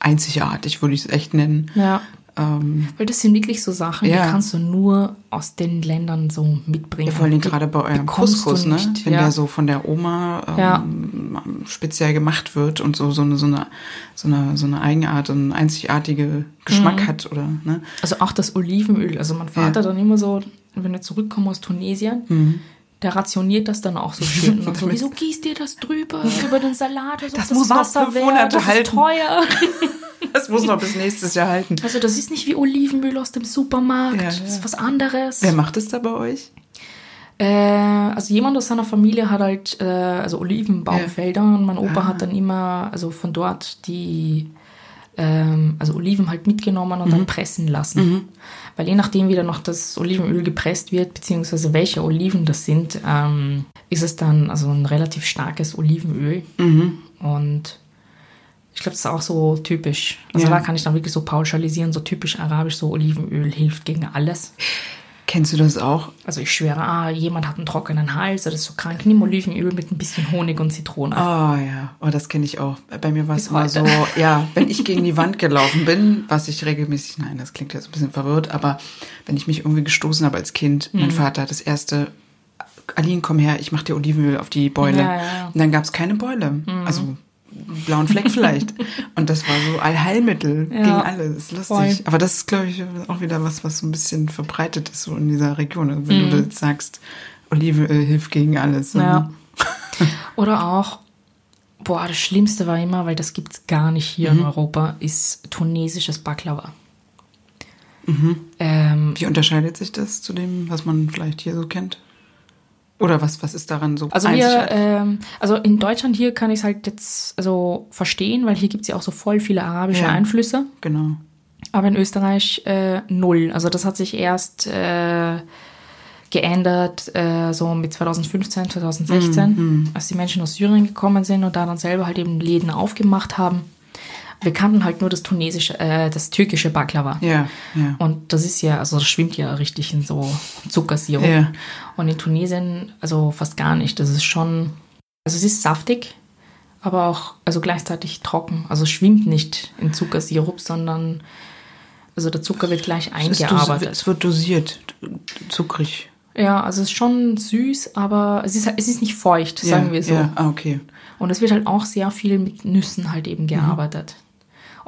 einzigartig, würde ich es echt nennen. Ja. Ähm, Weil das sind wirklich so Sachen, Ja. die kannst du nur aus den Ländern so mitbringen. ja, vor allem gerade bei eurem Couscous, ne? nicht, Wenn ja. der so von der Oma ähm, speziell gemacht wird und so, so, eine, so, eine, so, eine, so eine Eigenart und einzigartige Geschmack Mhm. hat, oder, ne? Also auch das Olivenöl. Also mein Vater dann immer so, wenn wir zurückkommen aus Tunesien, Mhm. Der rationiert das dann auch so schön. Und so, wieso gießt ihr das drüber über den Salat? Also Das muss noch fünf Monate das halten. ist teuer. Das muss noch bis nächstes Jahr halten. Also das ist nicht wie Olivenöl aus dem Supermarkt. Ja, Das ja. ist was anderes. Wer macht es da bei euch? Äh, also jemand aus seiner Familie hat halt äh, also Olivenbaumfelder und mein Opa Ah. hat dann immer also von dort die ähm, also Oliven halt mitgenommen Mhm. und dann pressen lassen. Weil je nachdem, wie dann noch das Olivenöl gepresst wird, beziehungsweise welche Oliven das sind, ähm, ist es dann also ein relativ starkes Olivenöl. Mhm. Und ich glaube, das ist auch so typisch. Also Ja. da kann ich dann wirklich so pauschalisieren, so typisch arabisch, so Olivenöl hilft gegen alles. Kennst du das auch? Also ich schwöre, ah, jemand hat einen trockenen Hals, das ist so krank, nimm Olivenöl mit ein bisschen Honig und Zitrone. Oh ja, oh, das kenne ich auch. Bei mir war es immer so, ja, wenn ich gegen die Wand gelaufen bin, was ich regelmäßig, nein, das klingt jetzt ein bisschen verwirrt, aber wenn ich mich irgendwie gestoßen habe als Kind, Mhm. mein Vater hat das erste, Aline, komm her, ich mach dir Olivenöl auf die Beule. Ja, ja, ja. Und dann gab es keine Beule. Also einen blauen Fleck vielleicht. Und das war so Allheilmittel Ja, gegen alles. Lustig. voll. Aber das ist, glaube ich, auch wieder was, was so ein bisschen verbreitet ist so in dieser Region. Also Mhm. wenn du jetzt sagst, Olivenöl hilft gegen alles. Ja. Oder auch, boah, das Schlimmste war immer, weil das gibt es gar nicht hier Mhm. in Europa, ist tunesisches Baklava. Mhm. Ähm, Wie unterscheidet sich das zu dem, was man vielleicht hier so kennt? Oder was, was ist daran so also wir, ähm, also in Deutschland hier kann ich es halt jetzt also verstehen, weil hier gibt es ja auch so voll viele arabische Ja. Einflüsse. genau. Aber in Österreich äh, null. Also das hat sich erst äh, geändert, äh, so mit 2015, 2016, Mhm, als die Menschen aus Syrien gekommen sind und da dann selber halt eben Läden aufgemacht haben. Wir kannten halt nur das tunesische, äh, das türkische Baklava. Ja, ja. Und das ist ja, also das schwimmt ja richtig in so Zuckersirup. Ja. Und in Tunesien, also fast gar nicht. Das ist schon, also es ist saftig, aber auch, also gleichzeitig trocken. Also es schwimmt nicht in Zuckersirup, sondern Also der Zucker wird gleich eingearbeitet. es wird dosiert, zuckrig. Ja, also es ist schon süß, aber es ist, es ist nicht feucht, sagen ja, wir so. Ja, ah, okay. Und es wird halt auch sehr viel mit Nüssen halt Mhm. eben gearbeitet.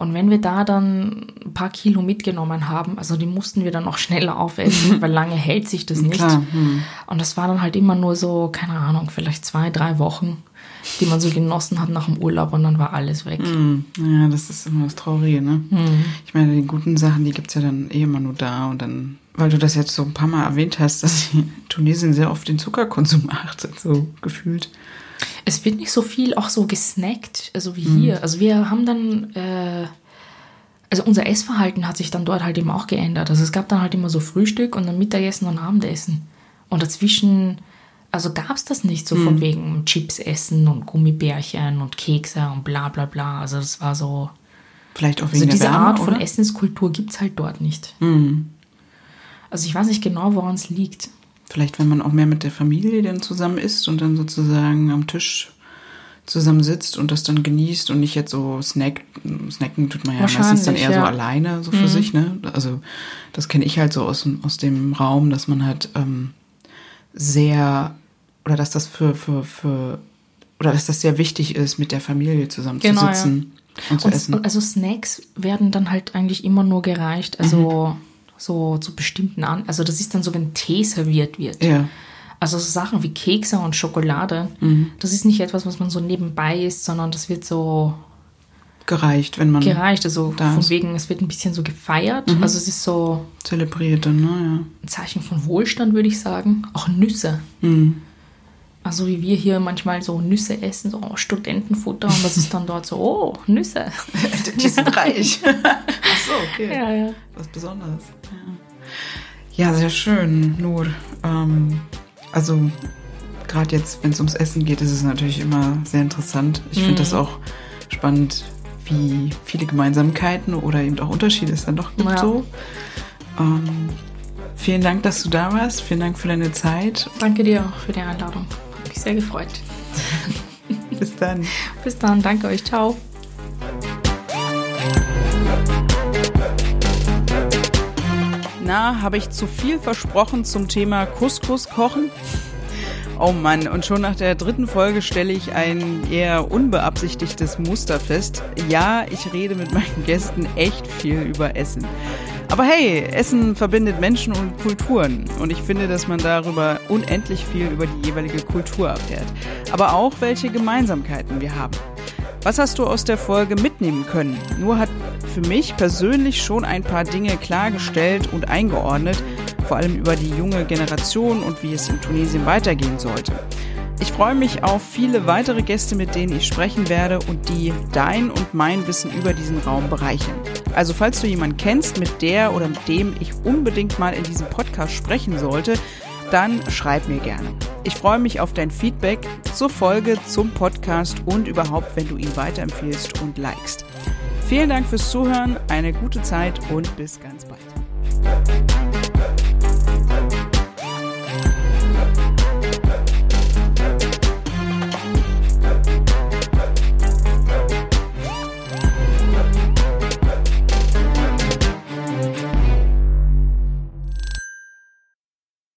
Und wenn wir da dann ein paar Kilo mitgenommen haben, also die mussten wir dann auch schneller aufessen, weil lange hält sich das nicht. Klar, hm. Und das war dann halt immer nur so, keine Ahnung, vielleicht zwei, drei Wochen, die man so genossen hat nach dem Urlaub und dann war alles weg. Hm, Ja, das ist immer das Traurige, ne? Mhm. Ich meine, die guten Sachen, die gibt's ja dann eh immer nur da und dann, weil du das jetzt so ein paar Mal erwähnt hast, dass die Tunesien sehr auf den Zuckerkonsum achtet, so gefühlt. Es wird nicht so viel auch so gesnackt, also wie Mhm. hier. Also wir haben dann, äh, also unser Essverhalten hat sich dann dort halt eben auch geändert. Also es gab dann halt immer so Frühstück und dann Mittagessen und Abendessen. Und dazwischen, also gab es das nicht so Mhm. von wegen Chips essen und Gummibärchen und Kekse und bla bla bla. Also das war so, Vielleicht auch also wegen diese der Wärme, Art von oder? Essenskultur gibt es halt dort nicht. Hm. Also ich weiß nicht genau, woran es liegt. Vielleicht, wenn man auch mehr mit der Familie dann zusammen isst und dann sozusagen am Tisch zusammen sitzt und das dann genießt und nicht jetzt so snack, snacken tut man ja meistens dann eher so ja. alleine so für sich, ne? Also das kenne ich halt so aus, dem- aus dem Raum, dass man halt ähm, sehr oder dass das für, für, für oder dass das sehr wichtig ist, mit der Familie zusammen Genau, zu ja. sitzen und zu Und, essen. also Snacks werden dann halt eigentlich immer nur gereicht, also Mhm. So zu bestimmten an. Also das ist dann so, wenn Tee serviert wird. Ja. Also so Sachen wie Kekse und Schokolade, Mhm. das ist nicht etwas, was man so nebenbei isst, sondern das wird so Gereicht, wenn man gereicht. Also da von ist. Mhm. wegen, es wird ein bisschen so gefeiert. Also es ist so zelebriert dann, ne? ein Zeichen von Wohlstand, würde ich sagen. Auch Nüsse. Ja. Mhm. Also wie wir hier manchmal so Nüsse essen, so oh, Studentenfutter und das ist dann dort so, oh, Nüsse. Die sind reich. Ach so, okay. ja, ja. Was Besonderes. Ja, ja sehr schön, Nur. Ähm, also, gerade jetzt, wenn es ums Essen geht, ist es natürlich immer sehr interessant. Ich finde das auch spannend, wie viele Gemeinsamkeiten oder eben auch Unterschiede es dann doch gibt. Ja. So. Ähm, vielen Dank, dass du da warst. Vielen Dank für deine Zeit. Danke dir auch für die Einladung. Mich sehr gefreut. Bis dann. Bis dann, danke euch, ciao. Na, habe ich zu viel versprochen zum Thema Couscous kochen? Oh Mann, und schon nach der dritten Folge stelle ich ein eher unbeabsichtigtes Muster fest. Ja, ich rede mit meinen Gästen echt viel über Essen. Aber hey, Essen verbindet Menschen und Kulturen. Und ich finde, dass man darüber unendlich viel über die jeweilige Kultur erfährt. Aber auch welche Gemeinsamkeiten wir haben. Was hast du aus der Folge mitnehmen können? Nur hat für mich persönlich schon ein paar Dinge klargestellt und eingeordnet, vor allem über die junge Generation und wie es in Tunesien weitergehen sollte. Ich freue mich auf viele weitere Gäste, mit denen ich sprechen werde und die dein und mein Wissen über diesen Raum bereichern. Also falls du jemanden kennst, mit der oder mit dem ich unbedingt mal in diesem Podcast sprechen sollte, dann schreib mir gerne. Ich freue mich auf dein Feedback zur Folge, zum Podcast und überhaupt, wenn du ihn weiterempfiehlst und likest. Vielen Dank fürs Zuhören, eine gute Zeit und bis ganz bald.